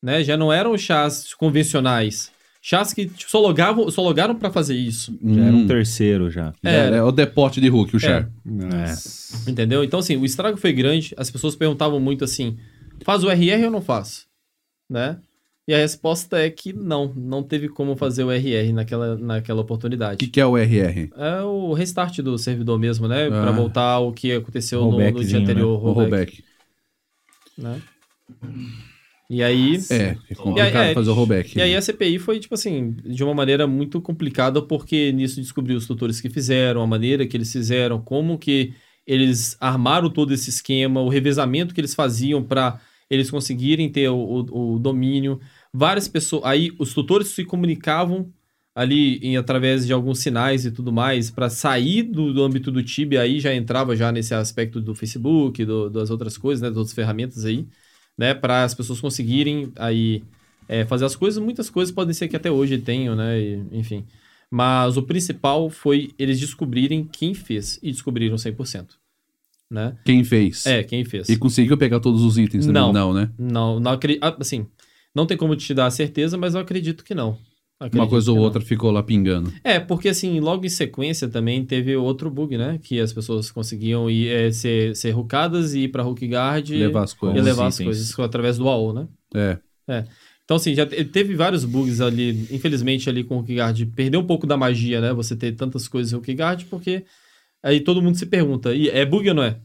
né? Já não eram chás convencionais. Chás que tipo, só, logavam, só logaram para fazer isso,
Já era um
Hum.
terceiro já.
É,
Era.
é o deporte de Hulk, o Char.
Nossa.
entendeu? Então, assim, o estrago foi grande, as pessoas perguntavam muito assim, faz o RR ou não faz? Né? E a resposta é que não, não teve como fazer o RR naquela, naquela
O
oportunidade.
que, que é o RR?
É o restart do servidor mesmo, né? Pra
Ah.
voltar ao que aconteceu no, no dia
Rollbackzinho,
anterior.
O rollback.
né? E aí...
É, é complicado
aí, é,
fazer o rollback.
E aí a CPI foi, tipo assim, de uma maneira muito complicada, porque nisso descobriu os tutores que fizeram, a maneira que eles fizeram, como que eles armaram todo esse esquema, o revezamento que eles faziam para eles conseguirem ter o, o- o domínio. Várias pessoas. Aí os tutores se comunicavam ali em, através de alguns sinais e tudo mais para sair do, do âmbito do Tibia aí já entrava já nesse aspecto do Facebook do- das outras coisas né das outras ferramentas aí né para as pessoas conseguirem aí é, fazer as coisas muitas coisas podem ser que até hoje tenham né e, enfim mas o principal foi eles descobrirem quem fez e descobriram 100% né
Quem fez?
é quem fez
E conseguiu pegar todos os itens?
Não.
Não, né?
não não acredito assim não tem como te dar a certeza mas eu acredito que não
Uma
Acredito
coisa ou
não.
outra ficou lá pingando.
É, porque assim, logo em sequência também teve outro bug, né? Que as pessoas conseguiam ir, é, ser, ser hookadas e ir pra Hookguard
Levar as
e
coisas.
levar as
itens.
coisas através do AO, né?
É.
Então, assim, já te- teve vários bugs ali, infelizmente, ali com o Hookguard. Perdeu um pouco da magia, né? Você ter tantas coisas em Hookguard, porque aí todo mundo se pergunta, e é bug ou não é?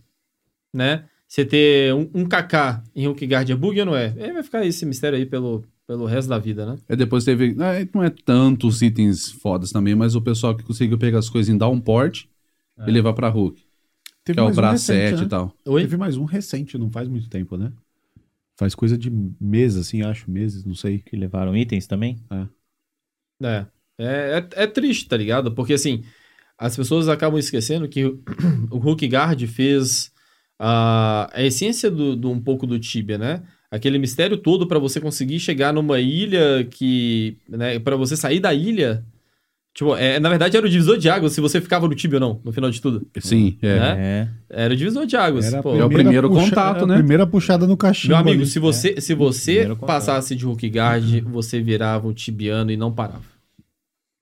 Né? Você ter um, um KK em Hookguard é bug ou não é? Aí vai ficar esse mistério aí pelo, pelo resto da vida, né?
Aí depois teve. ah, Não é tantos itens fodas também, mas o pessoal que conseguiu pegar as coisas em downport e levar pra Hulk.
Teve
Que é o
mais um
bracete
recente,
e
né?
tal.
Oi?
Teve mais um recente, não faz muito tempo, né? Faz coisa de meses, assim, acho, meses, não sei.
Que levaram itens também?
É. É, é, é triste, tá ligado? Porque assim, as pessoas acabam esquecendo que o o Hulk Guard fez a, a essência do, do- um pouco do Tibia, né? Aquele mistério todo pra você conseguir chegar numa ilha que. Né, para você sair da ilha. Tipo, é, na verdade era o divisor de águas se você ficava no Tibia ou não, no final de tudo.
Sim, é.
Né?
É.
Era o divisor de águas.
Era
pô.
É o primeiro contato,
a
né?
primeira puxada no cachimbo.
Meu amigo,
ali.
se você, se você passasse de Hulk Guard, você virava um tibiano e não parava.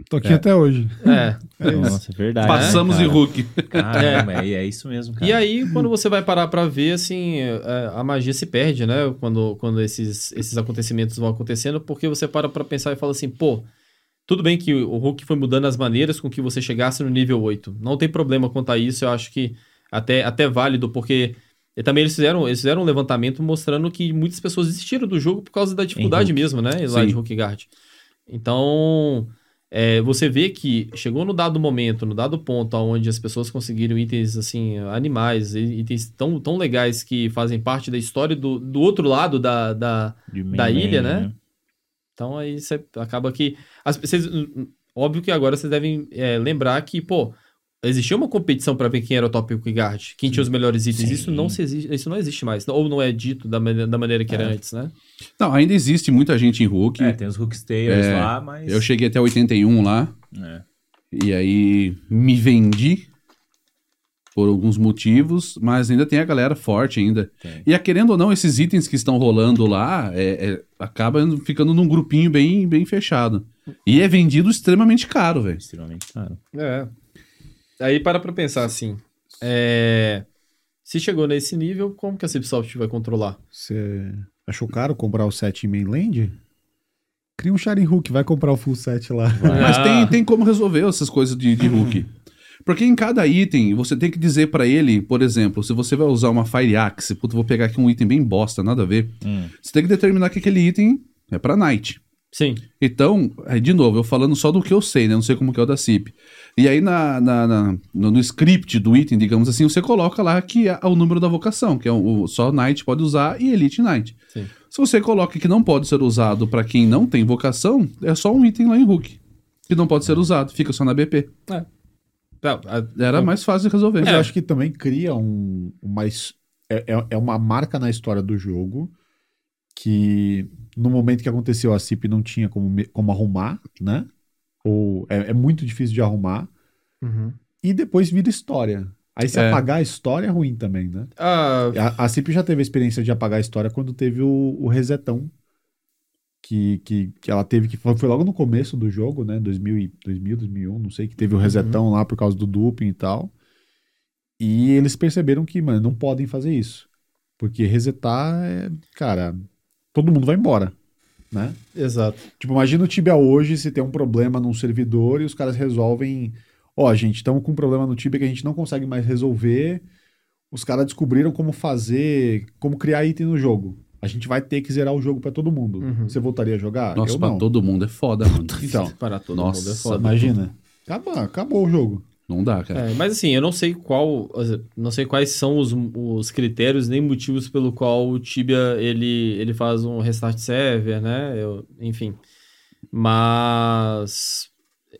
Tô aqui até hoje.
É.
Nossa, é verdade.
Passamos
né,
em? Hulk.
Caramba, é, é isso mesmo, cara.
E aí, quando você vai parar pra ver, assim, é, a magia se perde, né? Quando, quando esses, esses acontecimentos vão acontecendo, porque você para pra pensar e fala assim, pô, tudo bem que o Hulk foi mudando as maneiras com que você chegasse no nível 8. Não tem problema quanto a isso, eu acho que até, até válido, porque e também eles fizeram, eles fizeram um levantamento mostrando que muitas pessoas desistiram do jogo por causa da dificuldade mesmo, né? Lá
Sim.
de Hulk Guard. Então, é, você vê que chegou no dado momento, no dado ponto, onde as pessoas conseguiram itens assim, animais, itens tão, tão legais que fazem parte da história do, do outro lado da, da, da ilha, né? Então aí você acaba que. As, vocês, óbvio que agora vocês devem é, lembrar que, pô, existia uma competição pra ver quem era o top Guard, quem tinha os melhores itens.
Sim.
Isso não, se existe, isso não existe mais. Ou não é dito da, mane- da maneira que era antes, né?
Não, ainda existe muita gente em Hulk.
É, tem os Hulkstayers
É,
lá, mas...
Eu cheguei até 81 lá.
É.
E aí me vendi por alguns motivos, mas ainda tem a galera forte ainda.
Tem.
E a, querendo ou não, esses itens que estão rolando lá, é, é, acaba ficando num grupinho bem, bem fechado. E é vendido extremamente caro, velho.
Extremamente caro.
É. Aí para pra pensar assim. É... Se chegou nesse nível, como que a Cipsoft vai controlar?
Você achou caro comprar o set em mainland? Cria um Sharing Hook, vai comprar o full set lá.
Mas
Ah.
tem, tem como resolver essas coisas de, de Hulk. Porque em cada item, você tem que dizer pra ele, por exemplo, se você vai usar uma Fire Axe, puta, vou pegar aqui um item bem bosta, nada a ver.
Hum.
Você tem que determinar que aquele item é pra Knight.
Sim.
Então, de novo, eu falando só do que eu sei, né? Não sei como que é o da CIP. E aí, na, na- na- no, no script do item, digamos assim, você coloca lá que é o número da vocação, que é o, o- só Knight pode usar e Elite Knight.
Sim.
Se você coloca que não pode ser usado pra quem não tem vocação, é só um item lá em Hulk. Que não pode ser usado, fica só na BP.
Tá, a-
Era mais fácil de resolver.
Mas eu acho que também cria um, uma. É, é- é uma marca na história do jogo que no momento que aconteceu a CIP não tinha como, como arrumar, né? Ou é, é muito difícil de arrumar.
Uhum.
E depois vira história. Aí se
É.
apagar a história é ruim também, né?
Ah,
A, a CIP já teve a experiência de apagar a história quando teve o, o resetão. Que, que, que ela teve que. Foi, foi logo no começo do jogo, né? 2000, e- 2000, 2001, não sei, que teve o resetão lá por causa do duping e tal. E eles perceberam que, mano, não podem fazer isso. Porque resetar é. Cara, todo mundo vai embora, né?
exato.
Tipo, imagina o Tibia hoje se tem um problema num servidor e os caras resolvem. Ó, gente, estamos com um problema no Tibia que a gente não consegue mais resolver. Os caras descobriram como fazer, como criar item no jogo. A gente vai ter que zerar o jogo pra todo mundo.
Uhum.
Você voltaria a jogar?
Nossa,
Eu
pra
não.
todo mundo é foda, mano.
Então,
Para todo
Nossa,
mundo é foda.
imagina. Acabou, acabou o jogo.
Não dá, cara.
É, mas assim, eu não sei qual, não sei quais são os, os critérios nem motivos pelo qual o Tibia ele, ele faz um restart server, né? Eu- enfim, mas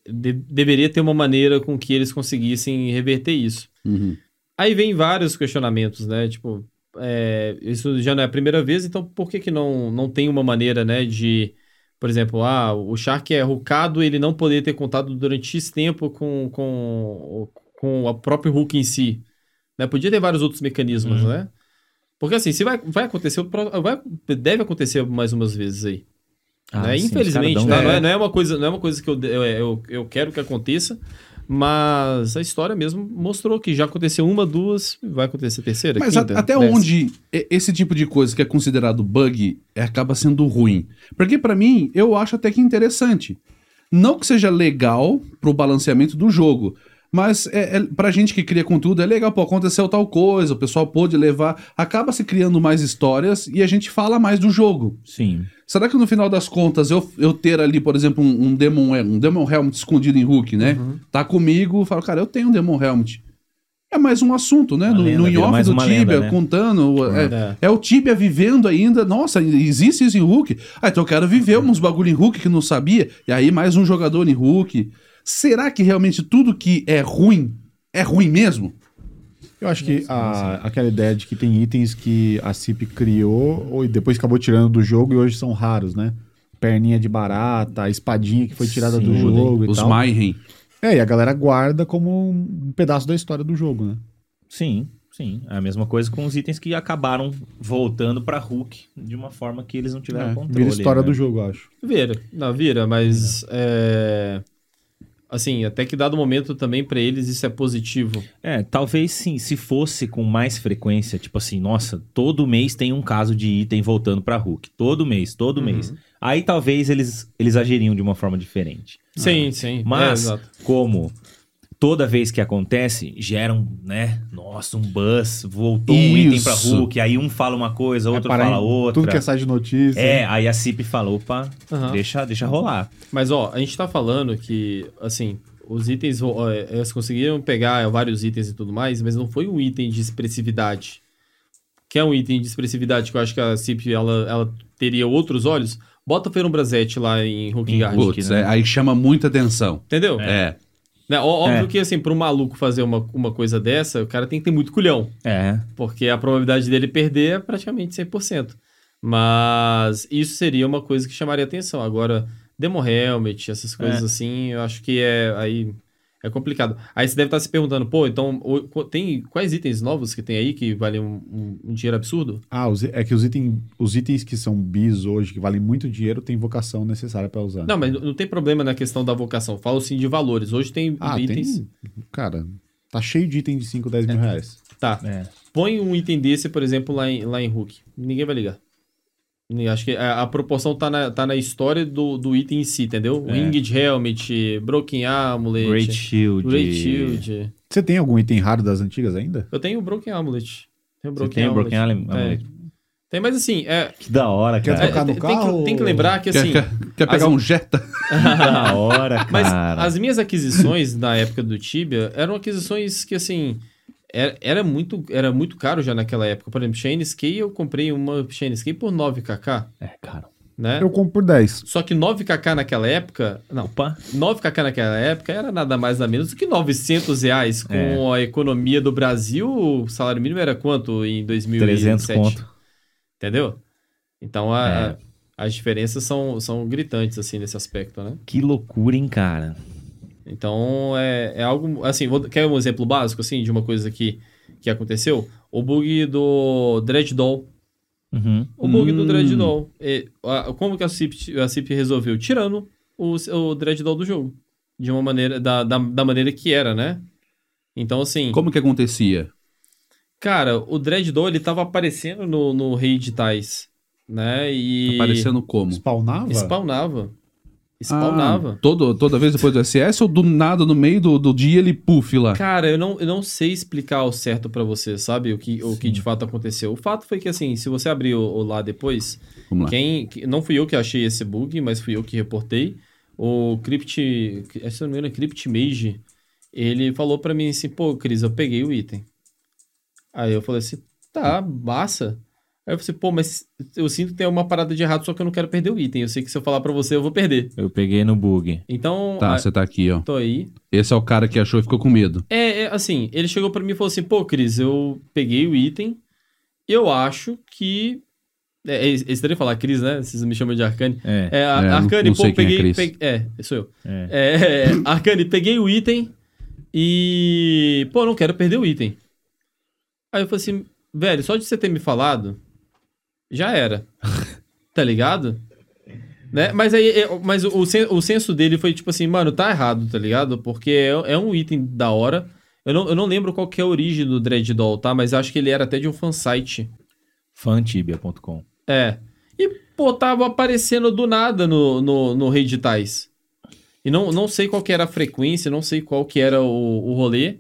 de- deveria ter uma maneira com que eles conseguissem reverter isso.
Uhum.
Aí vem vários questionamentos, né? Tipo, é, isso já não é a primeira vez, então por que que não, não tem uma maneira, né, de, por exemplo, ah, o Shark é rucado, ele não poder ter contato durante X tempo com, com, com o próprio Hulk em si. Né? Podia ter vários outros mecanismos,
Uhum.
né? Porque assim, se vai, vai acontecer, vai, deve acontecer mais umas vezes aí.
Ah,
né?
sim,
Infelizmente,
caras
tá?
dão-
não, é, não é uma coisa, não é uma coisa que eu, eu, eu, eu quero que aconteça, mas a história mesmo mostrou que já aconteceu uma, duas, vai acontecer a terceira,
Mas a-
quinta,
até
décima.
onde esse tipo de coisa que é considerado bug é, acaba sendo ruim? Porque pra mim, eu acho até que interessante. Não que seja legal pro balanceamento do jogo, mas é, é, pra gente que cria conteúdo é legal, pô, aconteceu tal coisa, o pessoal pôde levar, acaba se criando mais histórias e a gente fala mais do jogo.
Sim.
Será que no final das contas eu, eu ter ali, por exemplo, um, um Demon, um Demon Helmet escondido em Hulk, né?
Uhum.
Tá comigo, falo, cara, eu tenho um Demon Helmet. É mais um assunto, né?
Uma
No,
lenda,
no
vira
in-off do Tibia,
lenda, né?
contando. É,
É.
é o Tibia vivendo ainda. Nossa, existe isso em Hulk. Ah, então eu quero viver uns bagulho em Hulk que não sabia. E aí mais um jogador em Hulk. Será que realmente tudo que é ruim é ruim mesmo?
Eu acho que a- aquela ideia de que tem itens que a CIP criou ou e depois acabou tirando do jogo e hoje são raros, né? Perninha de barata, a espadinha que foi tirada do
Sim.
jogo e
Os
tal.
Mayhem.
É, e a galera guarda como um pedaço da história do jogo, né?
Sim, sim. É a mesma coisa com os itens que acabaram voltando pra Hulk de uma forma que eles não tiveram
É,
controle.
vira história
né?
do jogo, eu acho.
Vira, não, vira, mas é, assim, até que dado momento também pra eles isso é positivo.
É, talvez sim, se fosse com mais frequência, tipo assim, nossa, todo mês tem um caso de item voltando pra Hulk. Todo mês, todo
Uhum.
mês. Aí talvez eles, eles agiriam de uma forma diferente.
Sim, sim. é,
Mas,
exato.
como toda vez que acontece, geram, né? Nossa, um buzz, voltou um item pra
Isso.
Hulk, aí um fala uma coisa, outro
para
fala outra.
Tudo que é site de notícia.
É, aí a CIP fala, opa,
Aham.
deixa, deixa rolar.
Mas ó, a gente tá falando que, assim, os itens, ó, eles conseguiram pegar vários itens e tudo mais, mas não foi um item de expressividade. Que é um item de expressividade que eu acho que a CIP ela, ela teria outros olhos. Bota o Ferumbrazete lá em Hulk
Em
Guard.
Hulk,
Putz,
né?
é, aí chama muita atenção.
Entendeu?
É.
Né, Óbvio
É.
que, assim, pra um maluco fazer uma, uma coisa dessa, o cara tem que ter muito culhão.
É.
Porque a probabilidade dele perder é praticamente 100%. Mas isso seria uma coisa que chamaria atenção. Agora, Demo Helmet, essas coisas
É.
assim, eu acho que é aí é complicado. Aí você deve estar se perguntando, pô, então tem quais itens novos que tem aí que valem um, um- um dinheiro absurdo?
Ah, os- é que os, item, os itens que são bis hoje, que valem muito dinheiro, tem vocação necessária pra usar.
Não, mas não tem problema na questão da vocação. Falo sim de valores. Hoje tem
ah,
itens.
tem. Cara, tá cheio de item de 5, 10 mil reais.
Tá.
É.
Põe um item desse, por exemplo, lá em, lá em Hulk. Ninguém vai ligar. Acho que a, a proporção tá na, tá na história do, do item em si, entendeu?
É.
Winged Helmet, Broken Amulet,
Great Shield.
Great Shield.
Você tem algum item raro das antigas ainda?
Eu tenho o Broken Amulet. Tenho o
Você
Broken
tem o
Amulet.
Broken Am-
Tem.
Amulet?
Tem, mas assim, é,
Que da hora,
Quer
cara.
trocar
é,
no
tem, tem
carro
que, tem que lembrar que
Quer,
assim...
quer- quer pegar
as-
um Jetta?
Da hora,
Mas
cara.
as minhas aquisições na época do Tibia eram aquisições que, assim, era, era, muito, era muito caro já naquela época. Por exemplo, Shane Skate, eu comprei uma Shane Skate por 9kk,
É, cara.
né?
Eu compro por 10.
Só que 9kk naquela época... Não,
Opa.
9kk naquela época era nada mais nada menos do que 900 reais. Com
É.
a economia do Brasil, o salário mínimo era quanto em 2007?
300 conto.
Entendeu? Então, a-
É.
as diferenças são, são gritantes, assim, nesse aspecto, né?
Que loucura, hein, cara.
Então, é, é algo... Assim, vou, quer um exemplo básico, assim, de uma coisa que, que aconteceu? O bug do Dread Doll.
Uhum.
O bug do
Hum.
Dread Doll. A- como que a CIP, a CIP resolveu? Tirando o, o Dread Doll do jogo. De uma maneira... Da, da, da maneira que era, né? Então, assim...
Como que acontecia?
Cara, o Dread Doll, ele tava aparecendo no, no Rei de Tais, né? E...
Aparecendo como?
Spawnava?
Spawnava. Spawnava.
Ah, todo, toda vez depois do SS ou do nada, no meio do, do dia, ele puff lá?
Cara, eu não, eu não sei explicar ao certo pra você, sabe? O que, o que de fato aconteceu. O fato foi que, assim, se você abrir o, o lá depois,
lá.
quem. que- Não fui eu que achei esse bug, mas fui eu que reportei. O Crypt. Se eu não me engano, é Crypt Mage. Ele falou pra mim assim: pô, Cris, eu peguei o item. Aí eu falei assim: tá, massa. Aí eu falei assim: pô, mas eu sinto que tem uma parada de errado, só que eu não quero perder o item. Eu sei que se eu falar pra você, eu vou perder.
Eu peguei no bug.
Então.
Tá, você tá aqui, ó.
tô aí.
Esse é o cara que achou e ficou com medo.
É, é, assim, ele chegou pra mim e falou assim, pô, Cris, eu peguei o item, eu acho que... É, é, eles devem falar Cris, né? Vocês me chamam de Arcane.
É.
É, a-
É, não-
Arcane,
não
pô,
sei quem é
peguei...
Cris.
peguei- É, sou eu.
É.
É, Arcane, peguei o item e... Pô, não quero perder o item. Aí eu falei assim, velho, só de você ter me falado, já era. tá ligado? Né? Mas aí, é, mas o, o senso dele foi tipo assim, mano, tá errado, tá ligado? Porque é, é um item da hora. Eu não, eu não lembro qual que é a origem do Dread Doll, tá? Mas acho que ele era até de um fansite.
Fantibia.com.
É. E, pô, tava aparecendo do nada no, no, no Rei de Tais. E não, não sei qual que era a frequência, não sei qual que era o, o rolê,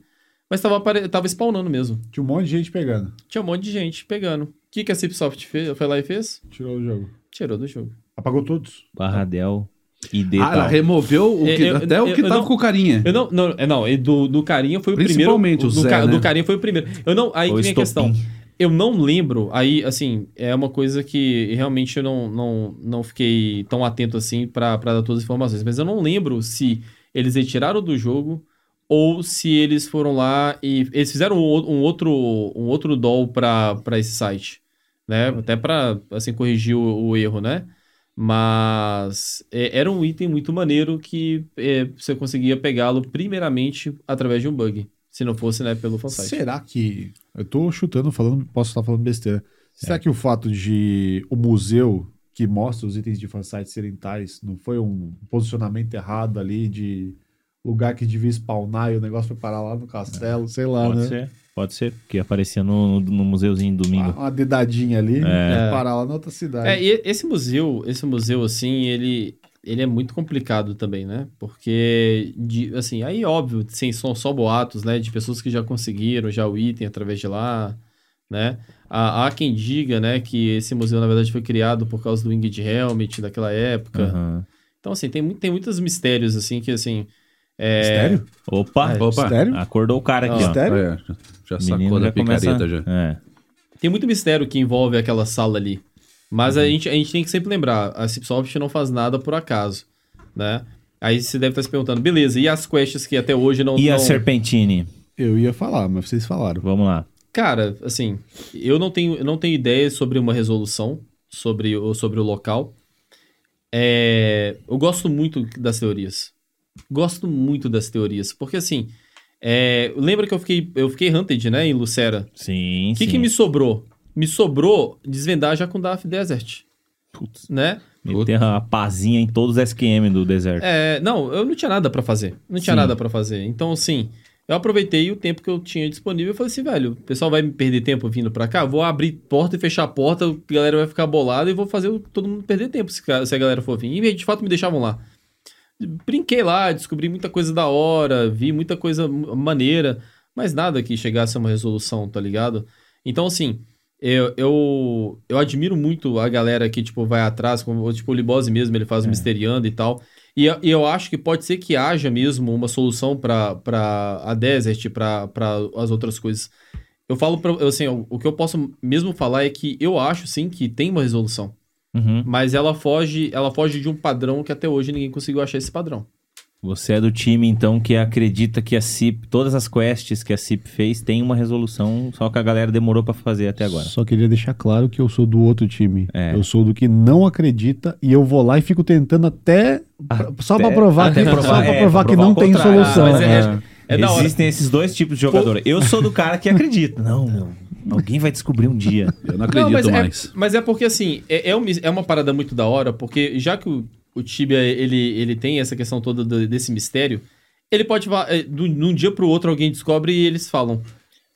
mas tava, apare... tava spawnando mesmo.
Tinha um monte de gente pegando.
Tinha um monte de gente pegando. O que, que a Cipsoft fez, foi lá e fez?
Tirou o jogo.
Tirou do jogo.
Apagou todos.
Barradel. ID
Ah, ela removeu o que-
Eu- eu-
até o que
eu
tava
não-
com o carinha.
Eu não, não, é, não, e do, do Carinha foi o primeiro.
Principalmente o
do,
Zé,
Ca-
né?
do Carinha foi o primeiro. Eu não, aí
O
que vem a questão. Eu não lembro, aí, assim, é uma coisa que realmente eu não, não, não fiquei tão atento assim pra, pra dar todas as informações. Mas eu não lembro se eles retiraram do jogo ou se eles foram lá e. Eles fizeram um, um outro, um outro doll pra esse site. Né? Até pra, assim, corrigir o, o erro, né? Mas é, era um item muito maneiro que é, você conseguia pegá-lo primeiramente através de um bug. Se não fosse, né, pelo fansite.
Será que. Eu tô chutando, falando, posso estar falando besteira.
É.
Será que o fato de o museu que mostra os itens de fansite serem tais não foi um posicionamento errado ali de lugar que devia spawnar e o negócio foi parar lá no castelo, sei lá,
Pode
né?
ser, pode ser, porque aparecia no, no, no museuzinho domingo.
Uma, uma dedadinha ali
É.
e parar lá na outra cidade.
É, e esse museu, esse museu, assim, ele, ele é muito complicado também, né? Porque, de, assim, aí óbvio, sem, são só boatos, né? De pessoas que já conseguiram já o item através de lá, né? Há, há quem diga, né, que esse museu, na verdade, foi criado por causa do Winged Helmet daquela época.
Aham.
Então, assim, tem, tem muitos mistérios, assim, que, assim... É...
Mistério?
Opa,
É,
Opa.
Sério?
acordou o cara aqui, ó.
Mistério?
É, já, sacou
menino
da
já começa-
picareta já.
É.
Tem muito mistério que envolve aquela sala ali. Mas
Uhum.
a, gente, a gente tem que sempre lembrar, a Cipsoft não faz nada por acaso, né? Aí você deve estar se perguntando, beleza, e as quests que até hoje não...
E a
não...
Serpentine?
Eu ia falar, mas vocês falaram.
Vamos lá.
Cara, assim, eu não tenho, eu não tenho ideia sobre uma resolução, sobre, o- sobre o local. É, eu gosto muito das teorias. Gosto muito das teorias, porque assim, é, lembra que eu fiquei, eu fiquei hunted, né, em Lucera?
Sim,
O que,
sim.
que me sobrou? Me sobrou desvendar já com Darth Desert,
Putz,
né?
meter a pazinha em todos os SQM do deserto.
É, não, eu não tinha nada pra fazer. Não tinha
Sim.
nada pra fazer. Então, assim, eu aproveitei o tempo que eu tinha disponível e falei assim, velho, o pessoal vai me perder tempo vindo pra cá, vou abrir porta e fechar a porta, a galera vai ficar bolada e vou fazer todo mundo perder tempo se a galera for vir. E de fato me deixavam lá. Brinquei lá, descobri muita coisa da hora, vi muita coisa maneira, mas nada que chegasse a uma resolução, tá ligado? Então, assim, eu, eu, eu admiro muito a galera que, tipo, vai atrás, como tipo, o Libose mesmo, ele faz o Misteriando e tal. E eu, e eu acho que pode ser que haja mesmo uma solução pra pra a Desert, pra pra as outras coisas. Eu falo pra, assim, o, o que eu posso mesmo falar é que eu acho, sim, que tem uma resolução.
Uhum.
Mas ela foge, ela foge de um padrão que até hoje ninguém conseguiu achar esse padrão.
Você é do time, então, que acredita que a CIP, todas as quests que a CIP fez, tem uma resolução, só que a galera demorou pra fazer até agora.
Só queria deixar claro que eu sou do outro time.
É.
Eu sou do que não acredita e eu vou lá e fico tentando até. pra- só pra
Até-
provar,
até
que,
provar,
só pra
é,
provar
pra
que
provar
não tem solução.
Ah, mas é-
É.
É da hora.
Existem esses dois tipos de jogador. Eu sou do cara que acredita. Não, meu, alguém vai descobrir um dia.
Eu não acredito
mas
mais.
É, mas é porque, assim, é, é, um- é uma parada muito da hora, porque já que o, o Tibia, ele, ele tem essa questão toda do- desse mistério, ele pode... é, do- De um dia pro outro alguém descobre e eles falam,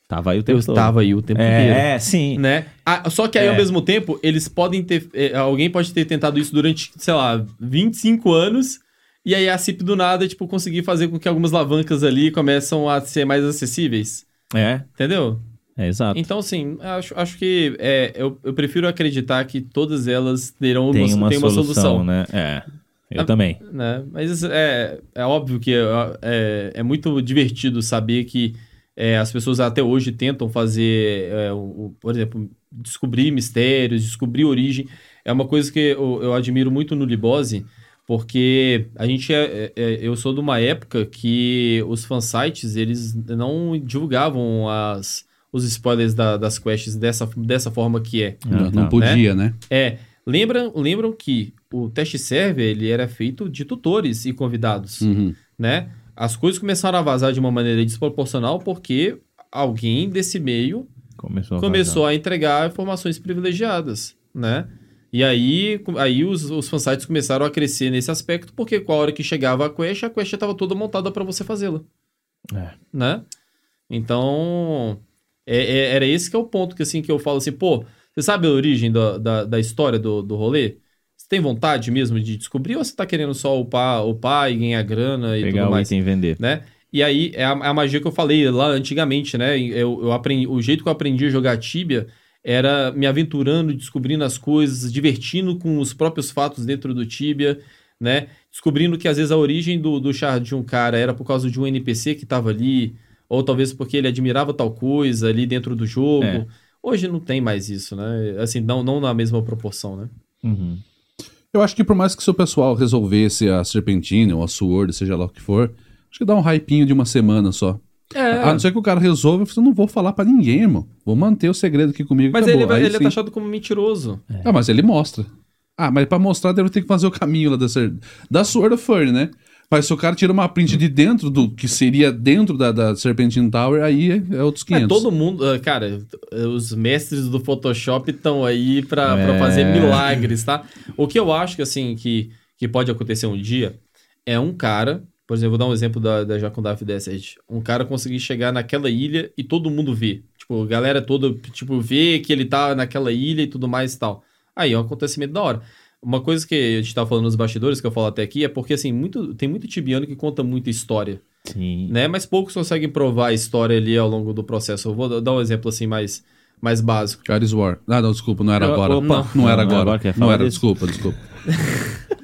Tava aí o
eu
tempo todo.
estava aí o tempo inteiro.
É, é, sim.
Né? Ah, só que aí,
É.
ao mesmo tempo, eles podem ter... é, alguém pode ter tentado isso durante, sei lá, 25 anos... E aí a CIP do nada, tipo, conseguir fazer com que algumas alavancas ali começam a ser mais acessíveis.
É,
Entendeu?
É exato.
Então, assim, acho, acho que é, eu, eu prefiro acreditar que todas elas terão
tem uma,
tem uma
solução,
solução.
né? É, eu
Ah,
também.
né? Mas é, é óbvio que é, é, é muito divertido saber que é, as pessoas até hoje tentam fazer, é, o, por exemplo, descobrir mistérios, descobrir origem. É uma coisa que eu, eu admiro muito no Libose, porque a gente é, é- é- eu sou de uma época que os fansites eles não divulgavam as, os spoilers da- das quests dessa, dessa forma que é.
Não,
Ah,
não
tá.
podia, né?
É, lembram, lembram que o teste server ele era feito de tutores e convidados,
Uhum.
né? As coisas começaram a vazar de uma maneira desproporcional porque alguém desse meio
Começou a
começou a entregar informações privilegiadas, né? E aí, aí os, os fansites começaram a crescer nesse aspecto, porque com a hora que chegava a quest, a quest estava toda montada para você fazê-la,
É.
né? Então, é- é- era esse que é o ponto que, assim, que eu falo assim, pô, você sabe a origem da, da, da história do, do rolê? Você tem vontade mesmo de descobrir ou você tá querendo só upar, upar e ganhar grana e
pegar
tudo mais?
e vender.
né? E aí é a, é a magia que eu falei lá antigamente, né? Eu, eu aprendi, o jeito que eu aprendi a jogar Tibia era me aventurando, descobrindo as coisas, divertindo com os próprios fatos dentro do Tibia, né? Descobrindo que às vezes a origem do, do char de um cara era por causa de um NPC que tava ali, ou talvez porque ele admirava tal coisa ali dentro do jogo.
É.
Hoje não tem mais isso, né? Assim, não, não na mesma proporção, né?
Uhum.
Eu acho que por mais que seu pessoal resolvesse a Serpentina ou a Sword, seja lá o que for, acho que dá um hypinho de uma semana só.
É.
A não ser que o cara resolva, eu não vou falar pra ninguém, irmão. Vou manter o segredo aqui comigo.
Mas
acabou.
ele, vai-
Aí
ele é taxado como mentiroso.
Ah, mas ele mostra. Ah, mas pra mostrar deve ter que fazer o caminho lá da, ser... da Sword of Fern, né? Mas se o cara tira uma print de dentro do que seria dentro da, da Serpentine Tower, aí é, é outros 500.
Mas todo mundo, ah, cara, os mestres do Photoshop estão aí pra, pra
É.
fazer milagres, tá? O que eu acho que, assim, que, que pode acontecer um dia é um cara, por exemplo, vou dar um exemplo da, da Jacundaf Desert. Um cara conseguir chegar naquela ilha e todo mundo vê. Tipo, a galera toda, tipo, vê que ele tá naquela ilha e tudo mais e tal. Aí é um acontecimento da hora. Uma coisa que a gente tava falando nos bastidores, que eu falo até aqui, é porque, assim, muito, tem muito tibiano que conta muita história
Sim.
né? Mas poucos conseguem provar a história ali ao longo do processo. Eu vou dar um exemplo assim mais, mais básico.
Ares War. Ah, não, desculpa, não era
Eu-
agora.
opa.
Não, não era
Não,
agora.
agora
não
falar
era,
disso?
desculpa, desculpa.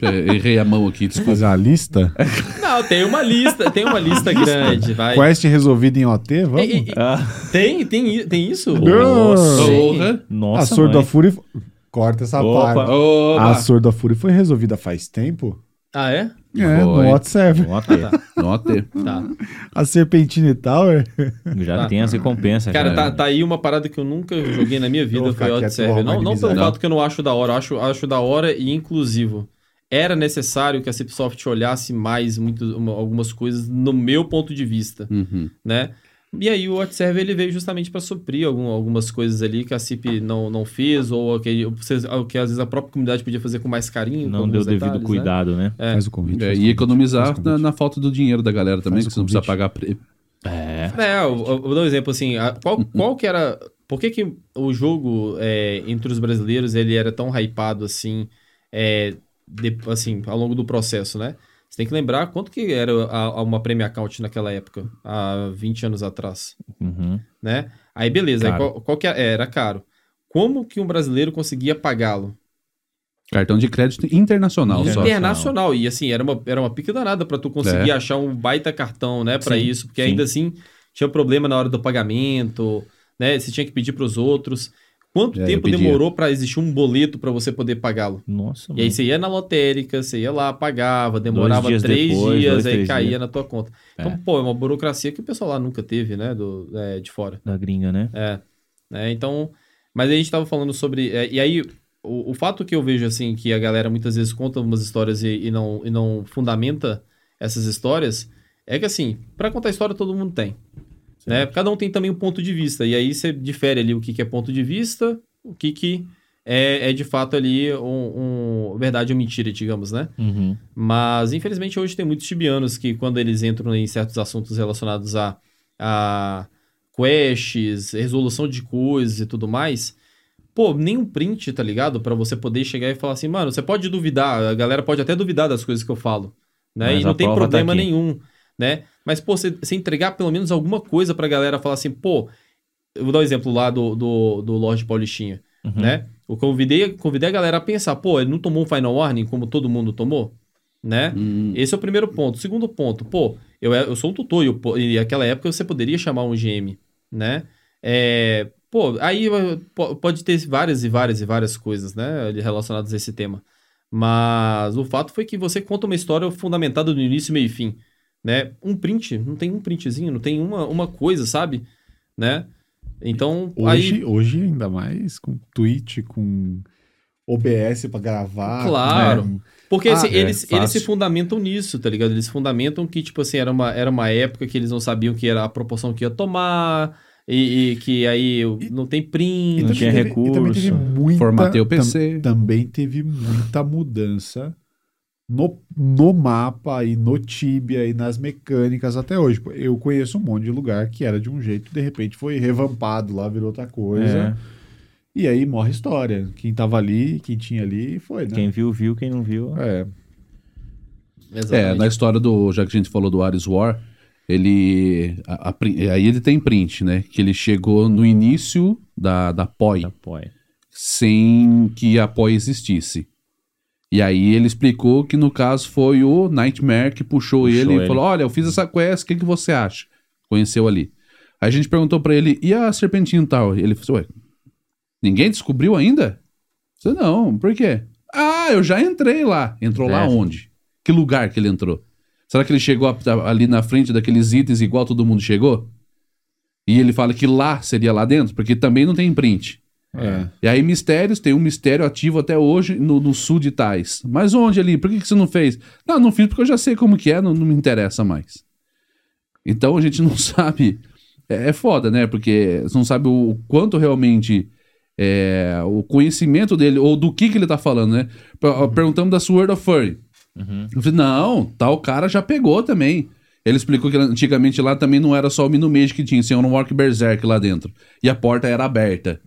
É, Errei a mão aqui, desculpa.
Fazer uma lista?
Não, tem uma lista, tem uma lista grande, vai.
Quest resolvida em OT, vamos?
E- e-
Ah,
tem, tem, tem isso?
Nossa. A
nossa,
Sword
mãe.
of Fury... Corta essa
Opa.
parte.
Opa.
A of Fury foi resolvida faz tempo?
Ah, é?
É, no
Foi.
Server.
Vamos até.
Não até.
Tá.
A Serpentine Tower...
Já
Tá.
tem as recompensas.
Cara,
cara.
tá, tá aí uma parada que eu nunca joguei na minha vida,
Vou
foi
ficar
Odd
quieto, vou
Não,
arrumar
não pelo
inimizade.
fato que eu não acho da hora, eu acho, acho da hora e inclusivo. Era necessário que a Cipsoft olhasse mais muito, uma- algumas coisas no meu ponto de vista.
Uhum.
né? E aí o WhatsApp ele veio justamente para suprir algum- algumas coisas ali que a CIP não, não fez, ou que, ou que às vezes a própria comunidade podia fazer com mais carinho.
Não deu
alguns
devido
detalhes, né?
cuidado, né?
É.
Faz o convite.
É,
faz
e
convite,
economizar
o
na,
convite.
na falta do dinheiro da galera também,
Faz
que você não precisa
convite.
pagar. Pre...
É.
É, eu, eu vou dar um exemplo assim. a- qual, qual que era. Por que, que o jogo é, entre os brasileiros ele era tão hypado assim, é, de- assim, ao longo do processo, né? Você tem que lembrar quanto que era a- a uma Premium Account naquela época, há 20 anos atrás.
Uhum.
né? Aí beleza, aí qual, qual que é? Era caro. Como que um brasileiro conseguia pagá-lo?
Cartão de crédito internacional só.
Internacional. E assim, era uma, era uma pica danada pra tu conseguir
É.
achar um baita cartão, né,
Sim,
isso, porque
sim.
ainda assim tinha problema na hora do pagamento, né? Você tinha que pedir pros outros. Quanto
É,
tempo demorou pra existir um boleto pra você poder pagá-lo?
Nossa,
E aí
mano.
você ia na lotérica, você ia lá, pagava, demorava
dias
três
depois,
dias,
dois,
aí
três
caía
dias.
na tua conta. Então,
É.
pô, é uma burocracia que o pessoal lá nunca teve, né, do, é, de fora.
Da gringa, né?
É, né? Então, mas aí a gente tava falando sobre. é, e aí, o, o fato que eu vejo, assim, que a galera muitas vezes conta umas histórias e, e não, e não fundamenta essas histórias, é que, assim, pra contar história todo mundo tem. Né? Cada um tem também um ponto de vista. E aí você difere ali o que, que é ponto de vista, o que, que é, é de fato ali um, um verdade ou mentira, digamos, né?
Uhum.
Mas, infelizmente, hoje tem muitos tibianos que, quando eles entram em certos assuntos relacionados a, a quests, resolução de coisas e tudo mais, pô, nem um print, tá ligado? Pra você poder chegar e falar assim, mano, você pode duvidar, a galera pode até duvidar das coisas que eu falo, né?
Mas
e não tem
tá
problema
aqui.
nenhum, né? Mas, pô, você, você entregar pelo menos alguma coisa pra galera falar assim, pô, eu vou dar um exemplo lá do, do, do Lorde Paulistinha,
Uhum.
né? Eu convidei, convidei a galera a pensar, pô, ele não tomou um Final Warning como todo mundo tomou, né?
Hum,
Esse é o primeiro ponto. Segundo ponto, pô, eu, eu sou um tutor e, eu, e naquela época você poderia chamar um GM, né? É, pô, aí po- pode ter várias e várias e várias coisas, né, relacionadas a esse tema. Mas o fato foi que você conta uma história fundamentada no início, meio e fim, né? Um print, não tem um printzinho, não tem uma, uma coisa, sabe? Né? Então,
Hoje,
aí...
hoje, ainda mais com Twitch, com OBS pra gravar.
Claro.
né?
Porque
Ah,
assim,
é,
eles, eles se fundamentam nisso, tá ligado? Eles fundamentam que, tipo assim, era uma, era uma época que eles não sabiam que era a proporção que ia tomar, e, e que aí não tem print.
Não tinha
teve- e também teve
recurso.
muita,
Formatei o
tam-
PC.
também teve muita mudança no, no mapa e no Tibia e nas mecânicas até hoje. Eu conheço um monte de lugar que era de um jeito, de repente foi revampado lá, virou outra coisa.
É.
E aí morre a história. Quem tava ali, quem tinha ali, foi, né?
Quem viu, viu. Quem não viu...
É.
É,
Exatamente.
na história do. Já que a gente falou do Ares War, ele. a- a aí ele tem print, né? Que ele chegou no início da, da POI,
Apoia.
sem que a POI existisse. E aí ele explicou que no caso foi o Nightmare que puxou,
Puxou
ele,
ele.
e falou: Olha, eu fiz essa quest, o que, que você acha? Conheceu ali. Aí a gente perguntou pra ele: E a Serpentine Tower? Ele falou: Ué, ninguém descobriu ainda? Eu falei, não, por quê? Ah, eu já entrei lá. Entrou lá
É.
onde? Que lugar que ele entrou? Será que ele chegou ali na frente daqueles itens igual todo mundo chegou? E ele fala que lá seria lá dentro, porque também não tem print.
É.
E aí, mistérios, tem um mistério ativo até hoje no, no sul de Tais. Mas onde ali? Por que, que você não fez? Não, não fiz porque eu já sei como que é, não, não me interessa mais. Então a gente não sabe. É, é foda, né? Porque você não sabe o quanto realmente é, o conhecimento dele, ou do que, que ele tá falando, né? Per- Perguntamos da Sword of Furry. Eu falei, não, tal cara já pegou também. Ele explicou que antigamente lá também não era só o Minumage que tinha, tinha um Walk Berserk lá dentro. E a porta era aberta.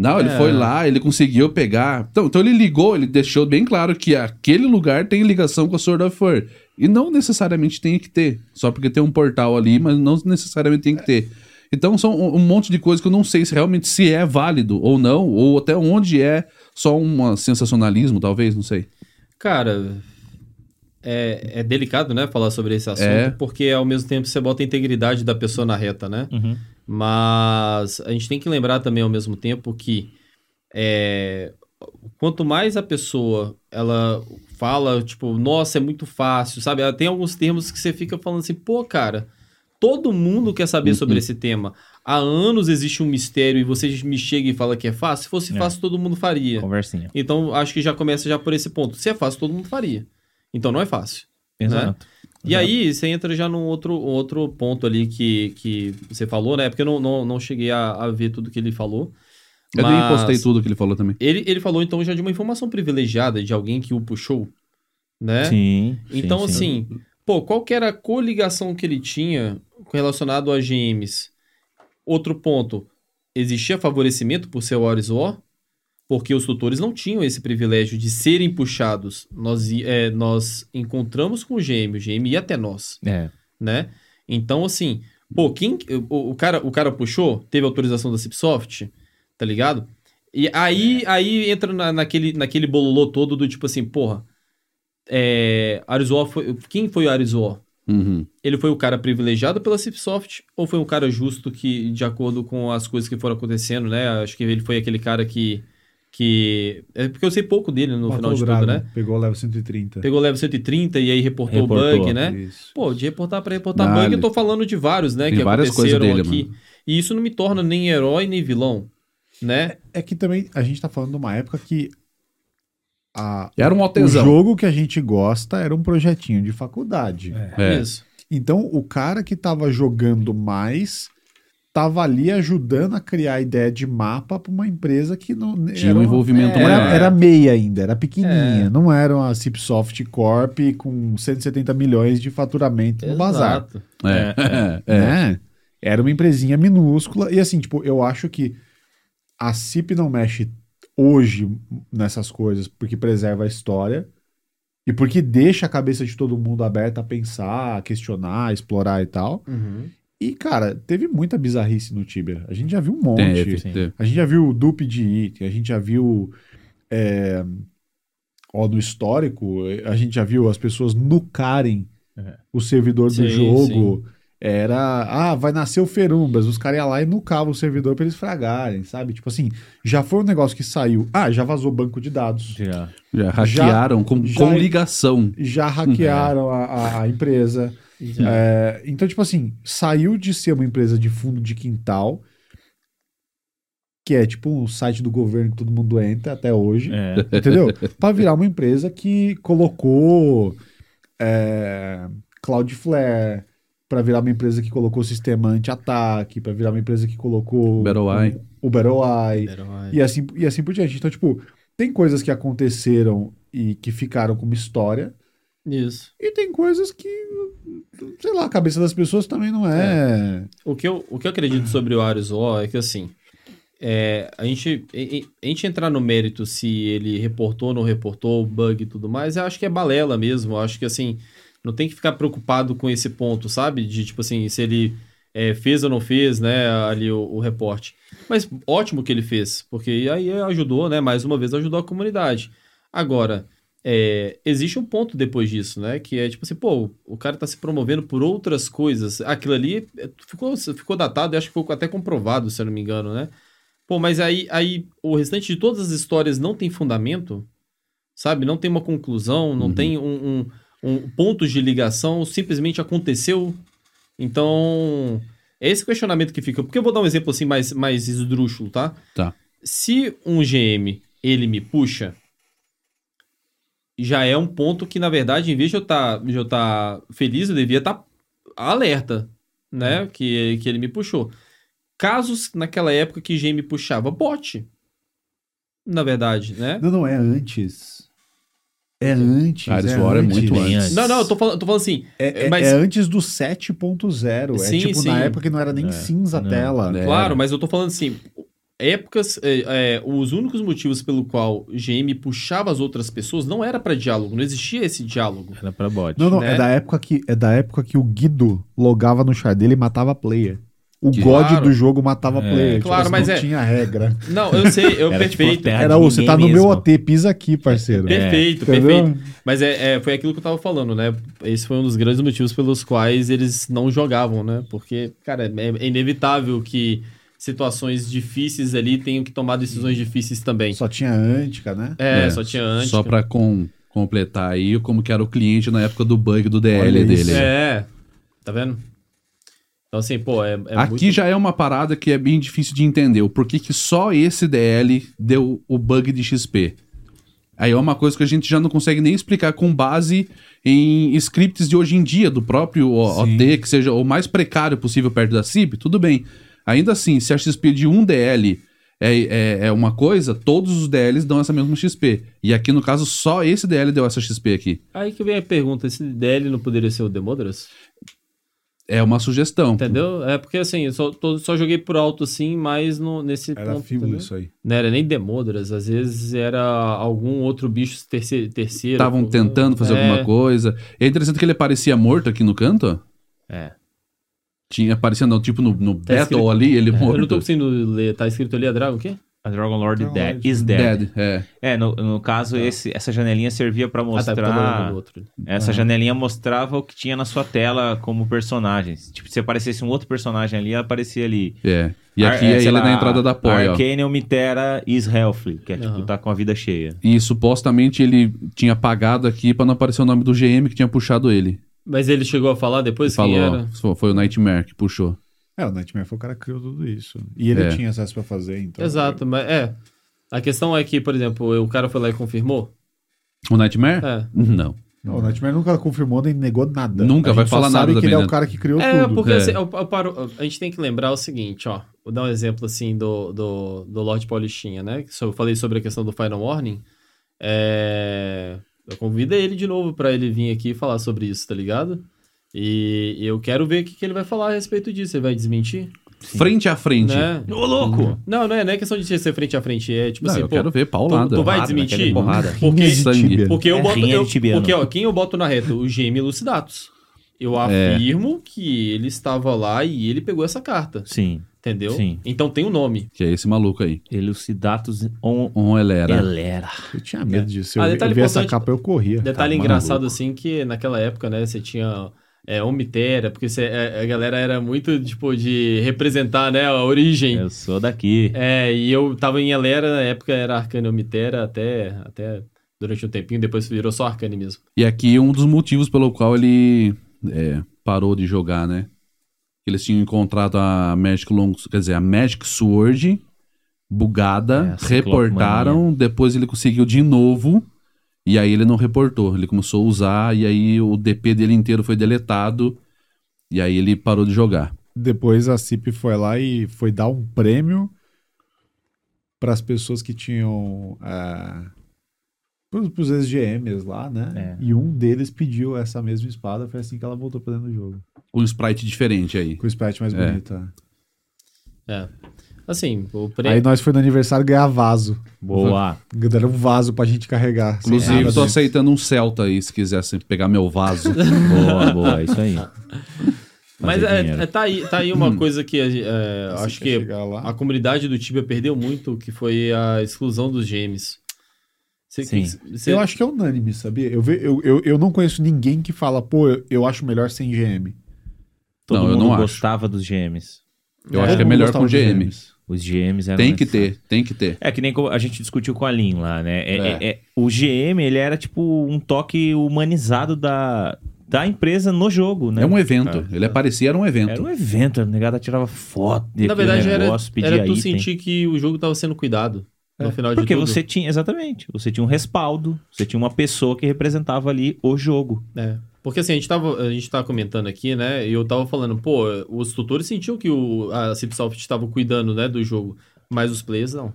Não, ele
É.
foi lá, ele conseguiu pegar. Então, então ele ligou, ele deixou bem claro que aquele lugar tem ligação com a Sword of Fur. E não necessariamente tem que ter. Só porque tem um portal ali, mas não necessariamente tem que ter. Então são um, um monte de coisas que eu não sei se realmente se é válido ou não, ou até onde é só um sensacionalismo, talvez, não sei.
Cara, é, é delicado, né, falar sobre esse assunto,
É.
porque ao mesmo tempo você bota a integridade da pessoa na reta, né?
Uhum.
Mas a gente tem que lembrar também ao mesmo tempo que é, quanto mais a pessoa ela fala, tipo, nossa, é muito fácil, sabe? Tem alguns termos que você fica falando assim, pô, cara, todo mundo quer saber sobre esse tema. Há anos existe um mistério e você me chega e fala que é fácil. Se fosse
É.
fácil, todo mundo faria.
Conversinha.
Então, acho que já começa já por esse ponto. Se é fácil, todo mundo faria. Então, não é fácil.
Exato.
E aí, você entra já num outro, outro ponto ali que, que você falou, né? Porque eu não, não, não cheguei a, a ver tudo que ele falou.
Eu nem postei tudo que ele falou também.
Ele, ele falou, então, já de uma informação privilegiada de alguém que o puxou, né?
Sim.
Então,
sim, sim.
assim, pô, qual que era a coligação que ele tinha relacionado a GMs? Outro ponto, existia favorecimento por ser o Ares War? Porque os tutores não tinham esse privilégio de serem puxados. Nós, é, nós encontramos com o GM, o GM ia até nós,
É.
né? Então, assim, pô, quem, o, o cara, o cara puxou, teve autorização da Cipsoft, tá ligado? E aí, aí entra na- naquele, naquele bololô todo do tipo assim, porra, é, Arizó foi, quem foi o Arizó?
Uhum.
Ele foi o cara privilegiado pela Cipsoft ou foi um cara justo que, de acordo com as coisas que foram acontecendo, né? Acho que ele foi aquele cara que. Que é porque eu sei pouco dele no
Matou
final
o
de
Dragon,
tudo, né?
Pegou o level 130.
Pegou o level 130 e aí reportou, o
Reportou,
bug, né?
Isso.
Pô, de reportar pra reportar
Dale.
bug, eu tô falando de vários, né?
Tem
que
várias coisas
aconteceram
dele,
aqui.
mano.
E isso não me torna nem herói nem vilão, né?
É que também a gente tá falando de uma época que a,
Era um
o
altezão.
jogo que a gente gosta era um projetinho de faculdade.
É.
Isso.
Então o cara que tava jogando mais tava ali ajudando a criar a ideia de mapa pra uma empresa que não
Tinha
era
um envolvimento
é,
Era,
maior.
era meia ainda, era pequenininha.
É.
Não era uma Cipsoft Corp com 170 milhões de faturamento no bazar.
Exato.
É, é, é.
né? Era uma empresinha minúscula. E assim, tipo, eu acho que a CIP não mexe hoje nessas coisas porque preserva a história e porque deixa a cabeça de todo mundo aberta a pensar, a questionar, a explorar e tal.
Uhum.
E, cara, teve muita bizarrice no Tibia. A gente já viu um monte.
Teve,
sim.
teve.
A gente já viu dupe de item, a gente já viu. é, ó, no histórico, a gente já viu as pessoas nucarem
É.
o servidor do
Sim,
jogo. Era. Ah, vai nascer o Ferumbas. Os caras iam lá e nucavam o servidor pra eles fragarem, sabe? Tipo assim, já foi um negócio que saiu. Ah, já vazou banco de dados.
Já.
Já hackearam com,
já-
com ligação.
Já hackearam a, a- a empresa. É, então, tipo assim, saiu de ser uma empresa de fundo de quintal, que é tipo um site do governo que todo mundo entra até hoje,
É.
entendeu? Pra virar uma empresa que colocou é, Cloudflare, pra virar uma empresa que colocou sistema anti-ataque, pra virar uma empresa que colocou
BattleEye.
o, o BattleEye,
Herói.
e assim, e assim por diante. Então, tipo, tem coisas que aconteceram e que ficaram como história,
Isso.
e tem coisas que, sei lá, a cabeça das pessoas também não é.
O que eu, o que eu acredito sobre o Ares War é que, assim, é, a, gente, a, a gente entrar no mérito se ele reportou ou não reportou, bug e tudo mais, eu acho que é balela mesmo. Eu acho que, assim, não tem que ficar preocupado com esse ponto, sabe? De, tipo assim, se ele é, fez ou não fez, né, ali o, o reporte. Mas ótimo que ele fez, porque aí ajudou, né, mais uma vez ajudou a comunidade. Agora, é, existe um ponto depois disso, né? Que é tipo assim, pô, o cara tá se promovendo por outras coisas. Aquilo ali é, ficou, ficou datado, e acho que foi até comprovado, se eu não me engano, né? Pô, mas aí, aí o restante de todas as histórias não tem fundamento, sabe? Não tem uma conclusão, não
Uhum.
tem um, um, um pontos de ligação, simplesmente aconteceu. Então, é esse questionamento que fica. Porque eu vou dar um exemplo assim mais, mais esdrúxulo, tá?
Tá.
Se um GM, ele me puxa, já é um ponto que, na verdade, em vez de eu estar eu tá feliz, eu devia estar alerta, né? Que, que ele me puxou. Casos naquela época que GM puxava bot. Na verdade, né?
Não, não, é antes. É antes.
Cara,
é
isso é muito
Bem
antes.
antes.
Não, não, eu tô falando, tô falando assim.
É, é-
mas,
é antes do 7.0.
Sim,
é tipo
sim.
na época que não era nem
É,
cinza a tela.
É.
Claro, mas eu tô falando assim, épocas, é, é, os únicos motivos pelo qual GM puxava as outras pessoas não era pra diálogo, não existia esse diálogo.
Era pra bot.
Não, não,
né?
é da época que é da época que o Guido logava no char dele e matava player. O
Que-
God
Claro.
do jogo matava
É,
player.
claro,
assim,
mas
não
é-
tinha regra.
Não, eu sei, eu
Era tipo
perfeito.
terra
Era o você tá no
ninguém
meu
mesmo.
OT, pisa aqui, parceiro.
Perfeito,
Entendeu?
perfeito. Mas é, é, foi aquilo que eu tava falando, né? Esse foi um dos grandes motivos pelos quais eles não jogavam, né? Porque, cara, é, é inevitável que situações difíceis ali tenham que tomar decisões difíceis também.
Só tinha Antica, né?
É,
É,
só tinha antes.
Só pra com- completar aí como que era o cliente na época do bug do DL dele.
É, tá vendo? Então, assim, pô, é, é
Aqui
muito...
já é uma parada que é bem difícil de entender. O porquê que só esse DL deu o bug de XP. Aí é uma coisa que a gente já não consegue nem explicar com base em scripts de hoje em dia, do próprio. OT, que seja o mais precário possível perto da CIP, tudo bem. Ainda assim, se a XP de um DL é, é, é uma coisa, todos os DLs dão essa mesma XP. E aqui, no caso, só esse DL deu essa XP aqui.
Aí que vem a pergunta, esse DL não poderia ser o Demodras?
É uma sugestão.
Entendeu? É porque, assim, eu só, tô- só joguei por alto, assim, mas no, nesse
Era
ponto,
isso aí.
Não era nem Demodras, às vezes era algum outro bicho terceiro. terceiro
Estavam tentando fazer
É,
alguma coisa. É interessante que ele parecia morto aqui no canto, ó.
É.
Tinha aparecendo, tipo, no, no
Tá
Battle
escrito-
ali, ele
Eu não tô conseguindo ler, tá escrito ali a Dragon o quê?
A Dragon Lord
Dragon
dead,
Lord.
is dead.
Dead, é.
É, no, no caso, esse, essa janelinha servia pra
Ah, tá,
mostrar.
do outro.
Essa janelinha mostrava o que tinha na sua tela como personagens. Tipo, se aparecesse um outro personagem ali, aparecia ali.
É. E aqui
Ar-
é
sei
ele
lá,
na entrada da Poi, ó.
Arcane Mitera is Healthy, que é tipo, tá com a vida cheia.
E supostamente ele tinha apagado aqui pra não aparecer o nome do GM que tinha puxado ele.
Mas ele chegou a falar depois
Falou,
quem era?
foi- o Nightmare que puxou.
É, o Nightmare foi o cara que criou tudo isso. E ele
É.
tinha acesso pra fazer, então.
Exato, mas é. A questão é que, por exemplo, o cara foi lá e confirmou.
O Nightmare?
É.
Não.
Não, o Nightmare nunca confirmou nem negou nada.
Nunca
A
vai falar nada
sabe que
também,
ele é o cara que criou
É,
tudo.
porque
É.
assim, eu- eu paro- a gente tem que lembrar o seguinte, ó. Vou dar um exemplo assim do, do, do Lord Paulistinha, né? Que Eu falei sobre a questão do Final Warning. É... Eu convido ele de novo pra ele vir aqui falar sobre isso, tá ligado? E eu quero ver o que, que ele vai falar a respeito disso. Ele vai desmentir?
Frente a frente.
Né?
Ô, louco!
Não, não é, não é questão de ser frente a frente. É tipo
Não,
assim,
eu
pô,
quero ver
tu,
paulada.
tu vai
Porrada,
desmentir?
porrada.
Porque,
Sangue.
tíbia.
porque eu
É,
boto.
rinha
eu-
tibiano.
porque, ó, quem eu boto na reta? O GM Lucidatus. Eu
É.
afirmo que ele estava lá e ele pegou essa carta.
Sim.
Entendeu?
Sim.
Então tem o nome.
Que é esse maluco aí.
Elucidatus on
On Elera.
Elera.
Eu tinha medo disso.
Ah,
Eu, vi-
detalhe
eu vi essa capa, eu corria.
Detalhe
Tá
engraçado,
maluco.
assim, que naquela época, né, você tinha é, Omitera, porque você- a, a galera era muito, tipo, de representar, né, a origem.
Eu sou daqui.
É, e eu tava em Elera, na época era Arcane Omitera até, até durante um tempinho, depois virou só Arcane mesmo.
E aqui um dos motivos pelo qual ele é, parou de jogar, né? Eles tinham encontrado a Magic Long, quer dizer, a Magic Sword
É,
bugada,
Ciclopomania.
reportaram, depois ele conseguiu de novo e aí ele não reportou, ele começou a usar e aí o DP dele inteiro foi deletado e aí ele parou de jogar.
Depois a CIP foi lá e foi dar um prêmio para as pessoas que tinham. É, para os ex-GMs lá, né?
É.
E um deles pediu essa mesma espada. Foi assim que ela voltou pra dentro do jogo.
Um sprite diferente aí.
Com o sprite mais
É.
bonita.
É. Assim, o pre...
Aí nós foi no aniversário ganhar vaso.
Boa.
Deram um vaso pra gente carregar.
Inclusive,
nada
tô aceitando um Celta aí, se quisesse pegar meu vaso.
boa, boa. É isso aí.
Mas é, é- tá, aí, tá aí uma coisa que é, acho que a comunidade do Tibia perdeu muito, que foi a exclusão dos gêmeos. Você-
Sim.
você-
Eu acho que é unânime, sabia? Eu, ve- eu, eu, eu não conheço ninguém que fala, pô, eu, eu acho melhor sem GM.
Todo
Não, eu
mundo
não acho.
gostava dos GMs.
Eu
Todo
acho que é melhor com
de
GM.
GMs.
Os GMs eram
Tem que ter, tem que ter.
É que nem como a gente discutiu com a Lin lá, né? É-
É.
é- é- o GM, ele era tipo um toque humanizado da, da empresa no jogo, né?
É um evento. Ele aparecia, era um evento.
Era um evento, a negada tirava foto de
Na verdade, era,
negócio, pedia
era tu
item.
sentir que o jogo tava sendo cuidado. No final
Porque
de tudo.
você tinha, exatamente, você tinha um respaldo, você tinha uma pessoa que representava ali o jogo.
É. Porque assim, a gente, tava, a gente tava comentando aqui, né? E eu tava falando, pô, os tutores sentiam que o, a Cipsoft estava cuidando, né, do jogo. Mas os players não.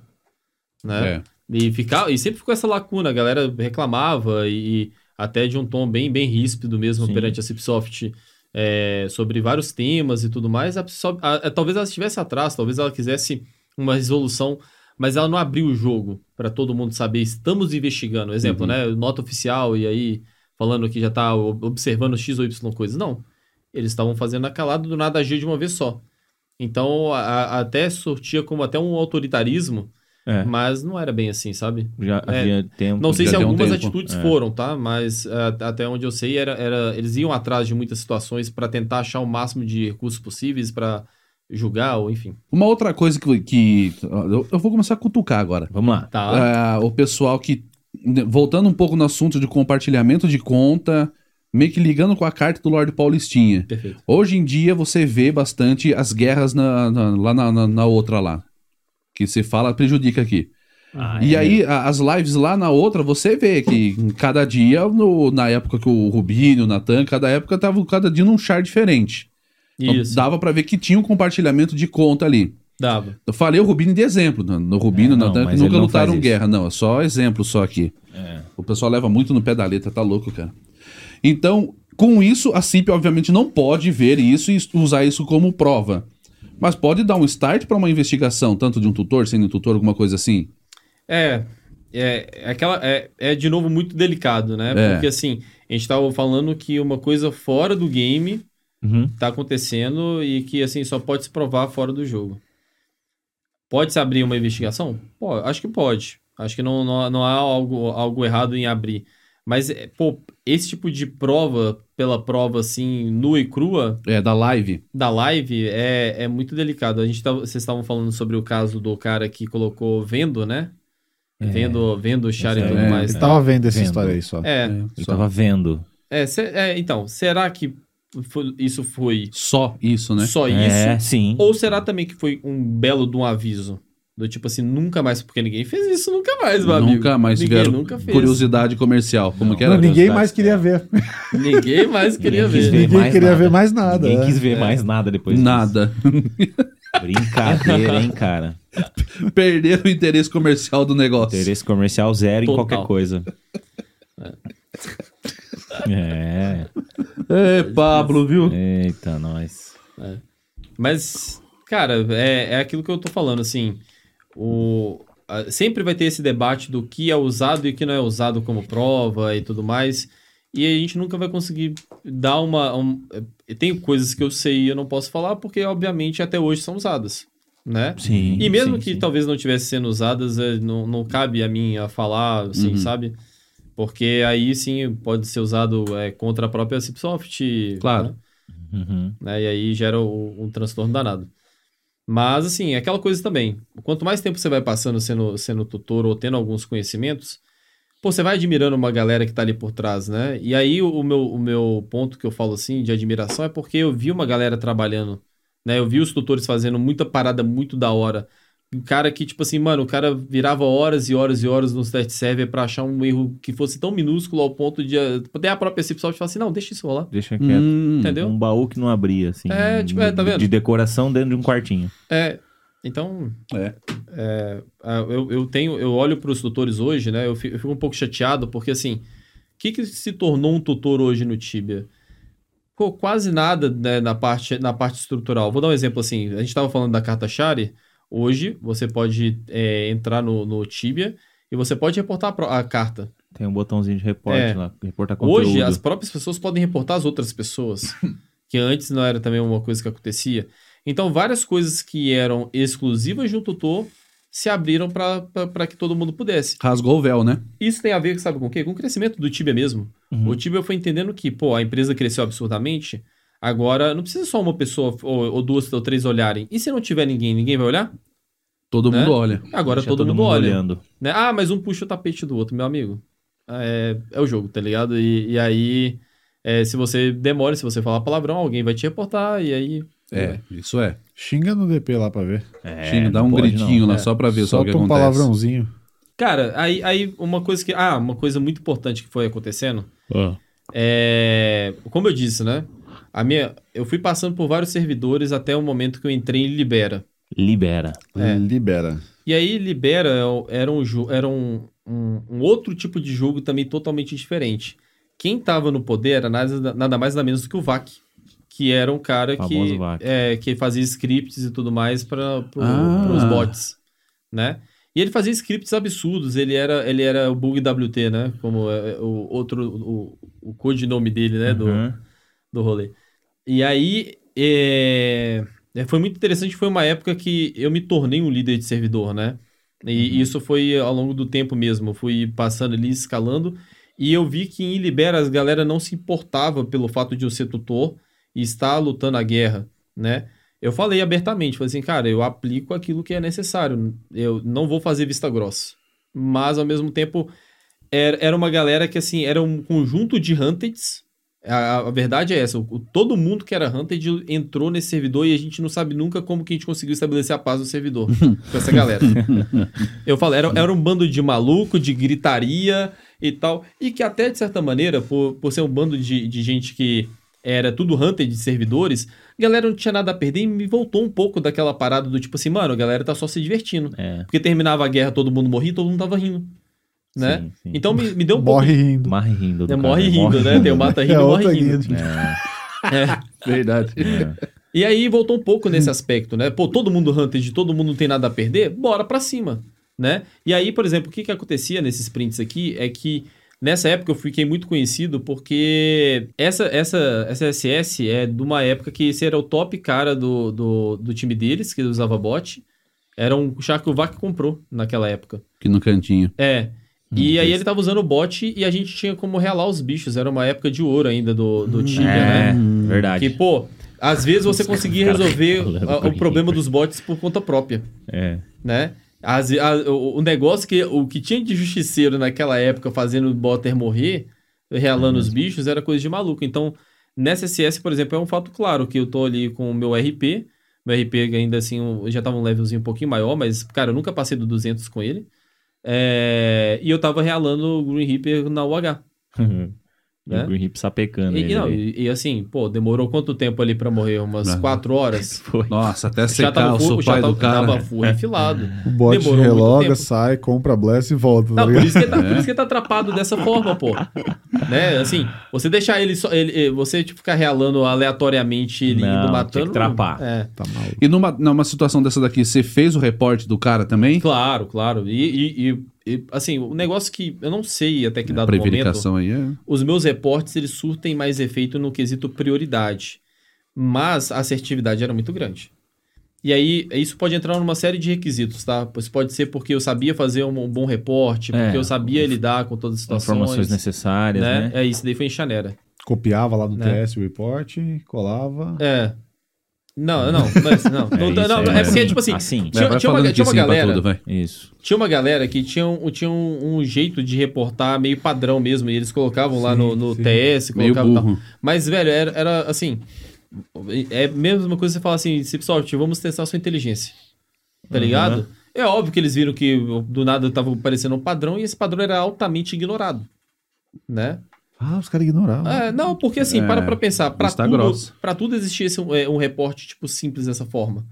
Né?
É.
E, ficava, e sempre ficou essa lacuna, a galera reclamava e, até de um tom bem, bem ríspido mesmo
Sim.
perante a Cipsoft é, sobre vários temas e tudo mais. A Cipsoft- a- a- talvez ela estivesse atrás, talvez ela quisesse uma resolução, mas ela não abriu o jogo para todo mundo saber, estamos investigando. Exemplo,
Uhum.
né? Nota oficial e aí falando que já tá ob- observando X ou Y coisas. Não. Eles estavam fazendo a calada do nada agir de uma vez só. Então, a- a- até sortia como até um autoritarismo,
É,
mas não era bem assim, sabe?
já
É,
havia tempo.
Não sei se
um
algumas atitudes
É.
foram, tá? Mas é, até onde eu sei, era, era, eles iam atrás de muitas situações para tentar achar o máximo de recursos possíveis para julgar, ou enfim.
Uma outra coisa que. que eu, vou começar a cutucar agora.
Vamos lá.
Tá?
O pessoal que. Voltando um pouco no assunto de compartilhamento de conta, meio que ligando com a carta do Lorde Paulistinha.
Perfeito.
Hoje em dia você vê bastante as guerras na, na- lá na, na- outra lá. Que se fala, prejudica aqui.
Ah,
E
é.
aí, a- as lives lá na outra, você vê que cada dia, no- na época que o Rubinho, o Natan, cada época tava cada dia num char diferente. Então, dava pra ver que tinha um compartilhamento de conta ali.
Dava.
Eu falei o Rubinho de exemplo. No, no Rubinho,
É, não,
nunca
não
lutaram guerra. Não, é só exemplo só aqui.
É.
O pessoal leva muito no pé da letra, tá louco, cara. Então, com isso, a CIP obviamente não pode ver isso e usar isso como prova. Mas pode dar um start pra uma investigação, tanto de um tutor, sendo um tutor, alguma coisa assim.
É, é, é aquela, é, é de novo muito delicado, né?
É.
Porque assim, a gente tava falando que uma coisa fora do game
Uhum.
tá acontecendo e que assim só pode se provar fora do jogo. Pode se abrir uma investigação? Pô, acho que pode. Acho que não, não, não há algo, algo errado em abrir. Mas, é, pô, esse tipo de prova, pela prova assim, nua e crua,
É, da live.
da live, é, é muito delicado. A gente tava, vocês estavam falando sobre o caso do cara que colocou vendo, né?
É.
Vendo, vendo o char e
Esse
tudo
é-
mais.
Eu
tá?
tava vendo essa
Vendo.
história aí só.
É,
Ele
só,
tava vendo.
é, se- é, então, será que foi- isso foi
só isso, né?
só
É,
isso?
sim.
Ou será também que foi um belo de um aviso? Do tipo assim, nunca mais, porque ninguém fez isso nunca mais, meu amigo.
Nunca mais
ninguém nunca fez.
curiosidade comercial. Como
Não.
que era?
Não, ninguém mais queria ver.
Ninguém mais queria ver.
ver.
Ninguém
mais
queria
nada.
ver mais nada.
Ninguém
é.
quis ver mais nada depois disso.
Nada.
Brincadeira, hein, cara.
Perderam o interesse comercial do negócio.
Interesse comercial zero
Total.
em qualquer coisa. É.
É, Pablo, viu?
Eita, nós.
Mas, cara, é, é aquilo que eu tô falando, assim. O, a- sempre vai ter esse debate do que é usado e o que não é usado como prova e tudo mais. E a gente nunca vai conseguir dar uma. Um, é, tem coisas que eu sei e eu não posso falar, porque, obviamente, até hoje são usadas. Né?
Sim.
E mesmo
sim,
que
sim.
talvez não estivesse sendo usadas, é, não, não cabe a mim a falar, assim,
Uhum.
sabe? Porque aí sim pode ser usado é, contra a própria Cipsoft.
Claro.
né?
Uhum.
né? E aí gera o- um transtorno danado. Mas, assim, é aquela coisa também. Quanto mais tempo você vai passando sendo, sendo tutor ou tendo alguns conhecimentos, pô, você vai admirando uma galera que tá ali por trás, né? E aí o, o meu, o meu ponto que eu falo, assim, de admiração é porque eu vi uma galera trabalhando, né? Eu vi os tutores fazendo muita parada muito da hora. Um cara que, tipo assim, mano, o cara virava horas e horas e horas no test server pra achar um erro que fosse tão minúsculo ao ponto de até a própria Cipsoft falar assim, não, deixa isso rolar.
Deixa quieto.
Hum,
Entendeu?
Um baú que não abria, assim.
É, tipo, é, tá vendo?
De decoração dentro de um quartinho.
É, então,
É.
é, eu, eu tenho, eu olho para os tutores hoje, né? Eu fico, eu fico um pouco chateado porque assim, o que, que se tornou um tutor hoje no Tibia? Pô, quase nada né, na parte na parte estrutural. Vou dar um exemplo assim. A gente estava falando da carta Shari. Hoje você pode é, entrar no, no Tibia e você pode reportar a, a carta.
Tem um botãozinho de reporte
É.
lá. Reportar conteúdo.
Hoje, as próprias pessoas podem reportar as outras pessoas, que antes não era também uma coisa que acontecia. Então, várias coisas que eram exclusivas de um tutor se abriram para que todo mundo pudesse.
Rasgou o véu, né?
Isso tem a ver, sabe com o quê? Com o crescimento do Tibia mesmo.
Uhum.
O Tibia foi entendendo que, pô, a empresa cresceu absurdamente, agora não precisa só uma pessoa ou, ou duas ou três olharem. E se não tiver ninguém, ninguém vai olhar?
Todo
Né?
mundo olha.
Agora
Deixa
todo, mundo, olha.
olhando.
né? Ah, mas um puxa o tapete do outro, meu amigo. É, é o jogo, tá ligado? E, e aí, é, se você demora, se você falar palavrão, alguém vai te reportar, e aí.
É, isso é.
Xinga no DP lá pra ver.
É,
Xinga, dá um
pode,
gritinho
não.
lá
É.
só pra ver só o que
um
acontece.
palavrãozinho.
Cara, aí, aí uma coisa que. Ah, uma coisa muito importante que foi acontecendo é. Como eu disse, né? A minha, eu fui passando por vários servidores até o momento que eu entrei em Libera.
Libera.
É.
Libera.
E aí, Libera era um, era um, um, um outro tipo de jogo também totalmente diferente. Quem tava no poder era nada, nada mais nada menos do que o VAC. Que era um cara que, é, que fazia scripts e tudo mais para
Ah.
os bots, né? E ele fazia scripts absurdos, ele era, ele era o Bug WT, né? Como é, o outro, o, o codinome dele, né? Do,
Uhum.
do rolê. E aí, é, é, foi muito interessante, foi uma época que eu me tornei um líder de servidor, né? E isso foi ao longo do tempo mesmo, eu fui passando ali, escalando, e eu vi que em Libera as galera não se importava pelo fato de eu ser tutor e estar lutando a guerra, né? Eu falei abertamente, falei assim, cara, eu aplico aquilo que é necessário, eu não vou fazer vista grossa. Mas, ao mesmo tempo, era, era uma galera que, assim, era um conjunto de hunteds, a, a verdade é essa, o- todo mundo que era Hunted entrou nesse servidor e a gente não sabe nunca como que a gente conseguiu estabelecer a paz no servidor com essa galera. Eu falo, era, era um bando de maluco, de gritaria e tal, e que até, de certa maneira, por, por ser um bando de, de gente que era tudo Hunted de servidores, a galera não tinha nada a perder e me voltou um pouco daquela parada do tipo assim, mano, a galera tá só se divertindo.
É.
Porque terminava a guerra, todo mundo morria e todo mundo tava rindo, né?
Sim, sim.
Então me, me deu um
Morre rindo.
pouco...
Morre rindo. do
É,
cara,
morre rindo, né? Tem o mata rindo
É
e morre rindo.
É,
É.
Verdade.
é.
E aí voltou um pouco nesse aspecto, né? Pô, todo mundo Hunted, todo mundo não tem nada a perder, bora pra cima, né? E aí, por exemplo, o que que acontecia nesses prints aqui é que nessa época eu fiquei muito conhecido porque essa, essa, essa SS é de uma época que esse era o top cara do, do, do time deles, que usava bot. Era um char que o VAC comprou naquela época.
Aqui no cantinho.
É. E aí ele tava usando o bot e a gente tinha como realar os bichos. Era uma época de ouro ainda do, do Tibia,
É,
né?
verdade.
Que, pô, às vezes você conseguia resolver
com
o problema dos bots por conta própria,
É.
né? As- a- o, o negócio que o que tinha de justiceiro naquela época fazendo o botter morrer, realando os bichos, era coisa de maluco. Então, nessa SS, por exemplo, é um fato claro que eu tô ali com o meu RP, meu RP ainda assim, eu já tava um levelzinho um pouquinho maior, mas, cara, eu nunca passei do 200 com ele. É, e eu tava realando o Green Reaper na UH.
E
Né?
o Green Hip sapecando
E,
ele.
e não, e, e assim, pô, demorou quanto tempo ali pra morrer? Umas quatro horas?
Foi.
Nossa, até
Já
secar
tava
o
full, já
pai
tava,
do cara.
tava full refilado.
O bot
Demorou muito
reloga,
tempo.
sai, compra bless e volta.
Não,
tá
por isso, que ele tá, por
É.
isso que ele tá atrapado dessa forma, pô. Né? Assim, você deixar ele só. Ele, eh, você tipo, ficar realando aleatoriamente ele
Não,
indo matando.
que trapar.
É.
Tá maluco.
E numa, numa situação dessa daqui, você fez o reporte do cara também?
Claro, claro. E, e- e- assim, o negócio que eu não sei até que
a
dado momento.
prevaricação aí é...
os meus reportes eles surtem mais efeito no quesito prioridade, mas a assertividade era muito grande. E aí, isso pode entrar numa série de requisitos, tá? Isso pode ser porque eu sabia fazer um, um bom reporte, porque
É,
eu sabia lidar com todas as situações.
Informações necessárias,
né?
né?
É isso, daí foi em Chanera.
Copiava lá no
Né?
TS o report, colava.
É. Não, não, mas, não.
É
não,
isso,
não,
é
é porque,
assim,
tipo assim,
assim.
tinha, tinha uma, tinha uma galera.
tudo.
Isso.
Tinha uma galera que tinha, um, tinha um, um jeito de reportar meio padrão mesmo. E eles colocavam lá
Sim,
no, no
sim.
TS,
Meio
colocavam e tal.
burro.
Mas, velho, era, era assim. É a mesma coisa que você falar assim, Cipsoft, vamos testar sua inteligência. Tá ligado? É óbvio que eles viram que do nada tava aparecendo um padrão e esse padrão era altamente ignorado. Né?
Ah, os caras ignoravam.
É, não, porque assim,
É,
para pra pensar, pra tudo,
grossa.
pra tudo existia esse, é, um reporte, tipo, simples dessa forma.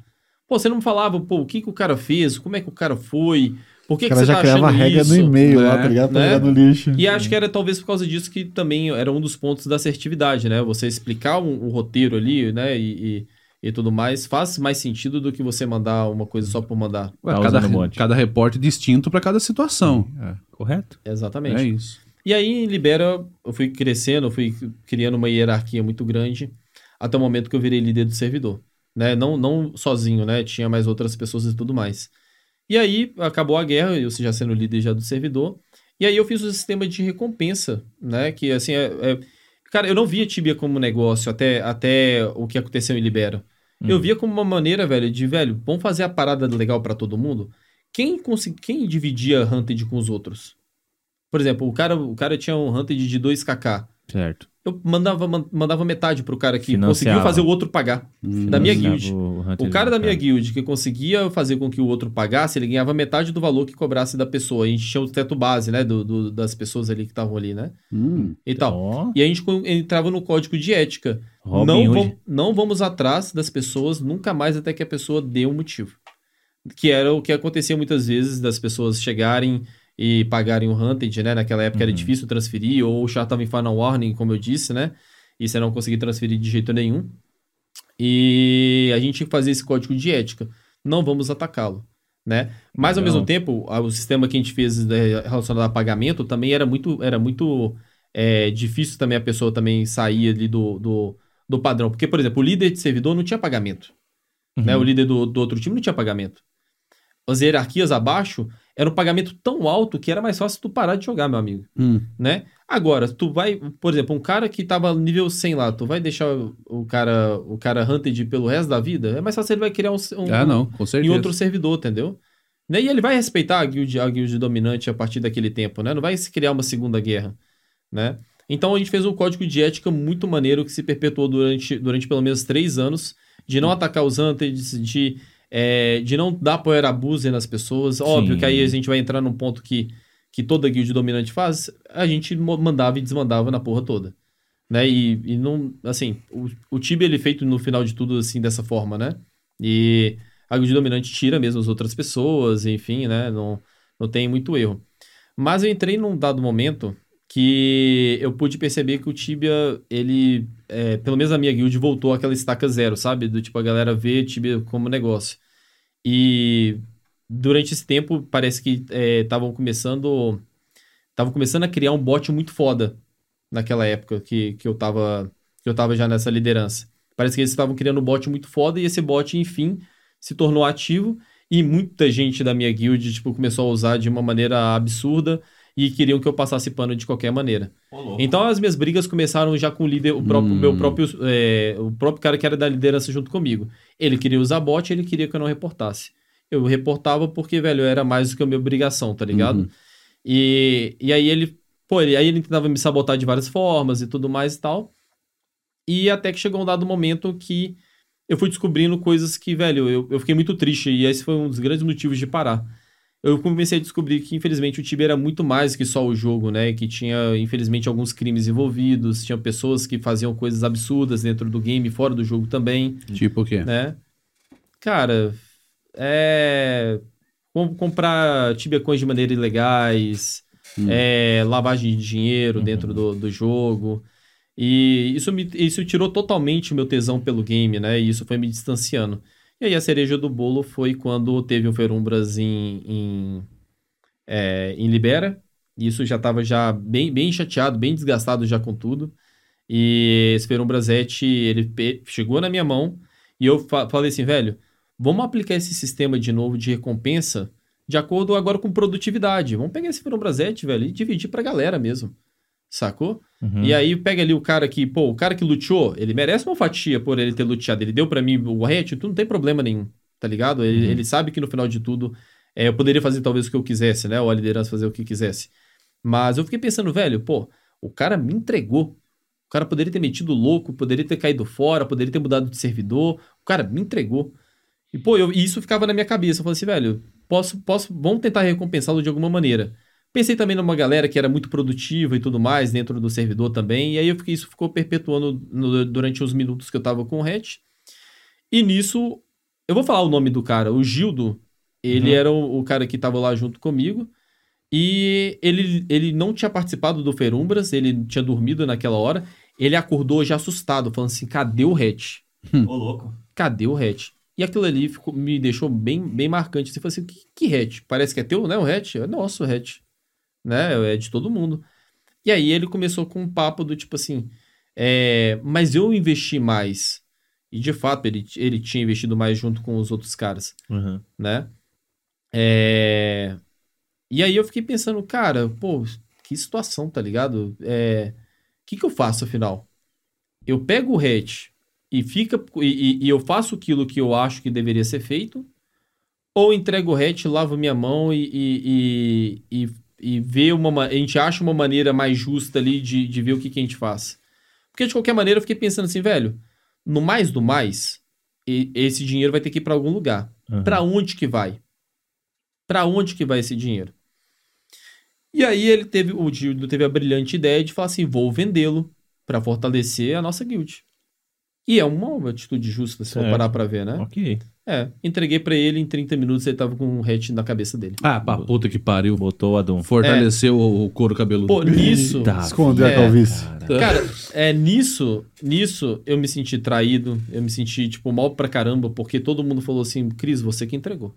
Pô, você não falava, pô, o que, que o cara fez, como é que o cara foi, por que,
o
que
cara
você
já
tá
criava
achando
regra
isso?
no e-mail
né?
lá, tá ligado? Pra
Né?
jogar no lixo.
E acho que era talvez por causa disso que também era um dos pontos da assertividade, né? Você explicar um, um roteiro ali, né? E, e, e tudo mais, faz mais sentido do que você mandar uma coisa só por mandar.
Ué,
Tá
cada,
um monte.
cada reporte distinto pra cada situação.
Correto?
Exatamente.
É isso.
E aí, em Libera, eu fui crescendo, eu fui criando uma hierarquia muito grande, até o momento que eu virei líder do servidor. Né? Não, não sozinho, né? Tinha mais outras pessoas e tudo mais. E aí, acabou a guerra, eu já sendo líder já do servidor. E aí eu fiz o sistema de recompensa, né? Que assim, é, é- Cara, eu não via Tibia como negócio até, até o que aconteceu em Libera. Eu via como uma maneira, velho, de, velho, vamos fazer a parada legal pra todo mundo. Quem, consegui... Quem dividia Hunted com os outros? Por exemplo, o cara, o cara tinha um Hunted de 2kk.
Certo.
Eu mandava, man- mandava metade pro cara que
Financiava.
conseguiu fazer o outro pagar. da minha guild.
o
O cara da minha guild que conseguia fazer com que o outro pagasse, ele ganhava metade do valor que cobrasse da pessoa. A gente tinha o teto base, né? Do, do- das pessoas ali que estavam ali, né?
Hum.
E tal.
Ó,
E a gente entrava no código de ética.
Robin
não, não vamos atrás das pessoas nunca mais até que a pessoa dê um motivo. Que era o que acontecia muitas vezes das pessoas chegarem e pagarem o Hunted, né? Naquela época era
Uhum.
difícil transferir, ou o char tava em final warning, como eu disse, né? E você não conseguia transferir de jeito nenhum. E a gente tinha que fazer esse código de ética. Não vamos atacá-lo, né? Mas ao
Legal.
mesmo tempo, o sistema que a gente fez né, relacionado a pagamento também era muito, era muito é, difícil também a pessoa também sair ali do, do, do padrão. Porque, por exemplo, o líder de servidor não tinha pagamento. Né? O líder do, do outro time não tinha pagamento. As hierarquias abaixo era um pagamento tão alto que era mais fácil tu parar de jogar, meu amigo.
Hum.
Né? Agora, tu vai, por exemplo, um cara que tava nível 100 lá, tu vai deixar o- cara, o cara hunted pelo resto da vida? É mais fácil ele vai criar um, um,
Ah, não, com
em
certeza.
outro servidor, entendeu? Né? E ele vai respeitar a guild, a guild dominante a partir daquele tempo, né? Não vai se criar uma segunda guerra, né? Então a gente fez um código de ética muito maneiro que se perpetuou durante, durante pelo menos três anos, de não atacar os hunters, de, é, de não dar power abuse nas pessoas. Óbvio
Sim.
que aí a gente vai entrar num ponto que, que toda guild dominante faz, a gente mandava e desmandava na porra toda. Né? E, e não, assim, o, o Tibia ele é feito no final de tudo assim, dessa forma, né? E a guild dominante tira mesmo as outras pessoas, enfim, né? Não, não tem muito erro. Mas eu entrei num dado momento que eu pude perceber que o Tibia, ele, é, pelo menos a minha guild, voltou àquela estaca zero, sabe? Do tipo, a galera vê Tibia como negócio. E durante esse tempo, parece que estavam começando. Estavam começando a criar um bot muito foda naquela época que, que, eu tava, que eu tava já nessa liderança. Parece que eles estavam criando um bot muito foda e esse bot, enfim, se tornou ativo e muita gente da minha guild, tipo, começou a usar de uma maneira absurda e queriam que eu passasse pano de qualquer maneira. Então as minhas brigas começaram já com o líder, o próprio,
Hum.
meu próprio, é, o próprio cara que era da liderança junto comigo. Ele queria usar bot, ele queria que eu não reportasse. Eu reportava porque, velho, era mais do que a minha obrigação, tá ligado?
Uhum.
E, e aí ele, pô, ele, aí ele tentava me sabotar de várias formas e tudo mais e tal. E até que chegou um dado momento que eu fui descobrindo coisas que, velho, eu, eu fiquei muito triste. E esse foi um dos grandes motivos de parar. Eu comecei a descobrir que, infelizmente, o Tibia era muito mais que só o jogo, né? Que tinha, infelizmente, alguns crimes envolvidos, tinha pessoas que faziam coisas absurdas dentro do game, fora do jogo também,
Tipo o quê?
né? Cara, é. com- Comprar Tibia Coins de maneira ilegais,
Hum.
é, lavagem de dinheiro
Uhum.
dentro do, do jogo. E isso, me, isso tirou totalmente o meu tesão pelo game, né? E isso foi me distanciando. E aí a cereja do bolo foi quando teve o Ferumbras em, em, é, em Libera. E isso já estava já bem, bem chateado, bem desgastado já com tudo. E esse Ferumbras Et, ele chegou na minha mão e eu fa- falei assim, velho, vamos aplicar esse sistema de novo de recompensa de acordo agora com produtividade. Vamos pegar esse Ferumbras Et, velho, e dividir pra galera mesmo. Sacou?
Uhum.
E aí pega ali o cara que, pô, o cara que luteou, ele merece uma fatia por ele ter luteado. Ele deu pra mim o hatch, tu não tem problema nenhum, tá ligado? Ele,
Uhum.
ele sabe que no final de tudo é, eu poderia fazer talvez o que eu quisesse, né? Ou a liderança fazer o que quisesse. Mas eu fiquei pensando, velho, pô, o cara me entregou. O cara poderia ter metido louco, poderia ter caído fora, poderia ter mudado de servidor. O cara me entregou. E, pô, eu, e isso ficava na minha cabeça. Eu falei assim, velho, posso, posso, vamos tentar recompensá-lo de alguma maneira. Pensei também numa galera que era muito produtiva e tudo mais dentro do servidor também. E aí eu fiquei, isso ficou perpetuando no- durante os minutos que eu tava com o Hatch. E nisso, eu vou falar o nome do cara. O Gildo, ele
Uhum.
era o, o cara que tava lá junto comigo. E ele, ele não tinha participado do Ferumbras, ele tinha dormido naquela hora. Ele acordou já assustado, falando assim: cadê o Hatch?
Ô, louco.
cadê o hatch? E aquilo ali ficou- me deixou bem, bem marcante. Você falou assim, que, que hatch? Parece que é teu, né? O hatch? É nosso o hatch. Né? É de todo mundo. E aí ele começou com um papo do tipo assim, é, mas eu investi mais. E de fato, ele, ele tinha investido mais junto com os outros caras
Uhum.
né? É... E aí eu fiquei pensando, cara, pô, que situação, tá ligado? É... O que, que eu faço afinal? Eu pego o hatch e fica e, e- eu faço aquilo que eu acho que deveria ser feito, ou entrego o hatch, lavo minha mão e, e, e, e, vê uma, ma- a gente acha uma maneira mais justa ali de, de ver o que, que a gente faz. Porque de qualquer maneira eu fiquei pensando assim, velho, no mais do mais, esse dinheiro vai ter que ir pra algum lugar.
Aham.
Pra onde que vai? Pra onde que vai esse dinheiro? E aí ele teve, o Gildo teve a brilhante ideia de falar assim, vou vendê-lo pra fortalecer a nossa guild. E é uma atitude justa, se for
Certo.
parar pra ver, né?
Ok.
É, entreguei pra ele em 30 minutos, ele tava com um hatch na cabeça dele.
Ah, pra puta que pariu.
Botou o Adum.
Fortaleceu o, o couro cabeludo.
Pô, nisso...
Eita,
Escondeu
É,
a calvície.
cara.
Cara, é nisso, nisso eu me senti traído, eu me senti, tipo, mal pra caramba, porque todo mundo falou assim, Cris, você que entregou,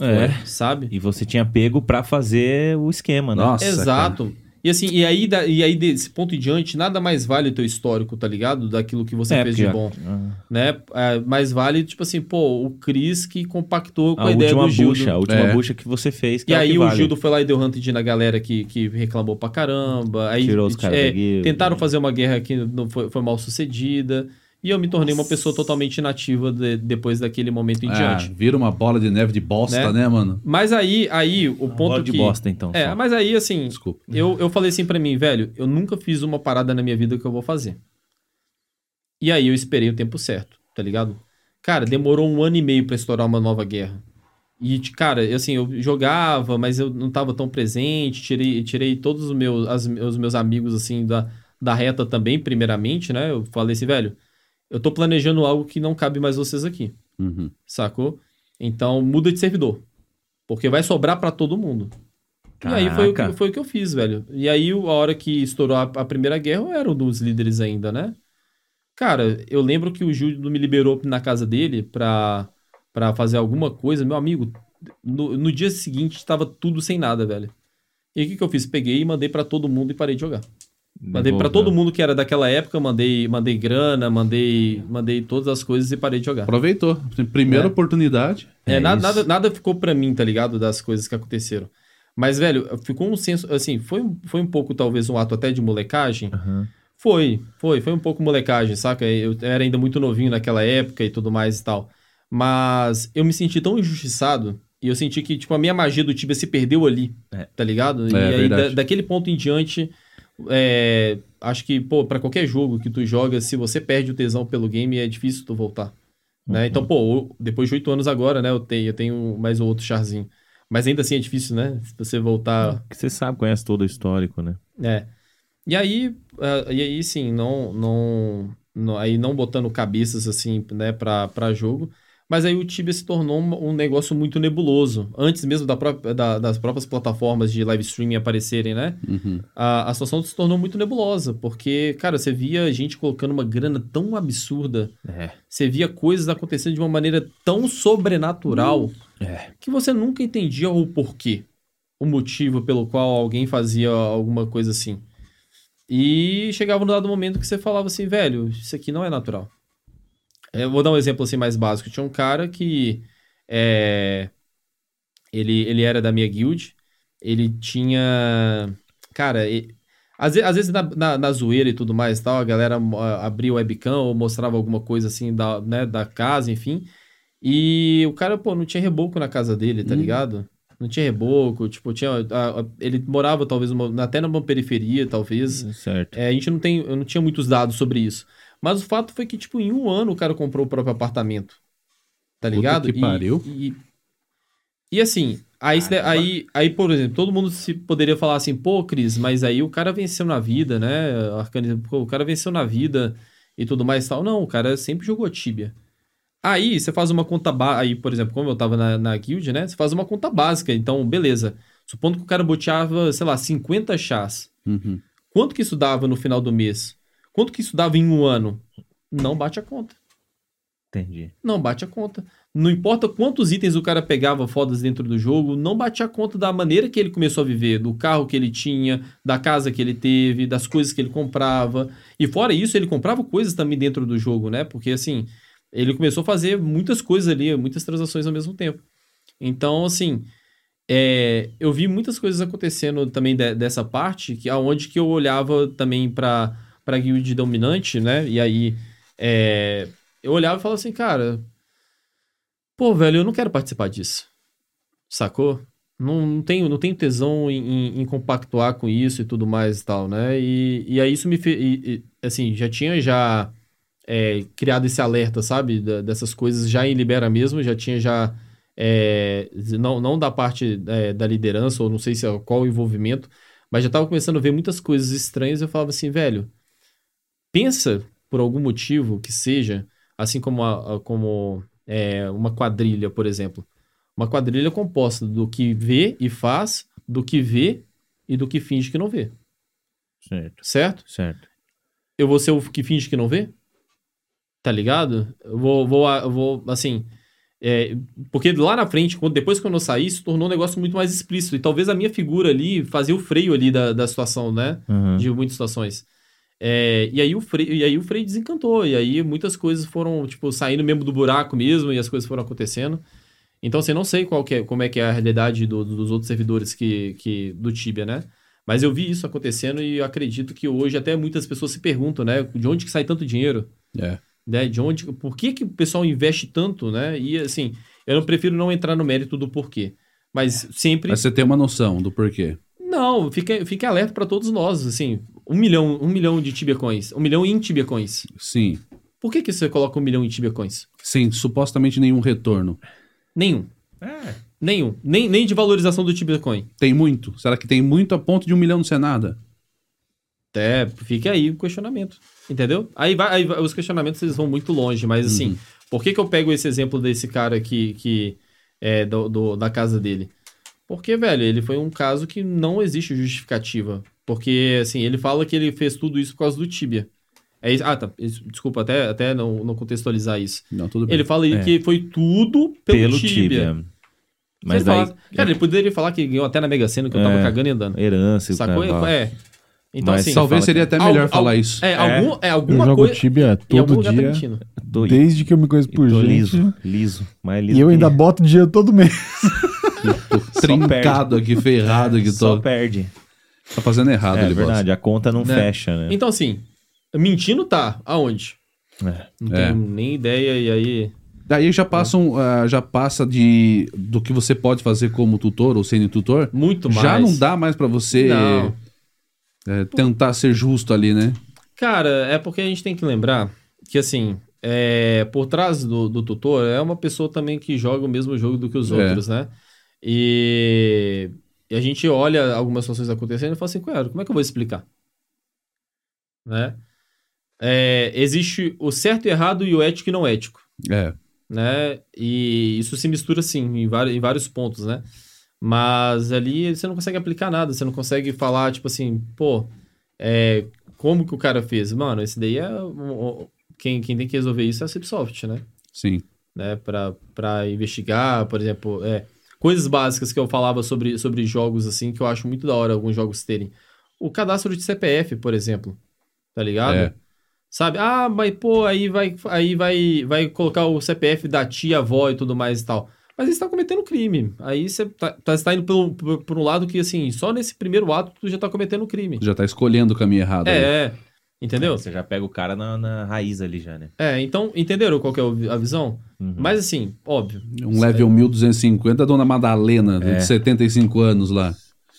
É.
sabe?
E você tinha pego pra fazer o esquema, né?
Nossa,
Exato. E assim, e aí, da- e aí desse ponto em diante, nada mais vale o teu histórico, tá ligado? Daquilo que você
É,
fez de bom,
a-
né? É, mais vale, tipo assim, pô, o Cris que compactou com a,
a,
ideia do Gildo.
bucha, a última
É.
bucha que você fez. Que
E
é
aí
que
o
vale.
Gildo foi lá e deu hunted na galera que, que reclamou pra caramba. Aí,
Tirou os caras
é,
guilda.
Tentaram fazer uma guerra que não foi, foi mal sucedida. E eu me tornei uma pessoa totalmente inativa de- depois daquele momento em
Ah,
diante.
vira uma bola de neve de bosta, né, mano?
Mas aí, aí o ponto
Bola de
que...
bosta, então.
É,
só.
mas aí, assim,
Desculpa.
eu, eu falei assim pra mim, velho, eu nunca fiz uma parada na minha vida que eu vou fazer. E aí eu esperei o tempo certo, tá ligado? Cara, demorou um ano e meio pra estourar uma nova guerra. E, cara, eu, assim, eu jogava, mas eu não tava tão presente, tirei, tirei todos os meus, as- os meus amigos, assim, da, da reta também, primeiramente, né? Eu falei assim, velho, eu tô planejando algo que não cabe mais vocês aqui,
Uhum.
sacou? Então, muda de servidor. Porque vai sobrar pra todo mundo. E aí foi o, que,
Caraca.
foi o que eu fiz, velho. E aí, a hora que estourou a, a Primeira Guerra, eu era um dos líderes ainda, né? Cara, eu lembro que o Júlio me liberou na casa dele pra, pra fazer alguma coisa. Meu amigo, no, no dia seguinte estava tudo sem nada, velho. E o que, que eu fiz? Peguei e mandei pra todo mundo e parei de jogar. Mandei pra todo mundo que era daquela época, mandei, mandei grana, mandei, mandei todas as coisas e parei de jogar.
Aproveitou. Primeira
É.
oportunidade.
É,
É
nada, nada, nada ficou pra mim, tá ligado? Das coisas que aconteceram. Mas, velho, ficou um senso, assim, foi, um- foi um pouco, talvez, um ato até de molecagem.
Aham.
Foi, foi, foi um pouco molecagem, saca? Eu era ainda muito novinho naquela época e tudo mais e tal. Mas eu me senti tão injustiçado e eu senti que, tipo, a minha magia do Tibia se perdeu ali,
É.
tá ligado? e
É,
aí,
verdade.
da- daquele ponto em diante, é, acho que, pô, pra qualquer jogo que tu joga, se você perde o tesão pelo game, é difícil tu voltar. Né? Então, pô, eu- depois de oito anos agora, né, eu tenho, eu tenho mais outro charzinho. Mas ainda assim é difícil, né? Você voltar
Que você sabe, conhece todo o histórico, né?
é. E aí, e aí sim, não, não, não- aí não botando cabeças assim, né, pra, pra jogo, mas aí o Tibia se tornou um, um negócio muito nebuloso. Antes mesmo da própria, da- das próprias plataformas de live streaming aparecerem, né?
Uhum.
A, a situação se tornou muito nebulosa, porque, cara, você via gente colocando uma grana tão absurda,
É.
você via coisas acontecendo de uma maneira tão sobrenatural
É.
que você nunca entendia o porquê, o motivo pelo qual alguém fazia alguma coisa assim. E chegava no dado momento que você falava assim, velho, isso aqui não é natural. É, Eu vou dar um exemplo assim mais básico. Tinha um cara que é, ele, ele era da minha guild, ele tinha. Cara, e- às, às vezes na, na, na zoeira e tudo mais tal, a galera abria o webcam ou mostrava alguma coisa assim da, né, da casa, enfim. E o cara, pô, não tinha reboco na casa dele, tá
Hum.
ligado? Não tinha reboco, tipo, tinha. a- a- ele morava talvez uma- até numa periferia, talvez.
Certo.
É, a gente não tem, eu não tinha muitos dados sobre isso. Mas o fato foi que, tipo, em um ano o cara comprou o próprio apartamento. Tá
Puta
ligado?
que
E-
pariu.
E, e assim, aí, aí, aí, por exemplo, todo mundo se poderia falar assim, pô, Cris, mas aí o cara venceu na vida, né? O cara venceu na vida e tudo mais e tal. Não, o cara sempre jogou Tibia. Aí você faz uma conta básica. Aí, por exemplo, como eu tava na, na guild, né? Você faz uma conta básica. Então, beleza. Supondo que o cara boteava, sei lá, 50 chás.
Uhum.
Quanto que isso dava no final do mês? Quanto que isso dava em um ano? Não bate a conta.
Entendi.
Não bate a conta. Não importa quantos itens o cara pegava fodas dentro do jogo, não bate a conta da maneira que ele começou a viver, do carro que ele tinha, da casa que ele teve, das coisas que ele comprava. E fora isso, ele comprava coisas também dentro do jogo, né? Porque assim, ele começou a fazer muitas coisas ali, muitas transações ao mesmo tempo. Então, assim, é, eu vi muitas coisas acontecendo também de- dessa parte, que aonde que eu olhava também pra, pra guild dominante, né? E aí é, eu olhava e falava assim, cara, pô, velho, eu não quero participar disso. Sacou? Não, não, tenho, não tenho tesão em, em- em compactuar com isso e tudo mais e tal, né? E, e aí isso me fez. Assim, já tinha já é, criado esse alerta, sabe? Da- dessas coisas já em Libera mesmo, já tinha já. é, não, não da parte é, da liderança, ou não sei se é qual o envolvimento, mas já tava começando a ver muitas coisas estranhas. Eu falava assim, velho, pensa por algum motivo que seja, assim como, a- a- como é, uma quadrilha, por exemplo. Uma quadrilha composta do que vê e faz, do que vê e do que finge que não vê.
Certo,
Certo?
certo.
Eu vou ser o que finge que não vê? Tá ligado? Eu vou, vou, vou assim. é, porque lá na frente, quando, depois que eu não saí, se tornou um negócio muito mais explícito. E talvez a minha figura ali fazia o freio ali da, da situação, né?
Uhum.
de muitas situações. É, e, aí o Frei, e aí o Frei desencantou, e aí muitas coisas foram, tipo, saindo mesmo do buraco mesmo, e as coisas foram acontecendo. Então, assim, não sei qual é, como é que é a realidade do- dos outros servidores que, que, do Tibia, né? Mas eu vi isso acontecendo e acredito que hoje até muitas pessoas se perguntam, né? De onde que sai tanto dinheiro?
É.
né? De onde, por que, que o pessoal investe tanto, né? E assim, eu não prefiro não entrar no mérito do porquê. Mas sempre.
Mas você tem uma noção do porquê.
Não, fique, fique alerta para todos nós, assim. Um milhão, um milhão de Tibia Coins. Um milhão em Tibia Coins.
Sim.
Por que, que você coloca um milhão em Tibia Coins?
Sem supostamente nenhum retorno.
Nenhum.
É.
Nenhum. Nem, nem de valorização do Tibia Coin.
Tem muito? Será que tem muito a ponto de um milhão não ser nada?
É, fica aí o questionamento. Entendeu? Aí, vai, aí vai- os questionamentos eles vão muito longe, mas assim, por que, que eu pego esse exemplo desse cara que, que é do, do- da casa dele? Porque, velho, ele foi um caso que não existe justificativa. Porque, assim, ele fala que ele fez tudo isso por causa do Tibia. É isso- ah, tá. Desculpa, até, até não, não contextualizar isso.
Não, tudo bem.
Ele fala
É.
que foi tudo pelo,
Pelo
Tibia.
Tibia. Mas
Ele
daí.
fala- cara, ele poderia falar que ganhou até na Mega Sena, que eu tava
É.
cagando e andando.
Herança, e
Sacou?
caramba.
É. Então,
Mas
assim.
Talvez seria
que-
até melhor
Al-
falar
al-
isso.
É, algum, é
Eu
alguma
jogo
coisa.
Tibia todo
tá
dia,
e-
desde que eu me conheço por gente.
liso, liso. Mais liso
E eu ainda boto dinheiro todo mês.
Tô trincado aqui, ferrado aqui.
Só
Tô,
perde.
Tá fazendo errado
É
ele,
verdade, a conta não
Né?
fecha, né?
Então, assim, mentindo tá. Aonde?
É.
Não
É.
tenho nem ideia, e aí.
Daí já passam, ah, já passa de do que você pode fazer como tutor ou sendo tutor.
Muito mais.
Já não dá mais pra você é, tentar ser justo ali, né?
Cara, é porque a gente tem que lembrar que, assim, é, por trás do, do tutor é uma pessoa também que joga o mesmo jogo do que os
É.
outros, né? E, e a gente olha algumas situações acontecendo e fala assim, cara, como é que eu vou explicar? Né? É, existe o certo e errado e o ético e não ético.
É.
né? E isso se mistura sim em vários, em vários pontos, né? Mas ali você não consegue aplicar nada, você não consegue falar, tipo assim, pô, é, como que o cara fez? Mano, esse daí é. Quem, quem tem que resolver isso é a Cipsoft, né?
Sim.
né? Pra, pra investigar, por exemplo, é, coisas básicas que eu falava sobre, sobre jogos, assim, que eu acho muito da hora alguns jogos terem. O cadastro de CPF, por exemplo, tá ligado?
É.
Sabe? Ah, mas pô, aí vai, aí vai, vai colocar o CPF da tia, avó e tudo mais e tal. Mas aí você tá cometendo crime. Aí você tá, tá, tá indo por, por, por um lado que, assim, só nesse primeiro ato tu já tá cometendo crime.
Já tá escolhendo o caminho errado.
É, é. Entendeu?
Você já pega o cara na, na raiz ali já, né?
É, então, entenderam qual que é a visão?
Uhum.
Mas assim, óbvio.
Um level 1250, a dona Madalena,
É.
de 75 anos lá.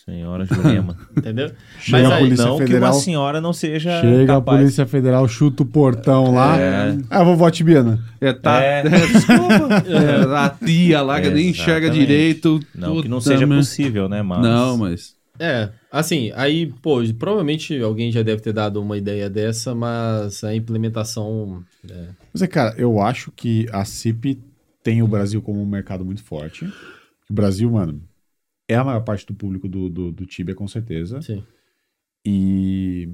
Senhora Jurema.
Entendeu?
Chega
Mas
a
aí,
polícia
não que
Federal.
uma senhora não seja
Chega a
capaz.
Polícia Federal, chuta o portão lá.
É.
Ah, vovó Tibiana.
É, tá.
É.
é, desculpa. É, a tia lá que nem enxerga direito.
Não que não seja
merda.
possível, né, mas...
Não, mas.
É, assim, aí, pô, provavelmente alguém já deve ter dado uma ideia dessa, mas a implementação. é,
Mas é, cara, eu acho que a CIP tem o Brasil como um mercado muito forte. O Brasil, mano, é a maior parte do público do, do, do Tibia, com certeza.
sim.
E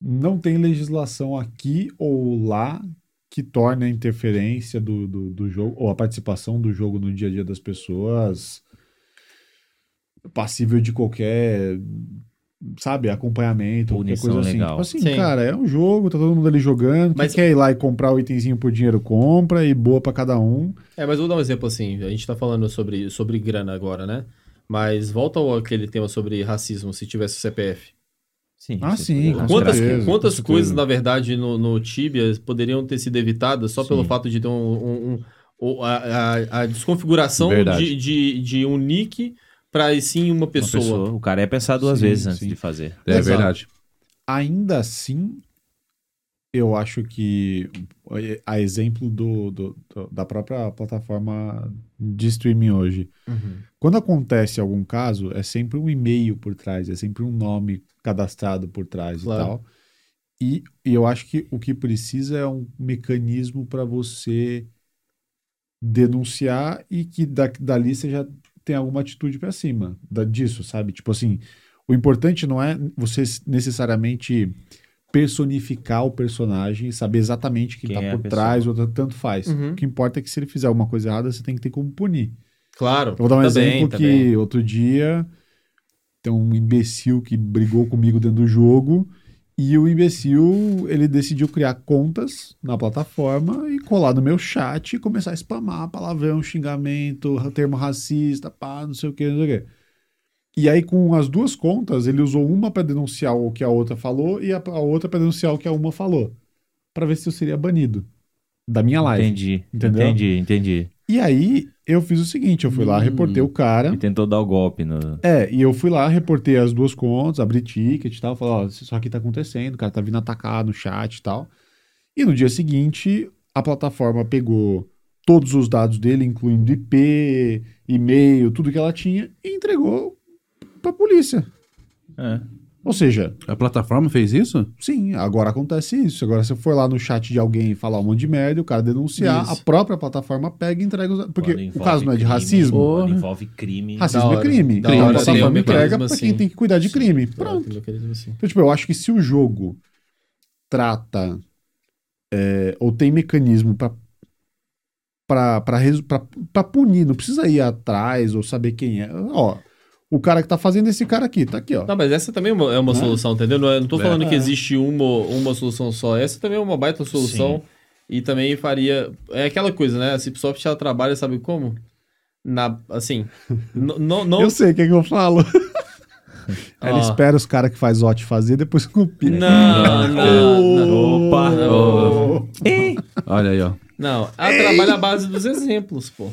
não tem legislação aqui ou lá que torne a interferência do, do, do jogo, ou a participação do jogo no dia a dia das pessoas passível de qualquer sabe, acompanhamento, qualquer
Punição
coisa assim.
legal.
Tipo assim,
Sim.
cara, é um jogo, tá todo mundo ali jogando.
Mas-
Quem quer ir lá e comprar o itemzinho por dinheiro, compra e boa pra cada um.
É, mas vou dar um exemplo assim. A gente tá falando sobre, sobre grana agora, né? Mas volta ao aquele tema sobre racismo, se tivesse o CPF.
Sim.
Ah, sim, com.
Quantas,
certeza,
quantas coisas, na verdade, no, no Tibia poderiam ter sido evitadas só pelo
Sim.
fato de ter um, um- um- a, a- a desconfiguração de, de, de um nick para sim uma
Uma
pessoa.
pessoa. O cara é pensar duas
Sim,
vezes antes
sim.
de fazer.
É
Exato.
verdade.
Ainda assim, eu acho que a exemplo do, do- do- da própria plataforma de streaming hoje,
Uhum.
quando acontece algum caso, é sempre um e-mail por trás, é sempre um nome cadastrado por trás
Claro.
e tal. E, e eu acho que o que precisa é um mecanismo para você denunciar e que da, dali você já tem alguma atitude para cima da, disso, sabe? Tipo assim, o importante não é você necessariamente personificar o personagem, saber exatamente quem,
Quem
tá
é
por trás, ou tanto faz.
Uhum.
O que importa é que se ele fizer alguma coisa errada, você tem que ter como punir.
Claro.
Eu vou dar um
também,
exemplo
também.
que outro dia tem um imbecil que brigou comigo dentro do jogo e o imbecil ele decidiu criar contas na plataforma e colar no meu chat e começar a spamar palavrão, xingamento, termo racista, pá, não sei o que, não sei o que. E aí com as duas contas ele usou uma para denunciar o que a outra falou e a, a outra para denunciar o que a uma falou, Pra ver se eu seria banido da minha live.
Entendi.
Entendeu?
Entendi, entendi.
E aí eu fiz o seguinte, eu fui lá,
Hum.
reportei o cara.
E tentou dar o golpe no.
É, e eu fui lá, reportei as duas contas, abri ticket e tal, falei, ó, isso aqui tá acontecendo, o cara tá vindo atacar no chat e tal. E no dia seguinte, a plataforma pegou todos os dados dele, incluindo IP, e-mail, tudo que ela tinha, e entregou pra polícia.
É.
Ou seja,
A plataforma fez isso?
sim, agora acontece isso. Agora você for lá no chat de alguém e falar um monte de merda, e o cara denunciar,
Isso.
a própria plataforma pega e entrega os. Porque o caso não é de
crime,
racismo.
Envolve crime.
Racismo é crime.
Da
Então a plataforma entrega pra quem
assim.
tem que cuidar de crime. Pronto.
assim.
Então, tipo, eu acho que se o jogo trata é, ou tem mecanismo pra, pra, pra, resu- pra, pra punir, não precisa ir atrás ou saber quem é. Ó, o cara que tá fazendo esse cara aqui, tá aqui, ó.
Não, mas essa também é uma, é uma
Né?
solução, entendeu? Não, é- não tô
É.
falando que
É.
existe uma, uma solução só. Essa também é uma baita solução. E também faria. É aquela coisa, né? A Cipsoft ela trabalha, sabe como? Na, assim. não, não,
Eu sei o que, é que eu falo. Ela espera os caras que faz OT fazer, depois copia.
Não, não, não.
Opa!
Ô, Olha aí, ó.
Não, ela trabalha à base dos exemplos, pô.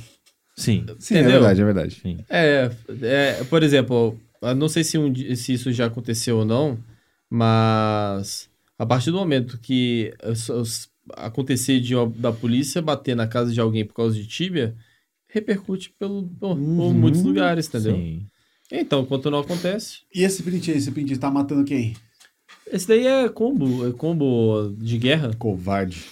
Sim.
Sim, é
Entendeu?
verdade, é verdade.
Sim.
É, é, por exemplo, eu não sei se, um se isso já aconteceu ou não, mas a partir do momento que acontecer de, da polícia bater na casa de alguém por causa de tíbia, repercute pelo, por, por
Uhum.
muitos lugares, entendeu?
Sim.
Então, enquanto não acontece,
E esse print aí, esse print tá matando quem?
esse daí é combo, é combo de guerra.
Covarde.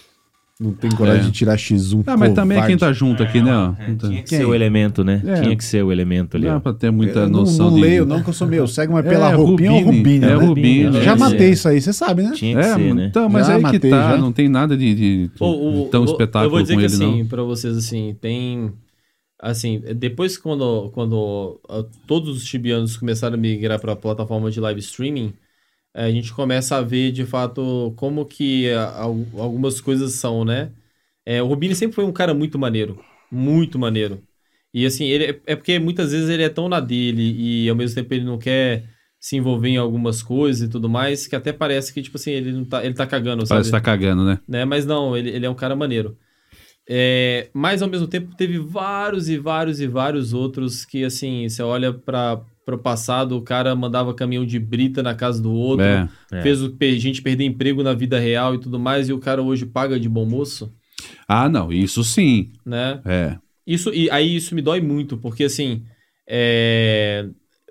Não tem coragem
É.
de tirar X1.
Ah, mas também é quem tá junto aqui, né? ó.
É, tinha que ser o elemento, né?
É.
Tinha que ser o elemento ali.
Não
ó.
dá pra ter muita
Eu não,
noção
não
de...
leio, não, que eu sou meu. Segue, mas pela
É,
roupinha ou
Rubini.
Rubinho.
É
né?
Rubinho.
né?
Já
É,
matei isso aí, você sabe, né?
Tinha que
É,
ser, né?
então, mas
Já
aí que
matei,
tá,
já.
não tem nada de, de, de
O- o-
tão
o-
espetáculo
Eu vou dizer
com
que
ele,
assim,
não.
pra vocês, assim, tem. Assim, depois que quando, quando ah, todos os tibianos começaram a migrar pra plataforma de live streaming, a gente começa a ver de fato como que al- algumas coisas são, né? Eh, o Rubini sempre foi um cara muito maneiro. Muito maneiro. E assim, ele é- é porque muitas vezes ele é tão na dele e ao mesmo tempo ele não quer se envolver em algumas coisas e tudo mais, que até parece que, tipo assim, ele não tá, ele tá cagando, sabe?
Parece que tá cagando, né?
né? Mas não, ele, ele é um cara maneiro. É, mas ao mesmo tempo teve vários e vários e vários outros que, assim, você olha para o passado, o cara mandava caminhão de brita na casa do outro,
É.
É.
fez o pe- gente perder emprego na vida real e tudo mais, e o cara hoje paga de bom moço,
Ah, não, isso sim.
né?
É.
Isso, e aí isso me dói muito, porque assim, é,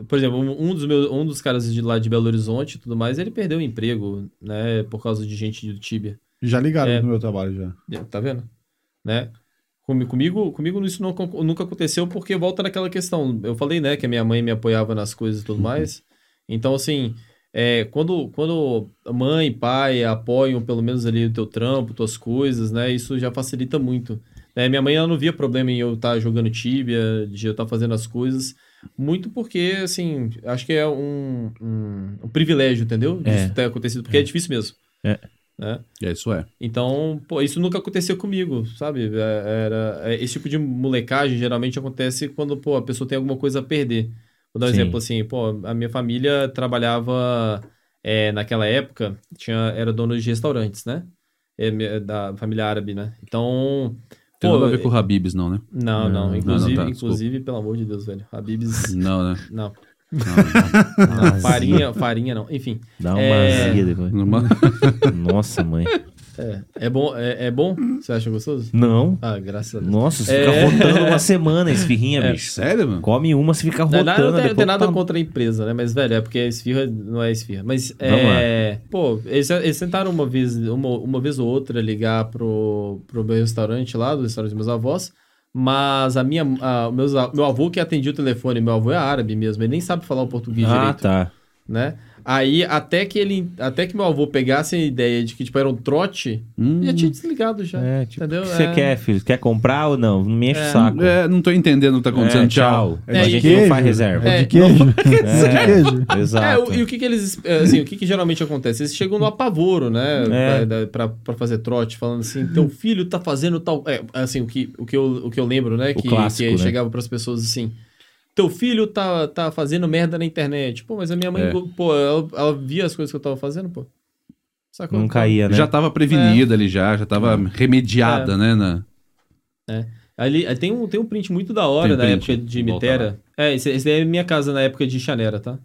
por exemplo, um um dos, meus, um dos caras de lá de Belo Horizonte e tudo mais, ele perdeu o emprego, né, por causa de gente do Tibia.
Já ligaram
É.
no meu trabalho já.
É, Tá vendo? Né? Comi- Comigo, comigo isso não, nunca aconteceu porque volta naquela questão. Eu falei, né, que a minha mãe me apoiava nas coisas e tudo mais. Então, assim, é, quando, quando mãe e pai apoiam pelo menos ali o teu trampo, tuas coisas, né, isso já facilita muito. né? minha mãe, ela não via problema em eu estar jogando Tibia, de eu estar fazendo as coisas, Muito porque, assim, acho que é um, um, um privilégio, entendeu?
É.
Disso ter acontecido, porque é, difícil mesmo.
É.
Né?
É, isso é.
Então, pô, isso nunca aconteceu comigo, sabe? É, Era, é, esse tipo de molecagem geralmente acontece quando, pô, a pessoa tem alguma coisa a perder. Vou dar um
Sim.
exemplo assim, pô, a minha família trabalhava é, naquela época, tinha, era dono de restaurantes, né? É, da família árabe, né? Então,
Tem
pô,
nada a ver com o Habibs, não, né?
não, não,
Não,
inclusive,
não, tá,
inclusive, pelo amor de Deus, velho, Habibs,
Não, né?
não,
Não, não.
não, farinha, farinha não, enfim,
Dá uma
É.
azia depois.
Numa-
Nossa, mãe.
é, é bom, é, é bom? Você acha gostoso?
Não.
Ah, graças a Deus.
Nossa, você
É.
fica rotando uma semana, esfirrinha,
É.
bicho.
Sério, mano?
Come uma, você fica
Não,
rotando.
não, não tem,
depois
tem nada
tá-
contra a empresa, né? Mas, velho, é porque a esfirra não é esfirra. Mas,
Vamos
é... Pô, eles, eles tentaram uma vez, uma, uma vez ou outra ligar pro, pro meu restaurante lá, do restaurante dos meus avós, mas a minha... A, meus, meu avô que atendia o telefone, meu avô é árabe mesmo, ele nem sabe falar o português
Ah,
direito,
tá.
né? Aí, até que ele... Até que meu avô pegasse a ideia de que, tipo, era um trote,
Hum.
já tinha desligado já.
É, tipo,
Entendeu?
o que você
É.
quer, filho? Quer comprar ou não? Não me enche o saco.
É, não tô entendendo o que tá acontecendo.
É,
tchau.
É
a
de
gente
queijo?
não faz reserva.
É
É,
de queijo? É de queijo?
É,
Exato.
o- e o que que eles, é, assim, o que que geralmente acontece? Eles chegam no apavoro, né,
É.
pra, pra, pra fazer trote, falando assim, teu filho tá fazendo tal, é, assim, o que, o que, eu, o que eu lembro, né, que,
clássico,
que
né?
chegava pras pessoas assim, teu filho tá, tá fazendo merda na internet, pô, mas a minha mãe,
É.
pô, ela, ela via as coisas que eu tava fazendo, pô, sacou?
Não caía, né?
Já tava prevenida ali já, já tava remediada, né? Na...
Ali, aí tem um, tem um print muito da hora da época de Mitera. É, esse, esse daí é minha casa na época de Chanera, tá?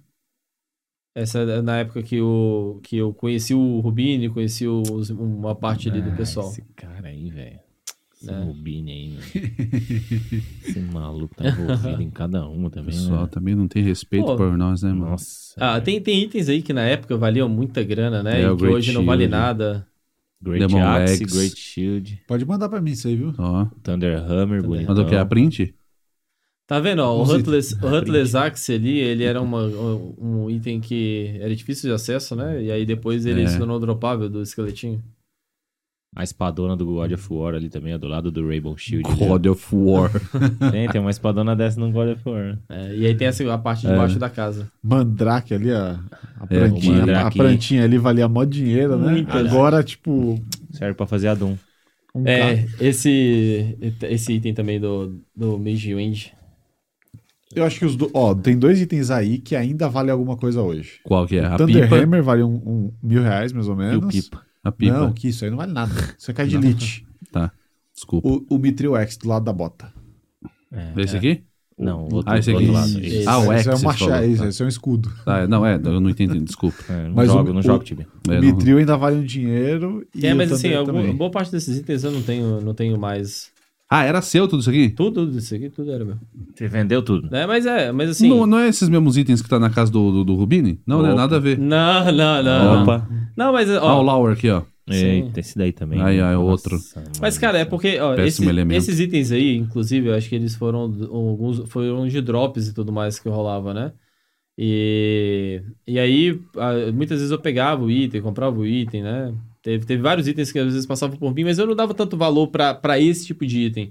Essa é na época que eu, que eu conheci o Rubini, conheci os- uma parte ali do
Ah,
pessoal.
Esse cara aí, velho. Esse
É.
Rubini aí, velho. Esse maluco tá envolvido em cada uma
O
também,
pessoal
né?
também não tem respeito
Pô.
por nós, né, mano?
Nossa.
Ah,
velho.
tem, tem itens aí que na época valiam muita grana, né?
É,
e
o
que
Great
hoje não vale
Shield.
nada.
Great
Demon
Axe,
Legs.
Great Shield,
Pode mandar pra mim isso aí, viu?
Ó.
Thunder Hammer, bonito.
Manda o que? A print?
Tá vendo? Ó, o Huntless, o Huntless Axe ali, ele era uma, um item que era difícil de acesso, né? E aí depois ele
É.
se tornou dropável do esqueletinho.
A espadona do God of War ali também, do lado do Rainbow Shield.
God of War.
Tem, tem uma espadona dessa no God of War.
É, e aí tem essa, a parte de
É.
baixo da casa.
Mandrake ali, a, a
É,
plantinha.
o Mandrake.
a plantinha ali valia mó dinheiro, né?
Muito,
Agora, tipo,
Serve pra fazer a Doom.
um carro.
É, esse, esse item também do, do Mage Wind.
Eu acho que os do... Ó, tem dois itens aí que ainda vale alguma coisa hoje.
Qual que é? A
Thunder
pipa?
Hammer vale um, um mil reais, mais ou
E
menos.
o Pipa.
A pipa.
Não, que isso aí não vale nada. Isso é cai de elite.
Tá. Desculpa.
O, o Mithril X do lado da bota.
É.
Esse aqui?
Não, o outro,
Ah, esse aqui.
outro lado.
Ah, o X.
Esse é um
você
machado,
falou.
esse,
Tá.
esse é um escudo.
Ah, não, é, eu não entendi, desculpa.
É, não
Mas
jogo,
o-
não
o-
jogo, Tibia.
É,
o
não-
Mithril ainda vale um dinheiro. E
É,
o
mas assim,
também.
boa parte desses itens eu não tenho, não tenho mais.
Ah, era seu tudo isso aqui?
Tudo isso aqui, tudo era meu.
Você vendeu tudo?
É, mas é, mas assim.
Não, não é esses mesmos itens que tá na casa do, do, do Rubini? Não, né?
Opa.
Nada a ver.
Não, não, não.
Opa.
Não, mas
Ah,
ó,
o Lauer aqui, ó.
Sim.
Eita, esse daí também.
Aí,
né?
aí, outro.
Mas, cara, é porque ó,
Péssimo
esse-
elemento.
esses itens aí, inclusive, eu acho que eles foram alguns foram de drops e tudo mais que rolava, né? E, e aí, ah, muitas vezes eu pegava o item, comprava o item, né? Teve, teve vários itens que às vezes passavam por mim, mas eu não dava tanto valor pra pra esse tipo de item.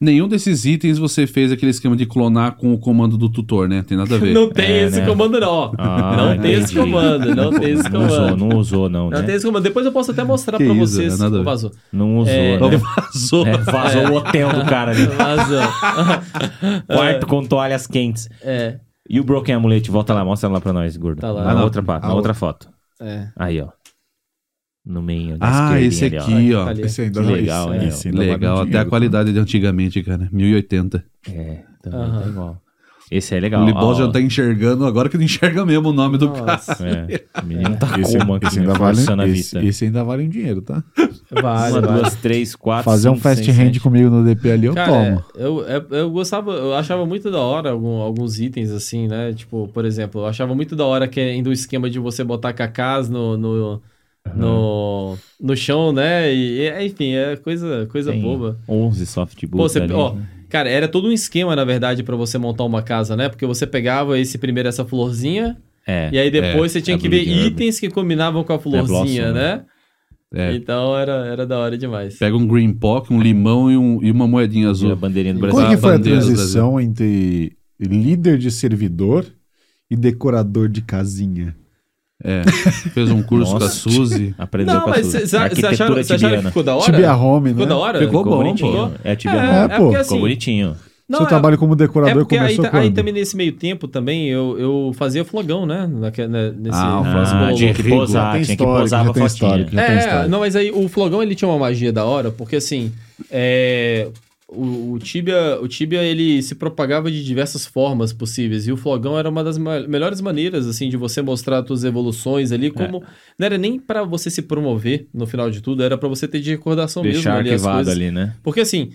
Nenhum desses itens você fez aquele esquema de clonar com o comando do tutor, né? Tem nada a ver.
Não tem
É,
esse
né?
comando, não.
Ah,
não tem esse
entendi.
comando, não tem esse
Não usou,
comando.
não usou, não,
Não
né?
tem esse comando. Depois eu posso até mostrar
Que
pra
isso,
vocês.
é.
Ô, vazou.
Não usou,
É,
né?
Vazou.
É, vazou o hotel do cara ali.
Vazou.
Quarto com toalhas quentes.
É,
E o Broken Amulet? Volta lá, mostra lá pra nós, gordo.
Tá lá.
Na
não.
outra, pa- na outra foto.
é.
Aí, ó. No meio.
Ah, esse
ali, ó.
aqui, ó.
Tá ali.
Esse ainda
Que legal,
esse-
é,
esse ainda
Legal,
um
até a qualidade de antigamente, cara. 1080.
É, também
Aham.
tá igual. Esse é legal.
o Libol já tá enxergando, agora que não enxerga mesmo o nome do cara.
Nossa.
É, o menino tá
Esse,
como aqui,
esse ainda vale, esse,
vista.
esse ainda vale um dinheiro, tá?
Vale,
Uma,
vale.
duas, três, quatro,
Fazer um
cinco,
fast
seis,
hand
sete.
comigo no DP ali, eu
Cara,
tomo.
eu, eu, eu gostava, eu achava muito da hora algum- alguns itens assim, né? Tipo, por exemplo, eu achava muito da hora que ainda o esquema de você botar cacás no, no, no, no chão, né? E, enfim, é coisa, coisa
Tem
boba.
11 softbooks
Pô, você, ó, cara, era todo um esquema, na verdade, pra você montar uma casa, né? Porque você pegava esse primeiro essa florzinha,
É.
e aí depois você tinha
é
que ver itens que combinavam com a florzinha,
Blossom,
né?
É.
Então era, era da hora demais.
Pega um green pock, um limão e, um- e uma moedinha
E a
azul.
bandeirinha do
Como
Brasil.
é que foi a
bandeira do
transição entre líder de servidor e decorador de casinha.
É. Fez um curso
Nossa.
com a Suzy.
Aprendeu
Não,
com a
mas
Suzy.
acharam,
Arquitetura
vocês acharam que ficou da hora?
Tibia Home,
Ficou
né?
da hora?
Ficou bom,
bonitinho.
pô.
É Tibia
É,
Home.
é, pô.
porque
Ficou
assim,
bonitinho.
Não,
Seu
é-
trabalho como
É
decorador
porque aí,
começou
ta-
quando?
aí também nesse meio tempo também eu, eu fazia flogão, né? Naque- né, nesse,
Ah,
Ah, tinha que posar, tinha que posar pra fotinha.
É,
história.
não, mas aí o flogão ele tinha uma magia da hora, porque assim, é, o, o Tibia, o Tibia ele se propagava de diversas formas possíveis e o flogão era uma das ma- melhores maneiras assim de você mostrar as suas evoluções ali, como não era nem pra você se promover no final de tudo, era pra você ter de recordação mesmo
Deixar
ali as coisas.
ali, né?
Porque assim,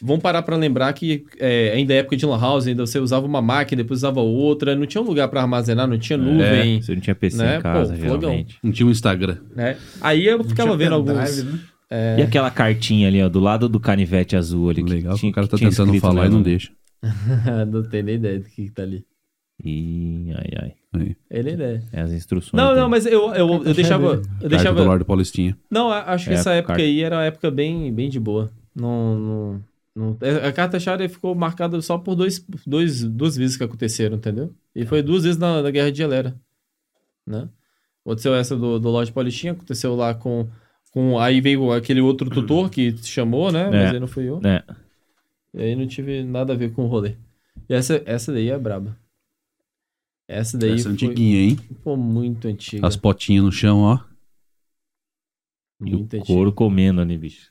vamos parar pra lembrar que é, ainda é época de lan house, ainda você usava uma máquina, depois usava outra, não tinha um lugar pra armazenar, não tinha nuvem,
Você não tinha PC
né?
em casa,
Pô.
Não tinha um Instagram.
né? Aí eu ficava vendo alguns
Pendrive, né?
E aquela cartinha ali, ó, do lado do canivete azul ali. que
Legal que
tinha-
o cara tá tentando falar e não deixa.
não tenho nem ideia do que, que tá ali.
Ih, ai, ai.
Aí.
É nem ideia.
É as instruções.
Não, não, mas eu, eu, eu deixava. Eu
Carta do
deixava.
Lorde Paulistinha.
Não, acho que
É,
essa época
carta.
aí era uma época bem, bem de boa. Não. não, não- é, a carta chave ficou marcada só por dois, dois, duas vezes que aconteceram, entendeu? E foi duas vezes na, na Guerra de Gelera. Né? Aconteceu essa do, do Lorde Paulistinha, aconteceu lá com, com. Aí veio aquele outro tutor que te chamou, né? Mas
É.
aí não fui eu.
É.
E aí não tive nada a ver com o rolê. E essa, essa daí é braba. Essa daí
Essa
foi
antiguinha, hein?
pô, muito antiga.
As potinhas no chão, ó.
E o
Muito antiga.
couro comendo ali, bicho.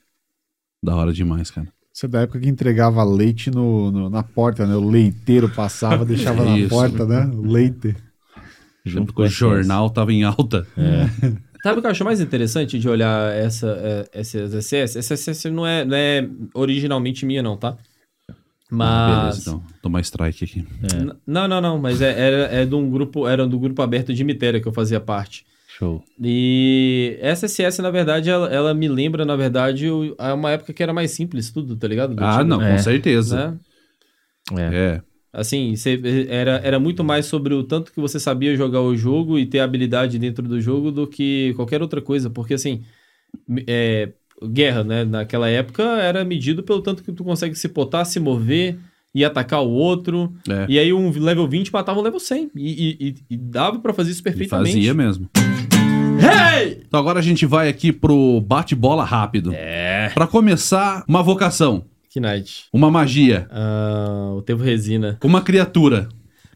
Da hora demais, cara.
Isso é da época que entregava leite no, no- na porta, né? O leiteiro passava, deixava na porta, né? O leite.
Junto
o jornal tava em alta.
Sabe o que eu acho mais interessante de olhar essa, é, essas SS? Essa SS não é, não é originalmente minha, não, tá? Mas.
Beleza, então. Tomar strike aqui.
N- Não, não, não, mas é, era, é de um grupo, era do grupo aberto de Mitéria que eu fazia parte.
Show.
E essa SS, na verdade, ela, ela me lembra, na verdade, é uma época que era mais simples tudo, tá ligado? Do
Ah,
time,
não,
É.
com certeza.
né?
É.
É.
Assim, você- era, era muito mais sobre o tanto que você sabia jogar o jogo e ter habilidade dentro do jogo do que qualquer outra coisa. Porque, assim, é, guerra, né? Naquela época era medido pelo tanto que tu consegue se potar, se mover e atacar o outro.
É.
E aí um level 20 matava um level 100. E, e- e- e dava pra fazer isso
E
perfeitamente.
fazia mesmo.
Hey!
Então agora a gente vai aqui pro bate-bola rápido.
É.
Pra começar, uma vocação,
Knight.
uma magia,
Ah, o Tevo Resina.
uma criatura,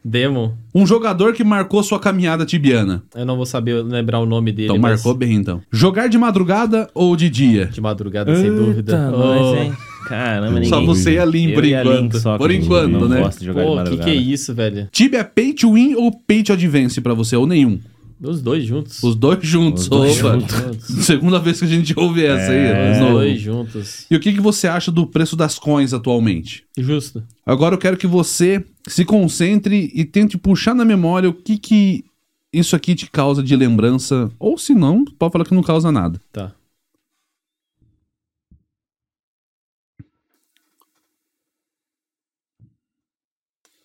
Demon.
um jogador que marcou sua caminhada tibiana.
Eu não vou saber lembrar o nome dele.
Então
mas
marcou bem, então. Jogar de madrugada ou de dia?
De madrugada, sem dúvida.
Eita,
Oh.
nós, hein? Caramba, ninguém.
Só você e a Lin, por
Lin
enquanto.
que
Por enquanto,
não
né?
gosta de jogar de
Pô, que
madrugada.
que é isso, velho?
Tibia é pay to win ou pay to advance pra você? Ou nenhum?
Os dois juntos.
Os dois juntos.
Os dois
Opa.
juntos.
Segunda vez que a gente ouve essa aí.
Os dois juntos.
E o que, que você acha do preço das coins atualmente?
Justo.
Agora eu quero que você se concentre e tente puxar na memória o que que isso aqui te causa de lembrança. Ou se não, pode falar que não causa nada.
Tá.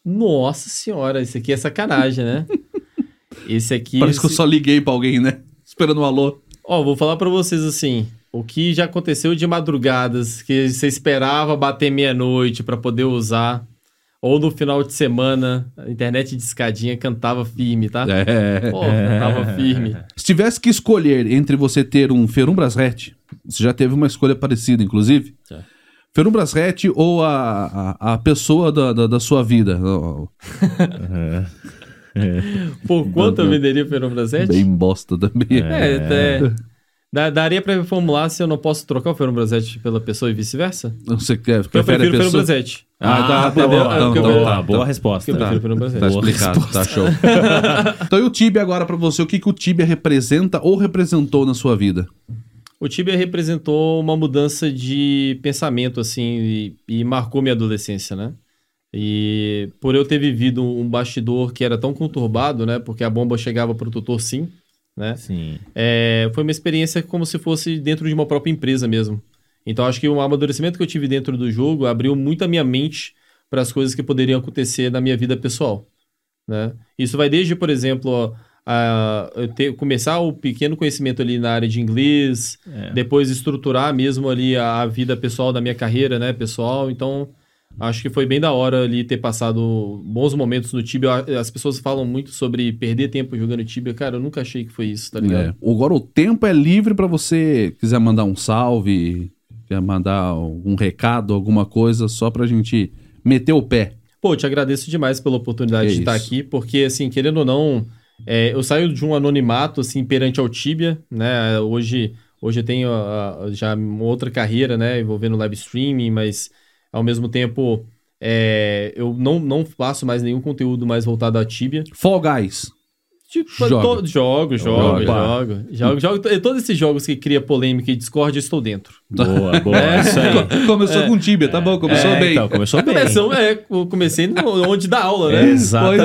Nossa senhora, esse aqui é sacanagem, né? Esse aqui.
Parece que eu
esse-
só liguei pra alguém, né? Esperando um alô.
Ó, vou falar pra vocês assim. O que já aconteceu de madrugadas que você esperava bater meia-noite pra poder usar, ou no final de semana, a internet de escadinha cantava firme, tá?
É.
Pô, cantava firme.
Se tivesse que escolher entre você ter um Ferumbras Ret, você já teve uma escolha parecida, inclusive.
Já.
Ferumbras Ret ou a, a, a pessoa da, da, da sua vida?
Por quanto eu venderia o Fenômeno 7?
Bem bosta também.
É, até. Dá- daria pra reformular se eu não posso trocar o Fernando Brasete pela pessoa e vice-versa?
Você quer,
Eu prefiro o Fernando
pessoa?
Brasete.
Ah, tá, tá bom.
É
Então,
eu
então tá,
Tá, boa
tá.
resposta.
Eu prefiro o Fernando
Tá.
Boa
explicado, tá show. então e o Tibia agora pra você? O que, que o Tibia representa ou representou na sua vida?
O Tibia representou uma mudança de pensamento, assim, e, e marcou minha adolescência, né? E por eu ter vivido um bastidor que era tão conturbado, né? Porque a bomba chegava pro tutor sim, né?
Sim.
É, foi uma experiência como se fosse dentro de uma própria empresa mesmo. Então acho que o amadurecimento que eu tive dentro do jogo abriu muito a minha mente para as coisas que poderiam acontecer na minha vida pessoal. Né? Isso vai desde, por exemplo, ó, a, ter, começar o pequeno conhecimento ali na área de inglês,
É.
depois estruturar mesmo ali a, a vida pessoal da minha carreira, né, pessoal. Então Acho que foi bem da hora ali ter passado bons momentos no Tibia. As pessoas falam muito sobre perder tempo jogando Tibia. Cara, eu nunca achei que foi isso, tá ligado?
É. Agora o tempo é livre pra você quiser mandar um salve, quer mandar algum recado, alguma coisa, só pra gente meter o pé.
Pô, eu te agradeço demais pela oportunidade
Que
de estar aqui, porque, assim, querendo ou não, é, eu saio de um anonimato, assim, perante ao Tibia, né? Hoje, hoje eu tenho ah, já uma outra carreira, né? Envolvendo live streaming, mas, ao mesmo tempo, é, eu não, não faço mais nenhum conteúdo mais voltado à Tibia.
Fall Guys.
Tipo,
Joga.
to- jogo, jogo, jogo, jogo, jogo. Todos esses jogos que cria polêmica e discórdia, eu estou dentro.
Boa, boa.
É.
Isso aí.
Começou com Tibia, tá bom, começou
É,
bem.
Então, começou bem.
Começou, é, eu comecei no- onde dá aula, né?
Exatamente,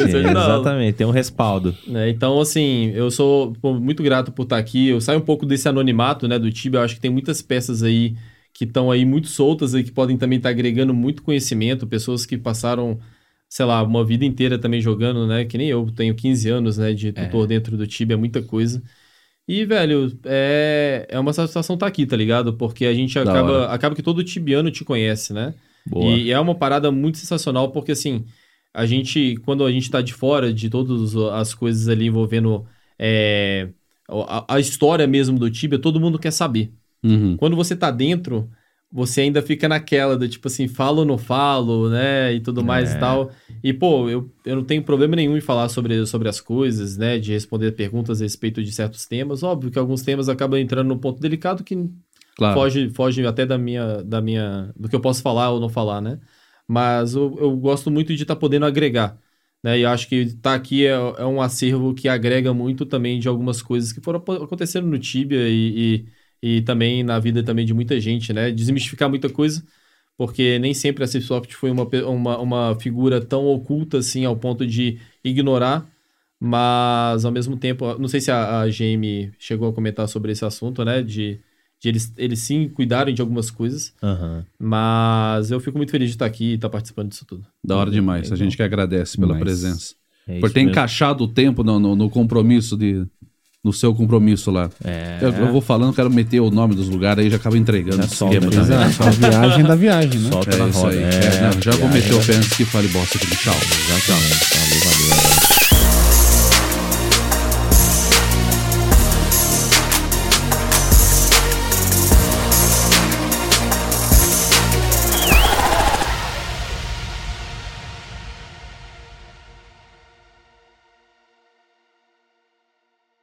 Pois é,
exatamente. Tem um respaldo.
né? Então, assim, eu sou pô, muito grato por estar aqui. Eu saio um pouco desse anonimato, né, do Tibia. Eu acho que tem muitas peças aí que estão aí muito soltas e que podem também estar agregando muito conhecimento. Pessoas que passaram, sei lá, uma vida inteira também jogando, né? Que nem eu, tenho 15 anos, né, de tutor dentro do Tibia, é muita coisa. E, velho, é, é uma satisfação estar aqui, tá ligado? Porque a gente
Da
acaba,
hora.
acaba que todo tibiano te conhece, né?
Boa.
E é uma parada muito sensacional, porque assim, a gente, quando a gente tá de fora de todas as coisas ali envolvendo é, a, a história mesmo do Tibia, todo mundo quer saber.
Uhum.
Quando você tá dentro, você ainda fica naquela do tipo assim, falo ou não falo, né? E tudo mais
É.
e tal. E, pô, eu, eu não tenho problema nenhum em falar sobre, sobre as coisas, né? De responder perguntas a respeito de certos temas. Óbvio que alguns temas acabam entrando num ponto delicado que
Claro.
foge, foge até da minha, da minha. do que eu posso falar ou não falar, né? Mas eu, eu gosto muito de estar podendo agregar. Né? E eu acho que estar aqui é, é um acervo que agrega muito também de algumas coisas que foram acontecendo no Tibia e, e, e também na vida também de muita gente, né? Desmistificar muita coisa, porque nem sempre a Cipsoft foi uma, uma, uma figura tão oculta assim ao ponto de ignorar. Mas ao mesmo tempo, não sei se a, a GM chegou a comentar sobre esse assunto, né? De, de eles, eles sim cuidarem de algumas coisas.
Aham.
Mas eu fico muito feliz de estar aqui e estar participando disso tudo.
Da hora demais. A gente que agradece pela
Demais.
presença.
É
Por ter
mesmo.
encaixado o tempo no, no- no compromisso de. No seu compromisso lá.
É.
Eu, eu vou falando, quero meter o nome dos lugares aí, já acaba entregando
Já
o
solta,
esquema também.
Exato, a viagem da viagem, né?
Solta
É
na roda.
aí.
É,
É, não, já vou
viagem
meter o pé antes que fale bosta aqui. Tchau.
Exatamente. Valeu, valeu.